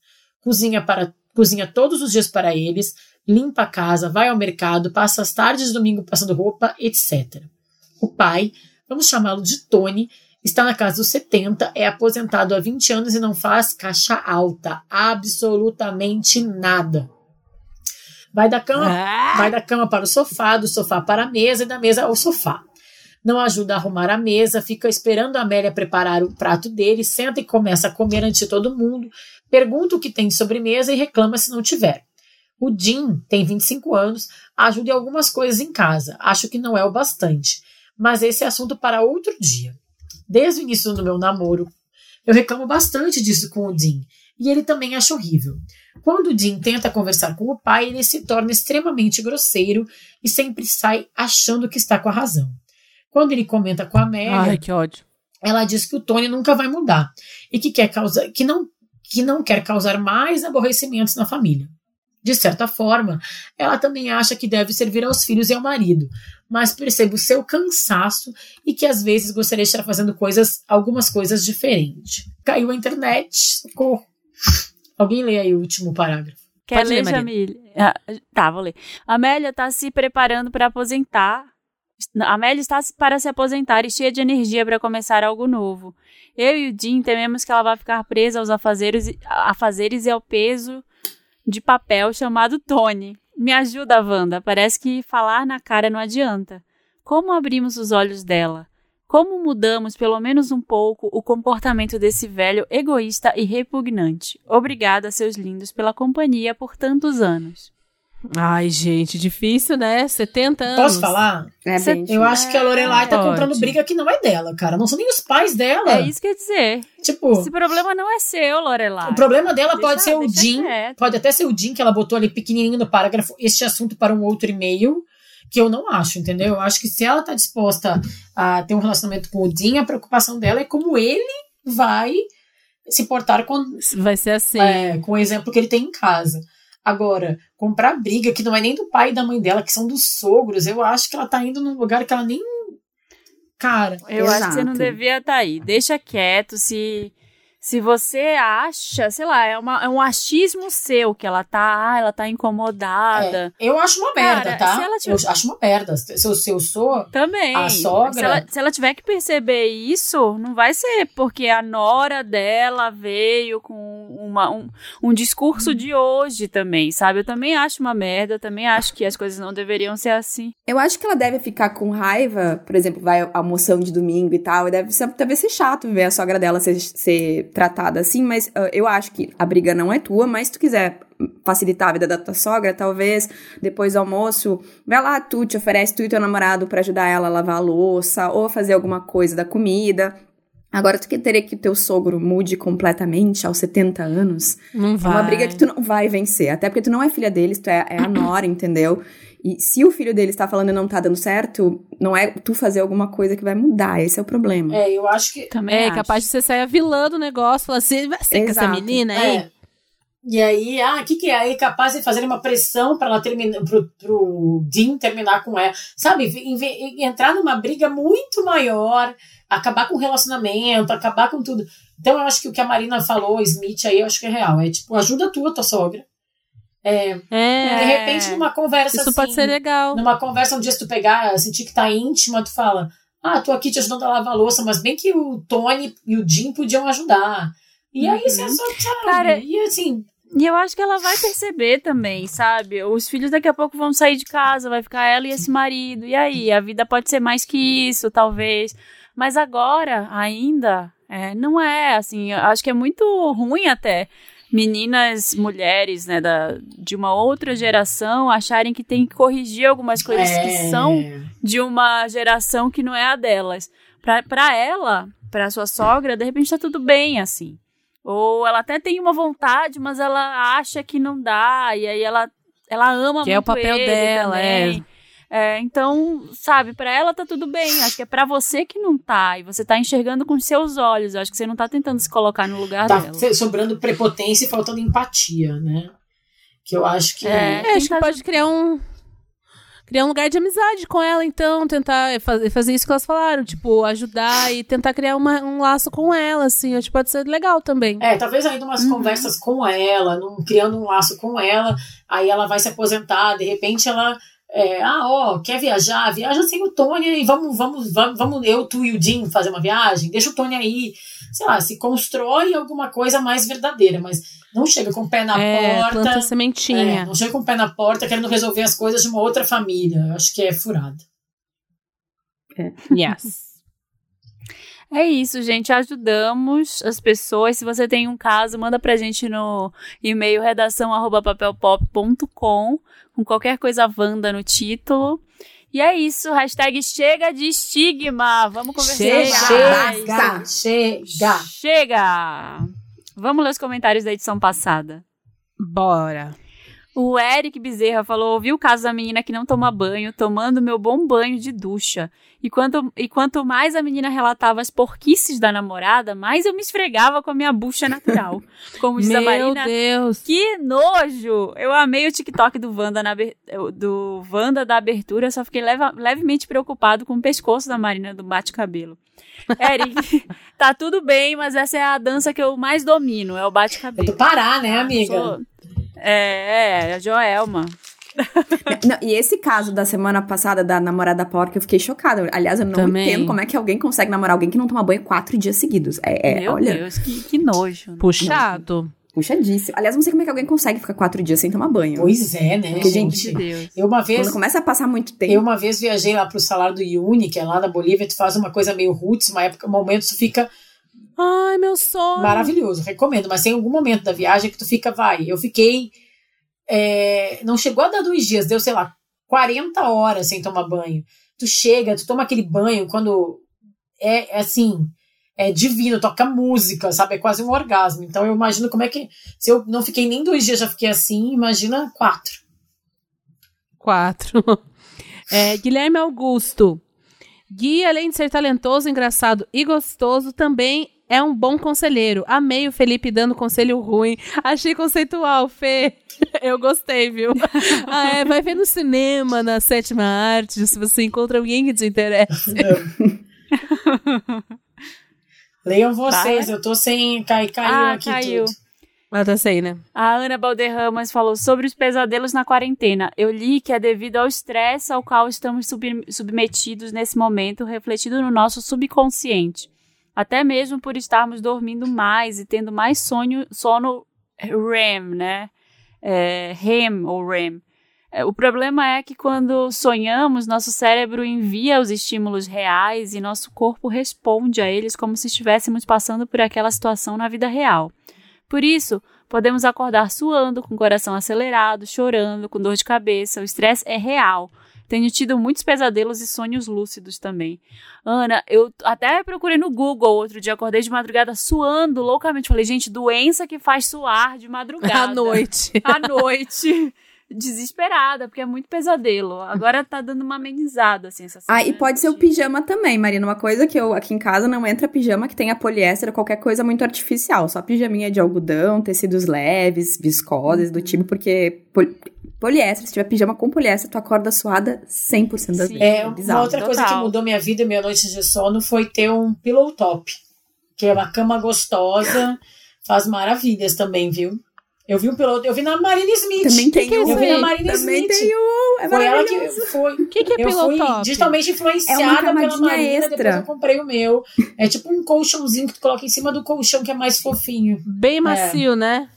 Cozinha para cozinha todos os dias para eles, limpa a casa, vai ao mercado, passa as tardes de domingo passando roupa, etc. O pai, vamos chamá-lo de Tony, está na casa dos 70, é aposentado há 20 anos e não faz caixa alta, absolutamente nada. Vai da cama, ah. vai da cama para o sofá, do sofá para a mesa e da mesa ao sofá. Não ajuda a arrumar a mesa, fica esperando a Amélia preparar o prato dele, senta e começa a comer antes de todo mundo, pergunta o que tem de sobremesa e reclama se não tiver. O Jim tem 25 anos, ajuda em algumas coisas em casa, acho que não é o bastante, mas esse é assunto para outro dia. Desde o início do meu namoro, eu reclamo bastante disso com o Dean, e ele também acha horrível. Quando o Dean tenta conversar com o pai, ele se torna extremamente grosseiro e sempre sai achando que está com a razão. Quando ele comenta com a Amélia, ela diz que o Tony nunca vai mudar e que quer causar, que não, que não quer causar mais aborrecimentos na família. De certa forma, ela também acha que deve servir aos filhos e ao marido, mas percebe o seu cansaço e que às vezes gostaria de estar fazendo coisas, algumas coisas diferentes. Caiu a internet, socorro. Alguém lê aí o último parágrafo. Quer Pode ler, Jamile? Ah, tá, vou ler. Amélia está se preparando para aposentar. Amélia está para se aposentar e cheia de energia para começar algo novo. Eu e o Jim tememos que ela vai ficar presa aos afazeres, afazeres e ao peso de papel chamado Tony. Me ajuda, Wanda. Parece que falar na cara não adianta. Como abrimos os olhos dela? Como mudamos, pelo menos um pouco, o comportamento desse velho egoísta e repugnante? Obrigada, seus lindos, pela companhia por tantos anos. Ai, gente, difícil, né? 70 anos. Posso falar? É bem eu acho que a Lorelai tá comprando briga que não é dela, cara. Não são nem os pais dela. É isso que eu ia dizer. Tipo. Esse problema não é seu, Lorelai. O problema dela deixa, pode ser o Jim. Pode até ser o Jim que ela botou ali pequenininho no parágrafo. Este assunto para um outro e-mail. Que eu não acho, entendeu? Eu acho que se ela tá disposta a ter um relacionamento com o Jim, a preocupação dela é como ele vai se portar com. Vai ser assim. É, com o exemplo que ele tem em casa. Agora, comprar briga que não é nem do pai e da mãe dela, que são dos sogros, eu acho que ela tá indo num lugar que ela nem. Cara. Eu exato. acho que você não devia estar tá aí. Deixa quieto, se se você acha, sei lá, é, uma, é um achismo seu que ela tá, ah, ela tá incomodada. É, eu acho uma merda, tá? Tiver... Eu acho uma merda. Se eu, se eu sou Também. a sogra... Se ela, se ela tiver que perceber isso, não vai ser porque a nora dela veio com uma, um, um discurso de hoje também, sabe? Eu também acho uma merda, eu também acho que as coisas não deveriam ser assim. Eu acho que ela deve ficar com raiva, por exemplo, vai almoção de domingo e tal, e deve ser, deve ser chato ver a sogra dela ser, ser tratada assim, mas uh, eu acho que a briga não é tua, mas se tu quiser facilitar a vida da tua sogra, talvez depois do almoço, vai lá, tu te oferece tu e teu namorado para ajudar ela a lavar a louça ou fazer alguma coisa da comida. Agora, tu querer que teu sogro mude completamente aos 70 anos, não vai. é uma briga que tu não vai vencer. Até porque tu não é filha deles, tu é, é a nora, entendeu? E se o filho dele está falando e não tá dando certo, não é tu fazer alguma coisa que vai mudar. Esse é o problema. É, eu acho que. Também é acho. capaz de você sair avilando o negócio, falar assim, vai ser com essa menina aí. É. E aí, ah, o que, que é? Aí capaz de fazer uma pressão para ela terminar, pro, pro Dean terminar com ela. Sabe? Entrar numa briga muito maior, acabar com o relacionamento, acabar com tudo. Então eu acho que o que a Marina falou, Smith, aí eu acho que é real. É tipo, ajuda a tua, tua sogra. É, é, de repente, numa conversa Isso assim, pode ser legal. Numa conversa um dia, se tu pegar, sentir que tá íntima, tu fala, ah, tô aqui te ajudando a lavar a louça, mas bem que o Tony e o Jim podiam ajudar. E aí você Uhum. só, sabe? Cara, e assim, E eu acho que ela vai perceber também, sabe? Os filhos daqui a pouco vão sair de casa, vai ficar ela e esse marido. E aí? A vida pode ser mais que isso, talvez. Mas agora, ainda, é, não é assim. Eu acho que é muito ruim até meninas, mulheres, né, da, de uma outra geração acharem que tem que corrigir algumas coisas é, que são de uma geração que não é a delas. Pra, pra ela, pra sua sogra, de repente tá tudo bem, assim. Ou ela até tem uma vontade, mas ela acha que não dá, e aí ela, ela ama Que muito é o papel ele dela, também. É, então, sabe, pra ela tá tudo bem. Acho que é pra você que não tá. E você tá enxergando com seus olhos. Acho que você não tá tentando se colocar no lugar tá dela. sobrando prepotência e faltando empatia, né? Que eu acho que. É. É, acho que pode criar um. Criar um lugar de amizade com ela, então, tentar fazer, fazer isso que elas falaram, tipo, ajudar e tentar criar uma, um laço com ela, assim, acho que pode ser legal também. É, talvez ainda umas conversas com ela, num, criando um laço com ela, aí ela vai se aposentar, de repente ela. É, ah, ó, quer viajar? Viaja sem o Tony e vamos, vamos, vamos, vamos, eu, tu e o Jim fazer uma viagem, deixa o Tony aí. Sei lá, se constrói alguma coisa mais verdadeira, mas não chega com o pé na é, porta. planta sementinha. É, não chega com o pé na porta querendo resolver as coisas de uma outra família. Eu acho que é furado. Yes. É isso, gente. Ajudamos as pessoas. Se você tem um caso, manda pra gente no e-mail redação@papelpop.com com qualquer coisa Wanda no título. E é isso. Hashtag chega de estigma. Vamos conversar Chega. mais. Chega! Chega! Chega! Vamos ler os comentários da edição passada. Bora. O Eric Bezerra falou: ouvi o caso da menina que não toma banho, tomando meu bom banho de ducha. E quanto, e quanto mais a menina relatava as porquices da namorada, mais eu me esfregava com a minha bucha natural. Como diz a Meu Marina. Deus. Que nojo! Eu amei o TikTok do Wanda, na, do Wanda da abertura, só fiquei leva- levemente preocupado com o pescoço da Marina do bate-cabelo. Eric, tá tudo bem, mas essa é a dança que eu mais domino, é o É bate-cabelo. do Pará, né, amiga? Sou- É, é, a Joelma. Não, e esse caso da semana passada da namorada porca, eu fiquei chocada. Aliás, eu não Também. entendo como é que alguém consegue namorar alguém que não toma banho quatro dias seguidos. É, é, Meu olha, Deus, que, que nojo. né? Puxado. puxadíssimo. Aliás, não sei como é que alguém consegue ficar quatro dias sem tomar banho. Pois é, né, Porque, gente? gente, Meu Deus. Eu uma vez. Quando começa a passar muito tempo. Eu uma vez viajei lá pro salário do Iuni, que é lá na Bolívia, tu faz uma coisa meio roots, uma época, um momento tu fica Ai, meu sonho. maravilhoso, recomendo, mas tem algum momento da viagem que tu fica, vai, eu fiquei, é, não chegou a dar dois dias, deu, sei lá, 40 horas sem tomar banho. Tu chega, tu toma aquele banho quando é, é assim, é divino, toca música, sabe, é quase um orgasmo, então eu imagino como é que, se eu não fiquei nem dois dias, já fiquei assim, imagina quatro. Quatro. É, Guilherme Augusto. Gui, além de ser talentoso, engraçado e gostoso, também é um bom conselheiro. Amei o Felipe dando conselho ruim. Achei conceitual, Fê. Eu gostei, viu? Ah, é, vai ver no cinema, na sétima arte, se você encontra alguém que te interessa. Leiam vocês, eu tô sem, cai, caiu Ah, aqui caiu. tudo. Ah, tá sei, né? A Ana Balderramas falou sobre os pesadelos na quarentena. Eu li que é devido ao estresse ao qual estamos sub- submetidos nesse momento, refletido no nosso subconsciente. Até mesmo por estarmos dormindo mais e tendo mais sonho, sono REM, né? É, REM ou REM. É, o problema é que quando sonhamos, nosso cérebro envia os estímulos reais e nosso corpo responde a eles como se estivéssemos passando por aquela situação na vida real. Por isso, podemos acordar suando, com o coração acelerado, chorando, com dor de cabeça. O estresse é real. Tenho tido muitos pesadelos e sonhos lúcidos também. Ana, eu até procurei no Google outro dia, acordei de madrugada suando loucamente. Falei, gente, doença que faz suar de madrugada. À noite. À noite desesperada, porque é muito pesadelo. Agora tá dando uma amenizada, assim, essa Ah, e pode ser o pijama também, Marina. Uma coisa que eu, aqui em casa, não entra pijama que tenha poliéster ou qualquer coisa muito artificial. Só pijaminha de algodão, tecidos leves, viscosas do tipo, porque poliéster, se tiver pijama com poliéster, tu acorda suada 100% das vezes. É, é uma outra Total. coisa que mudou minha vida e minha noite de sono foi ter um pillow top, que é uma cama gostosa, faz maravilhas também, viu? Eu vi um piloto, eu vi na Marina Smith. Também tem que é um. Eu vi na Marina Também Smith. tem um. É Foi ela que maravilhoso. foi. O que, que é eu pillow fui top? digitalmente É influenciada uma pela Marina, extra. depois eu comprei o meu. É tipo um colchãozinho que tu coloca em cima do colchão, que é mais fofinho. Bem macio, né?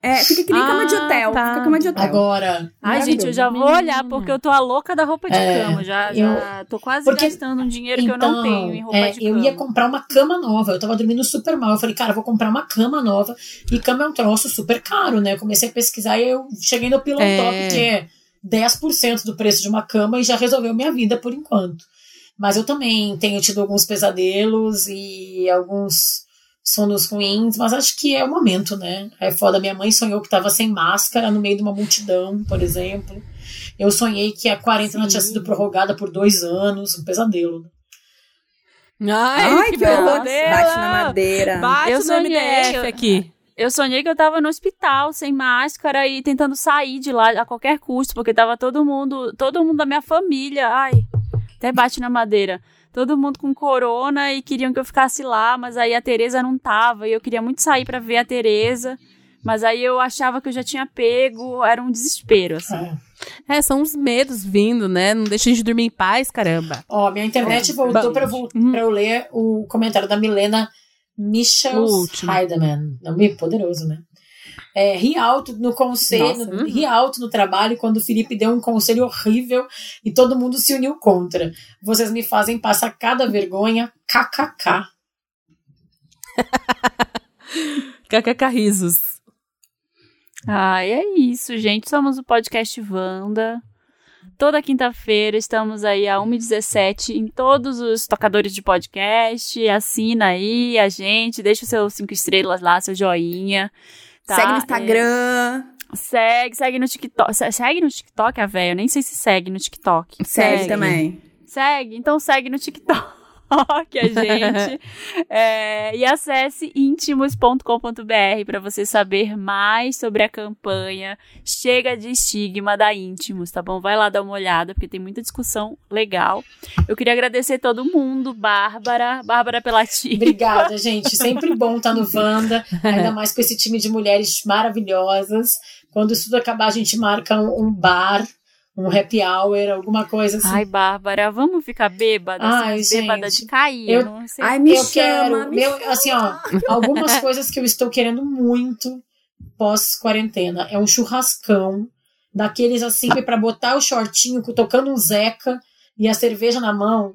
É, fica que nem cama de Ah, hotel. tá. Fica cama de hotel. Agora, Ai, gente, eu já vou olhar, porque eu tô a louca da roupa de É, cama. Já, eu- já tô quase porque- gastando um dinheiro que eu não tenho em roupa é, de eu cama. ia comprar uma cama nova. Eu tava dormindo super mal. Eu falei, cara, eu vou comprar uma cama nova. E cama é um troço super caro, né? Eu comecei a pesquisar e eu cheguei no Pillow É. Top, que é 10% do preço de uma cama e já resolveu minha vida por enquanto. Mas eu também tenho tido alguns pesadelos e alguns sonos ruins, mas acho que é o momento, né? É foda. Minha mãe sonhou que tava sem máscara no meio de uma multidão, por exemplo. Eu sonhei que a quarentena Sim. tinha sido prorrogada por dois anos, um pesadelo. Ai, Ai, que horror. pesadelo! Bate na madeira. Bate Eu no sonhei, MDF eu- aqui. Eu sonhei que eu tava no hospital, sem máscara e tentando sair de lá a qualquer custo, porque tava todo mundo, todo mundo da minha família, ai, até bate na madeira. Todo mundo com corona e queriam que eu ficasse lá, mas aí a Tereza não tava e eu queria muito sair pra ver a Tereza. Mas aí eu achava que eu já tinha pego, era um desespero, assim. É. É, são uns medos vindo, né? Não deixa a gente dormir em paz, caramba. Ó, minha internet voltou Bom. pra, eu Hum. ler o comentário da Milena Michels. Heidemann. Nome poderoso, né? É, ri alto no conselho, Nossa, uhum. ri alto no trabalho quando o Felipe deu um conselho horrível e todo mundo se uniu contra. Vocês me fazem passar cada vergonha, kkk. KKK risos. Ai, é isso, gente. Somos o podcast Wanda. Toda quinta-feira estamos aí a 1h17 em todos os tocadores de podcast. Assina aí a gente, deixa os seus cinco estrelas lá, seu joinha. Tá? Segue no Instagram. É, segue, segue no TikTok. Se- Segue no TikTok, a velha? Eu nem sei se segue no TikTok. Segue, também. Segue, então segue no TikTok a gente. É, e acesse íntimos.com.br para você saber mais sobre a campanha Chega de Estigma da Íntimos, tá bom? Vai lá dar uma olhada, porque tem muita discussão legal. Eu queria agradecer todo mundo, Bárbara, Bárbara Pelati. Obrigada, gente. Sempre bom estar no Wanda, ainda mais com esse time de mulheres maravilhosas. Quando isso tudo acabar, a gente marca um bar, um happy hour, alguma coisa assim. Ai, Bárbara, vamos ficar bêbada? Ai, assim, bêbada gente. de cair. Eu- não sei. Ai, me eu chama, quero, me meu, chama. assim, ó, algumas coisas que eu estou querendo muito pós-quarentena. É um churrascão, daqueles assim, para botar o shortinho, tocando um zeca e a cerveja na mão.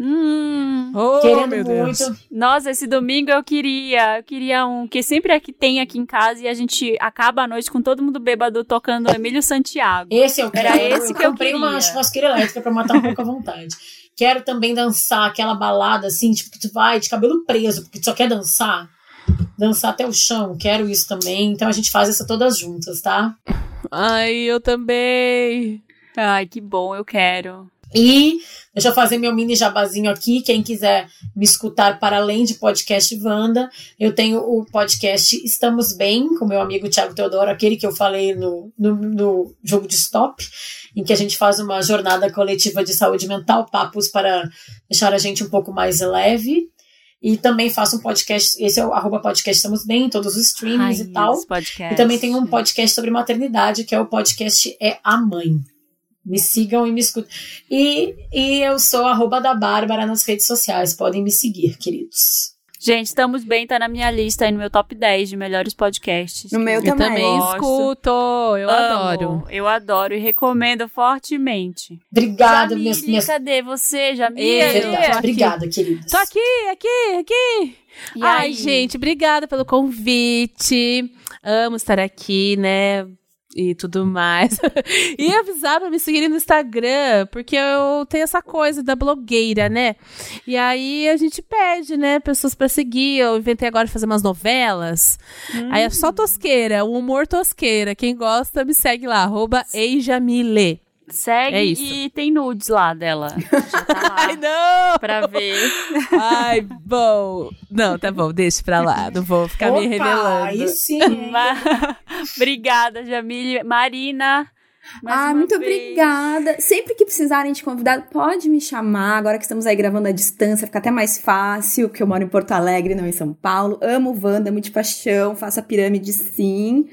Hum, Oh, querendo meu Deus. muito. Nossa, esse domingo eu queria, eu queria um que sempre é que tem aqui em casa e a gente acaba a noite com todo mundo bêbado tocando Emílio Santiago. Esse eu Era quero. esse que eu comprei uma churrasqueira elétrica para matar um pouco a vontade. Quero também dançar aquela balada assim, tipo, que tu vai de cabelo preso, porque tu só quer dançar. Dançar até o chão, quero isso também. Então a gente faz essa todas juntas, tá? Ai, eu também. Ai, que bom, eu quero. E deixa eu fazer meu mini jabazinho aqui. Quem quiser me escutar para além de podcast Wanda, eu tenho o podcast Estamos Bem, com meu amigo Thiago Teodoro, aquele que eu falei no, no, no jogo de stop, em que a gente faz uma jornada coletiva de saúde mental, papos para deixar a gente um pouco mais leve. E também faço um podcast, esse é o arroba podcast Estamos Bem, em todos os streamings Ai, e tal. E também tem um podcast sobre maternidade, que é o podcast É a Mãe. Me sigam e me escutem. E, e eu sou arroba da Bárbara nas redes sociais. Podem me seguir, queridos. Gente, estamos bem, tá na minha lista aí no meu top 10 de melhores podcasts. No meu Eu também. também gosto. escuto, eu Amo, adoro. Eu adoro e recomendo fortemente. Obrigada, Jamile, minhas, minhas... cadê você, Jamile? Eu, Verdade. Obrigada, queridas. Tô aqui, aqui, aqui. E Ai, aí? gente, obrigada pelo convite. Amo estar aqui, né? E tudo mais. e avisar pra me seguirem no Instagram, porque eu tenho essa coisa da blogueira, né? E aí a gente pede, né, pessoas para seguir. Eu inventei agora fazer umas novelas. Hum. Aí é só tosqueira, o humor tosqueira. Quem gosta, me segue lá, arroba Eijamile. Segue é e tem nudes lá dela. Já tá lá Ai, não! Pra ver. Ai, bom. Não, tá bom, deixa pra lá. Não vou ficar Opa, me revelando. Aí sim. Obrigada, Jamile. Marina. ah, muito vez. obrigada. Sempre que precisarem de convidado, pode me chamar. Agora que estamos aí gravando à distância, fica até mais fácil, porque eu moro em Porto Alegre, não em São Paulo. Amo Wanda, amo de paixão, faço a pirâmide sim.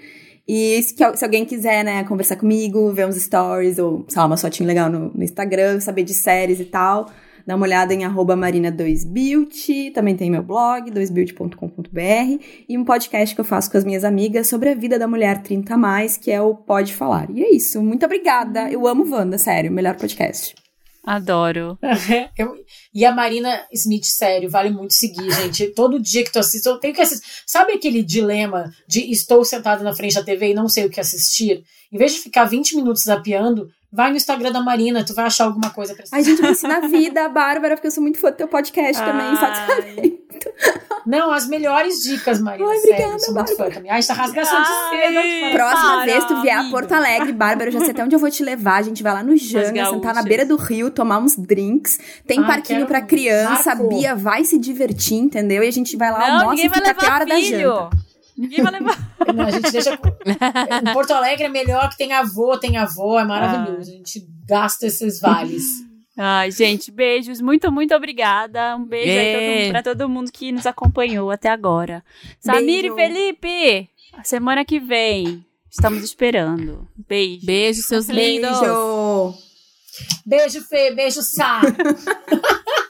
E se, se, alguém quiser, né, conversar comigo, ver uns stories ou, sei lá, uma fotinho legal no, no, Instagram, saber de séries e tal, dá uma olhada em marina2beauty, também tem meu blog, 2beauty.com.br, e um podcast que eu faço com as minhas amigas sobre a vida da mulher 30 a mais, que é o Pode Falar. E é isso, muito obrigada. Eu amo Wanda, sério, melhor podcast. Adoro. eu, e a Marina Smith, sério, vale muito seguir, gente. Todo dia que tu assiste, eu tenho que assistir. Sabe aquele dilema de estou sentada na frente da TV e não sei o que assistir? Em vez de ficar 20 minutos zapeando, vai no Instagram da Marina, tu vai achar alguma coisa pra assistir. A gente me ensina a vida, Bárbara, porque eu sou muito fã do teu podcast Ai. também, sabe? Não, as melhores dicas, Marina. Ai, obrigada, sério, sou muito fã também. Ai, essa rasgação de seda. Próxima para, vez tu vier amigo. a Porto Alegre, Bárbara, eu já sei até onde eu vou te levar. A gente vai lá no Janga, sentar na beira do rio, tomar uns drinks. Tem ah, parquinho pra criança, a Bia vai se divertir, entendeu? E a gente vai lá, Não, almoça e fica até a hora filho. da janta. Ninguém vai levar. Não, a gente deixa. em Porto Alegre é melhor que tem avô, tem avô, é maravilhoso. Ah. A gente gasta esses vales. Ai, gente, beijos. Muito, muito obrigada. Um beijo aí todo, pra todo mundo que nos acompanhou até agora. Samir e Felipe, semana que vem. Estamos esperando. Beijo. Beijo, seus lindos. Beijo. Beijo, Fê. Beijo, Sá.